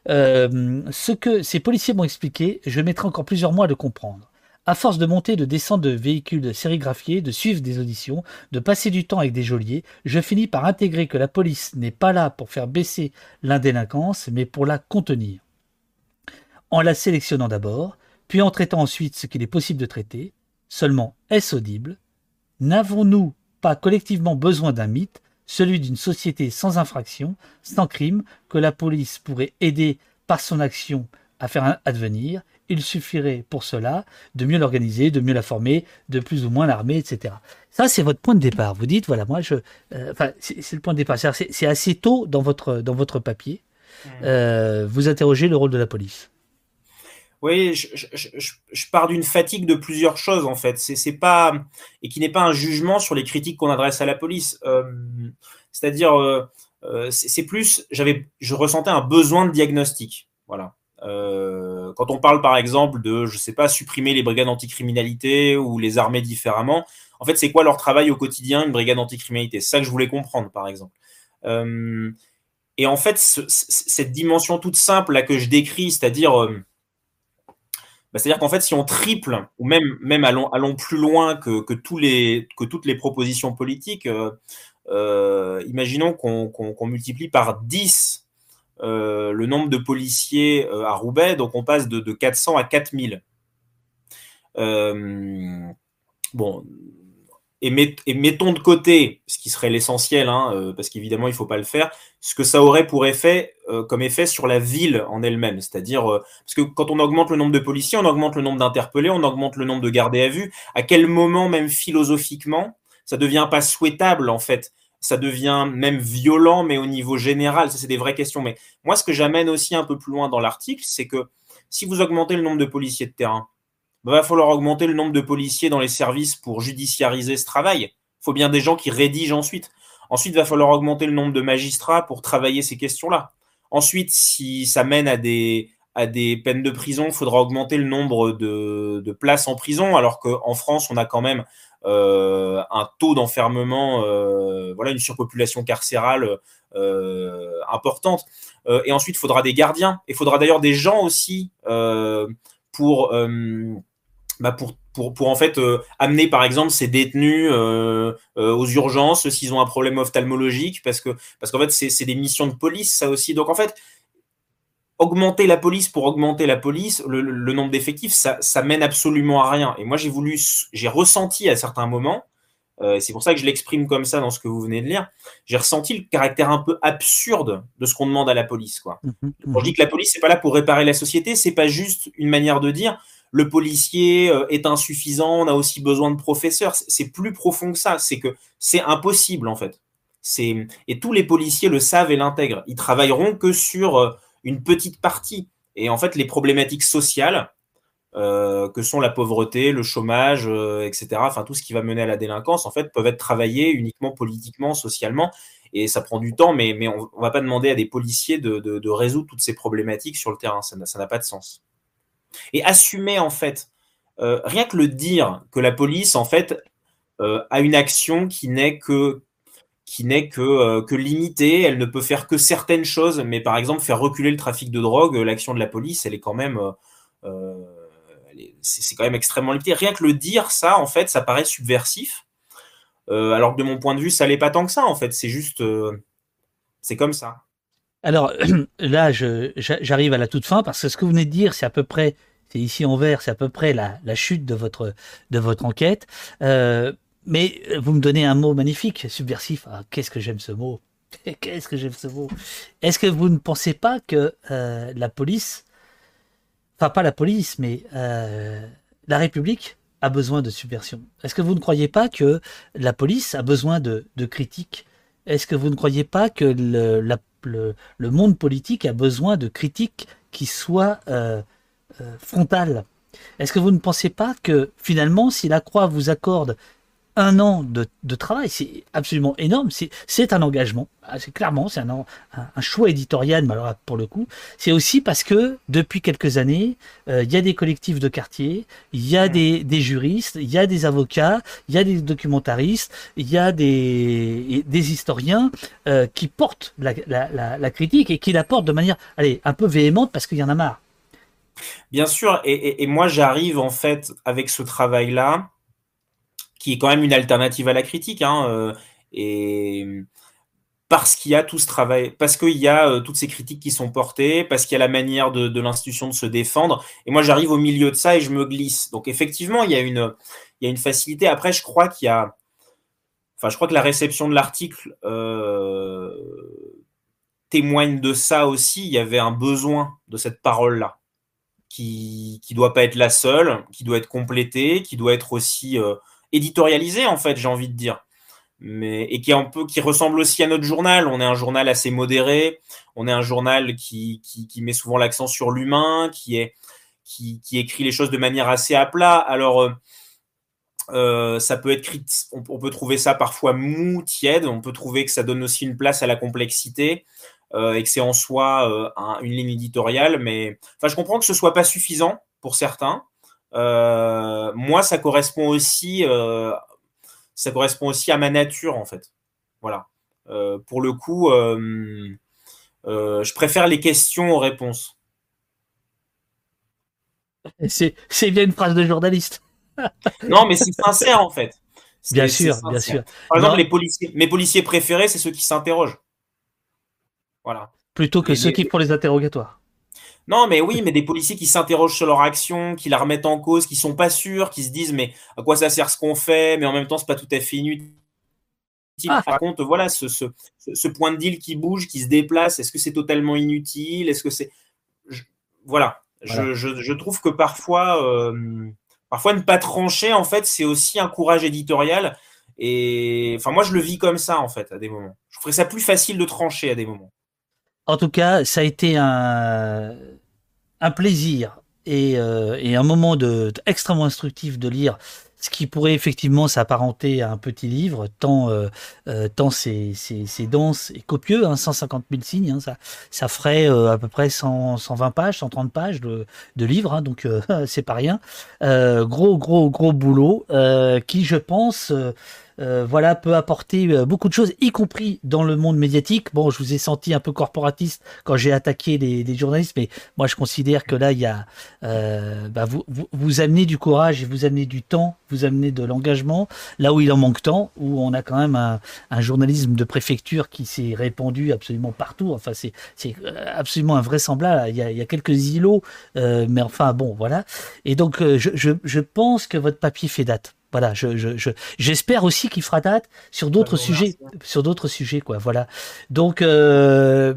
Euh, ce que ces policiers m'ont expliqué, je mettrai encore plusieurs mois à le comprendre. À force de monter, de descendre de véhicules sérigraphiés, de suivre des auditions, de passer du temps avec des geôliers, je finis par intégrer que la police n'est pas là pour faire baisser l'indélinquance, mais pour la contenir. En la sélectionnant d'abord, puis en traitant ensuite ce qu'il est possible de traiter, seulement est-ce audible N'avons-nous pas collectivement besoin d'un mythe, celui d'une société sans infraction, sans crime, que la police pourrait aider par son action à faire advenir? Il suffirait pour cela de mieux l'organiser, de mieux la former, de plus ou moins l'armer, etc. Ça, c'est votre point de départ. Vous dites, voilà, moi, je, euh, enfin, c'est le point de départ. C'est assez tôt dans votre dans votre papier. Mmh. Euh, vous interrogez le rôle de la police. Oui, je, pars d'une fatigue de plusieurs choses en fait. C'est pas et qui n'est pas un jugement sur les critiques qu'on adresse à la police. Euh, c'est-à-dire, euh, euh, c'est plus, j'avais, je ressentais un besoin de diagnostic. Voilà. quand on parle par exemple de, je sais pas, supprimer les brigades anticriminalité ou les armer différemment, en fait, c'est quoi leur travail au quotidien, une brigade anticriminalité? C'est ça que je voulais comprendre, par exemple. et en fait, cette dimension toute simple là que je décris, c'est-à-dire bah, c'est-à-dire qu'en fait, si on triple, ou même, même allons, allons plus loin que, que, tous les, que toutes les propositions politiques, euh, euh, imaginons qu'on multiplie par 10 euh, le nombre de policiers à Roubaix, donc on passe de, de 400 à 4000. bon, et, mettons de côté ce qui serait l'essentiel, hein, euh, parce qu'évidemment il ne faut pas le faire, ce que ça aurait pour effet, euh, comme effet sur la ville en elle-même. C'est-à-dire, euh, parce que quand on augmente le nombre de policiers, on augmente le nombre d'interpellés, on augmente le nombre de gardés à vue. À quel moment, même philosophiquement, ça devient pas souhaitable en fait? Ça devient même violent, mais au niveau général, ça c'est des vraies questions. Mais moi, ce que j'amène aussi un peu plus loin dans l'article, c'est que si vous augmentez le nombre de policiers de terrain, il va falloir augmenter le nombre de policiers dans les services pour judiciariser ce travail. Il faut bien des gens qui rédigent ensuite. Ensuite, il va falloir augmenter le nombre de magistrats pour travailler ces questions-là. Ensuite, si ça mène à des, à des peines de prison, il faudra augmenter le nombre de, places en prison, alors qu'en France, on a quand même euh, un taux d'enfermement, euh, voilà, une surpopulation carcérale euh, importante. et ensuite, il faudra des gardiens. Il faudra d'ailleurs des gens aussi pour bah pour, pour, pour, en fait euh, amener par exemple ces détenus euh, euh, aux urgences s'ils ont un problème ophtalmologique parce que parce qu'en fait c'est des missions de police ça aussi. Donc en fait augmenter la police pour augmenter la police le, le nombre d'effectifs ça, ça mène absolument à rien. Et moi j'ai voulu j'ai ressenti à certains moments c'est pour ça que je l'exprime comme ça dans ce que vous venez de lire j'ai ressenti le caractère un peu absurde de ce qu'on demande à la police quoi. Mmh Quand je dis que la police c'est pas là pour réparer la société c'est pas juste une manière de dire le policier euh, est insuffisant, on a aussi besoin de professeurs. C'est plus profond que ça. C'est que c'est impossible en fait. Et tous les policiers le savent et l'intègrent. Ils travailleront que sur euh, une petite partie. Et en fait, les problématiques sociales, euh, que sont la pauvreté, le chômage, etc., enfin tout ce qui va mener à la délinquance, en fait, peuvent être travaillés uniquement politiquement, socialement. Et ça prend du temps, mais, mais on ne va pas demander à des policiers de, résoudre toutes ces problématiques sur le terrain. Ça n'a pas de sens. Et assumer, en fait, euh, rien que le dire que la police, en fait, euh, a une action qui n'est que qui n'est que, euh, que limitée, elle ne peut faire que certaines choses, mais par exemple faire reculer le trafic de drogue, l'action de la police, elle est quand même, c'est quand même extrêmement limité. Rien que le dire, ça, en fait, ça paraît subversif, alors que de mon point de vue, ça l'est pas tant que ça, en fait. C'est juste, c'est comme ça. Alors là, j'arrive à la toute fin parce que ce que vous venez de dire, c'est à peu près, c'est ici en vert, c'est à peu près la, chute de votre, enquête. Euh, mais vous me donnez un mot magnifique, subversif. Ah, qu'est-ce que j'aime ce mot Qu'est-ce que j'aime ce mot Est-ce que vous ne pensez pas que euh, la police, enfin pas la police, mais euh, la République a besoin de subversion? Est-ce que vous ne croyez pas que la police a besoin de, de critique Est-ce que vous ne croyez pas que le, la le, monde politique a besoin de critiques qui soient euh, euh, frontales. Est-ce que vous ne pensez pas que finalement, si la Croix vous accorde un an de, travail, c'est absolument énorme. C'est un engagement. Ah, c'est clairement, c'est un, un, choix éditorial, mais alors pour le coup, c'est aussi parce que depuis quelques années, euh, il y a des collectifs de quartier, il y a des, juristes, il y a des avocats, il y a des documentaristes, il y a des, des historiens euh, qui portent la, la, critique et qui la portent de manière, allez, un peu véhémente parce qu'il y en a marre. Bien sûr, et, et moi j'arrive en fait avec ce travail-là qui est quand même une alternative à la critique. Hein, euh, et parce qu'il y a tout ce travail, parce qu'il y a euh, toutes ces critiques qui sont portées, parce qu'il y a la manière de, l'institution de se défendre. Et moi, j'arrive au milieu de ça et je me glisse. Donc, effectivement, il y a une, facilité. Après, je crois qu'il y a, enfin, je crois que la réception de l'article euh, témoigne de ça aussi. Il y avait un besoin de cette parole-là, qui ne doit pas être la seule, qui doit être complétée, qui doit être aussi éditorialisé en fait, j'ai envie de dire. Mais, et qui ressemble aussi à notre journal. On est un journal assez modéré, on est un journal qui, met souvent l'accent sur l'humain, qui écrit les choses de manière assez à plat. Alors euh, euh, ça peut être on, peut trouver ça parfois mou, tiède. On peut trouver que ça donne aussi une place à la complexité euh, et que c'est en soi une ligne éditoriale. Mais je comprends que ce soit pas suffisant pour certains. Euh, moi, ça correspond aussi, euh, ça correspond aussi à ma nature en fait. Voilà. Euh, pour le coup, je préfère les questions aux réponses. C'est bien une phrase de journaliste. non, mais c'est sincère en fait. Bien sûr, bien sûr. Par exemple, les policiers, mes policiers préférés, c'est ceux qui s'interrogent. Voilà. Plutôt que ceux qui font les interrogatoires. Non, mais oui, mais des policiers qui s'interrogent sur leur action, qui la remettent en cause, qui sont pas sûrs, qui se disent mais à quoi ça sert ce qu'on fait, mais en même temps c'est pas tout à fait inutile. Ah. Par contre, voilà, ce, ce, point de deal qui bouge, qui se déplace, est-ce que c'est totalement inutile? Est-ce que c'est voilà. Je, trouve que parfois, euh, parfois ne pas trancher, en fait, c'est aussi un courage éditorial. Et enfin, moi, je le vis comme ça, en fait, à des moments. Je ferais ça plus facile de trancher à des moments. En tout cas, ça a été un, un plaisir et, euh, et un moment de, extrêmement instructif de lire ce qui pourrait effectivement s'apparenter à un petit livre, tant, euh, euh tant c'est, dense et copieux, hein, 150 000 signes, hein, ça, ça ferait euh, à peu près 100, 120 pages, 130 pages de, de livres, hein, donc euh, c'est pas rien. gros, gros, gros boulot qui, je pense, euh, voilà, peut apporter euh, beaucoup de choses, y compris dans le monde médiatique. Bon, je vous ai senti un peu corporatiste quand j'ai attaqué les, journalistes, mais moi je considère que là, il y a, euh, bah, vous, vous, amenez du courage et vous amenez du temps, vous amenez de l'engagement, là où il en manque tant, où on a quand même un, journalisme de préfecture qui s'est répandu absolument partout. Enfin, c'est absolument invraisemblable. Il y a, il y a quelques îlots, mais enfin bon, voilà. Et donc, je, je, je pense que votre papier fait date. Voilà, je, je, j'espère aussi qu'il fera date sur d'autres sujets, sur d'autres sujets, quoi. Voilà. Donc, euh,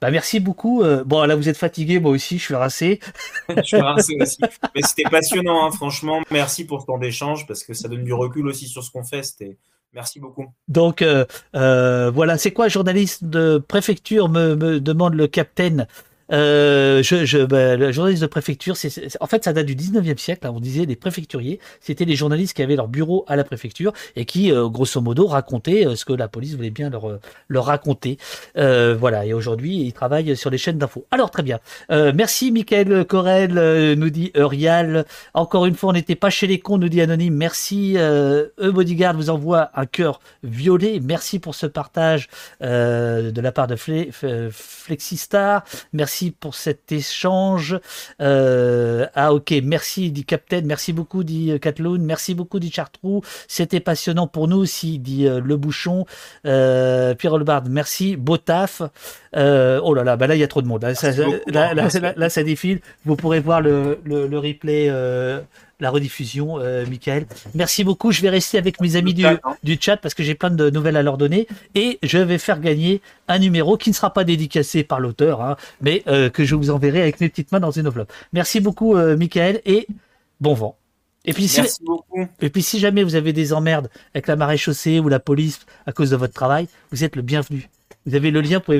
bah merci beaucoup. Euh, bon, là, vous êtes fatigué, moi aussi, je suis rincé. je suis rincé aussi. Mais c'était passionnant, hein, franchement. Merci pour ce temps d'échange parce que ça donne du recul aussi sur ce qu'on fait. C'était Merci beaucoup. Donc euh, euh, voilà, c'est quoi journaliste de préfecture me, me demande le capitaine euh, je, je, bah, le journaliste de préfecture, c'est, en fait, ça date du 19e siècle. Hein, on disait les préfecturiers, c'était les journalistes qui avaient leur bureau à la préfecture et qui, euh, grosso modo, racontaient euh, ce que la police voulait bien leur, leur raconter. Euh, voilà. Et aujourd'hui, ils travaillent sur les chaînes d'infos. Alors, très bien. merci, Michael Corel, nous dit Eurial. Encore une fois, on n'était pas chez les cons, nous dit Anonyme. Merci. Euh, e vous envoie un cœur violet. Merci pour ce partage de la part de Flexistar. Merci pour cet échange. Euh, ah ok, merci dit Captain, merci beaucoup dit Catloon, merci beaucoup dit Chartrou. C'était passionnant pour nous aussi dit euh, Le Bouchon. Euh, Pierre Olbard, merci. Beau taf. Euh, oh là là, bah là il y a trop de monde. Là, ça, là, défile. Vous pourrez voir le replay la rediffusion, euh, Michael. Merci beaucoup. Je vais rester avec mes amis du, du chat parce que j'ai plein de nouvelles à leur donner et je vais faire gagner un numéro qui ne sera pas dédicacé par l'auteur, hein, mais euh, que je vous enverrai avec mes petites mains dans une enveloppe. Merci beaucoup, euh, Michael, et bon vent. Et puis, si, et puis si jamais vous avez des emmerdes avec la marée chaussée ou la police à cause de votre travail, vous êtes le bienvenu. Vous avez le lien, pour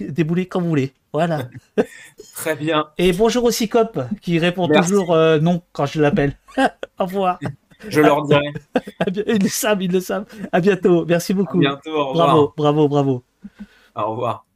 débouler quand vous voulez. Voilà. Très bien. Et bonjour aussi Cop, qui répond toujours euh, non quand je l'appelle. au revoir. Je leur dirai. ils le savent, ils le savent. À bientôt. Merci beaucoup. À bientôt. Au revoir. Bravo, bravo, bravo. Au revoir.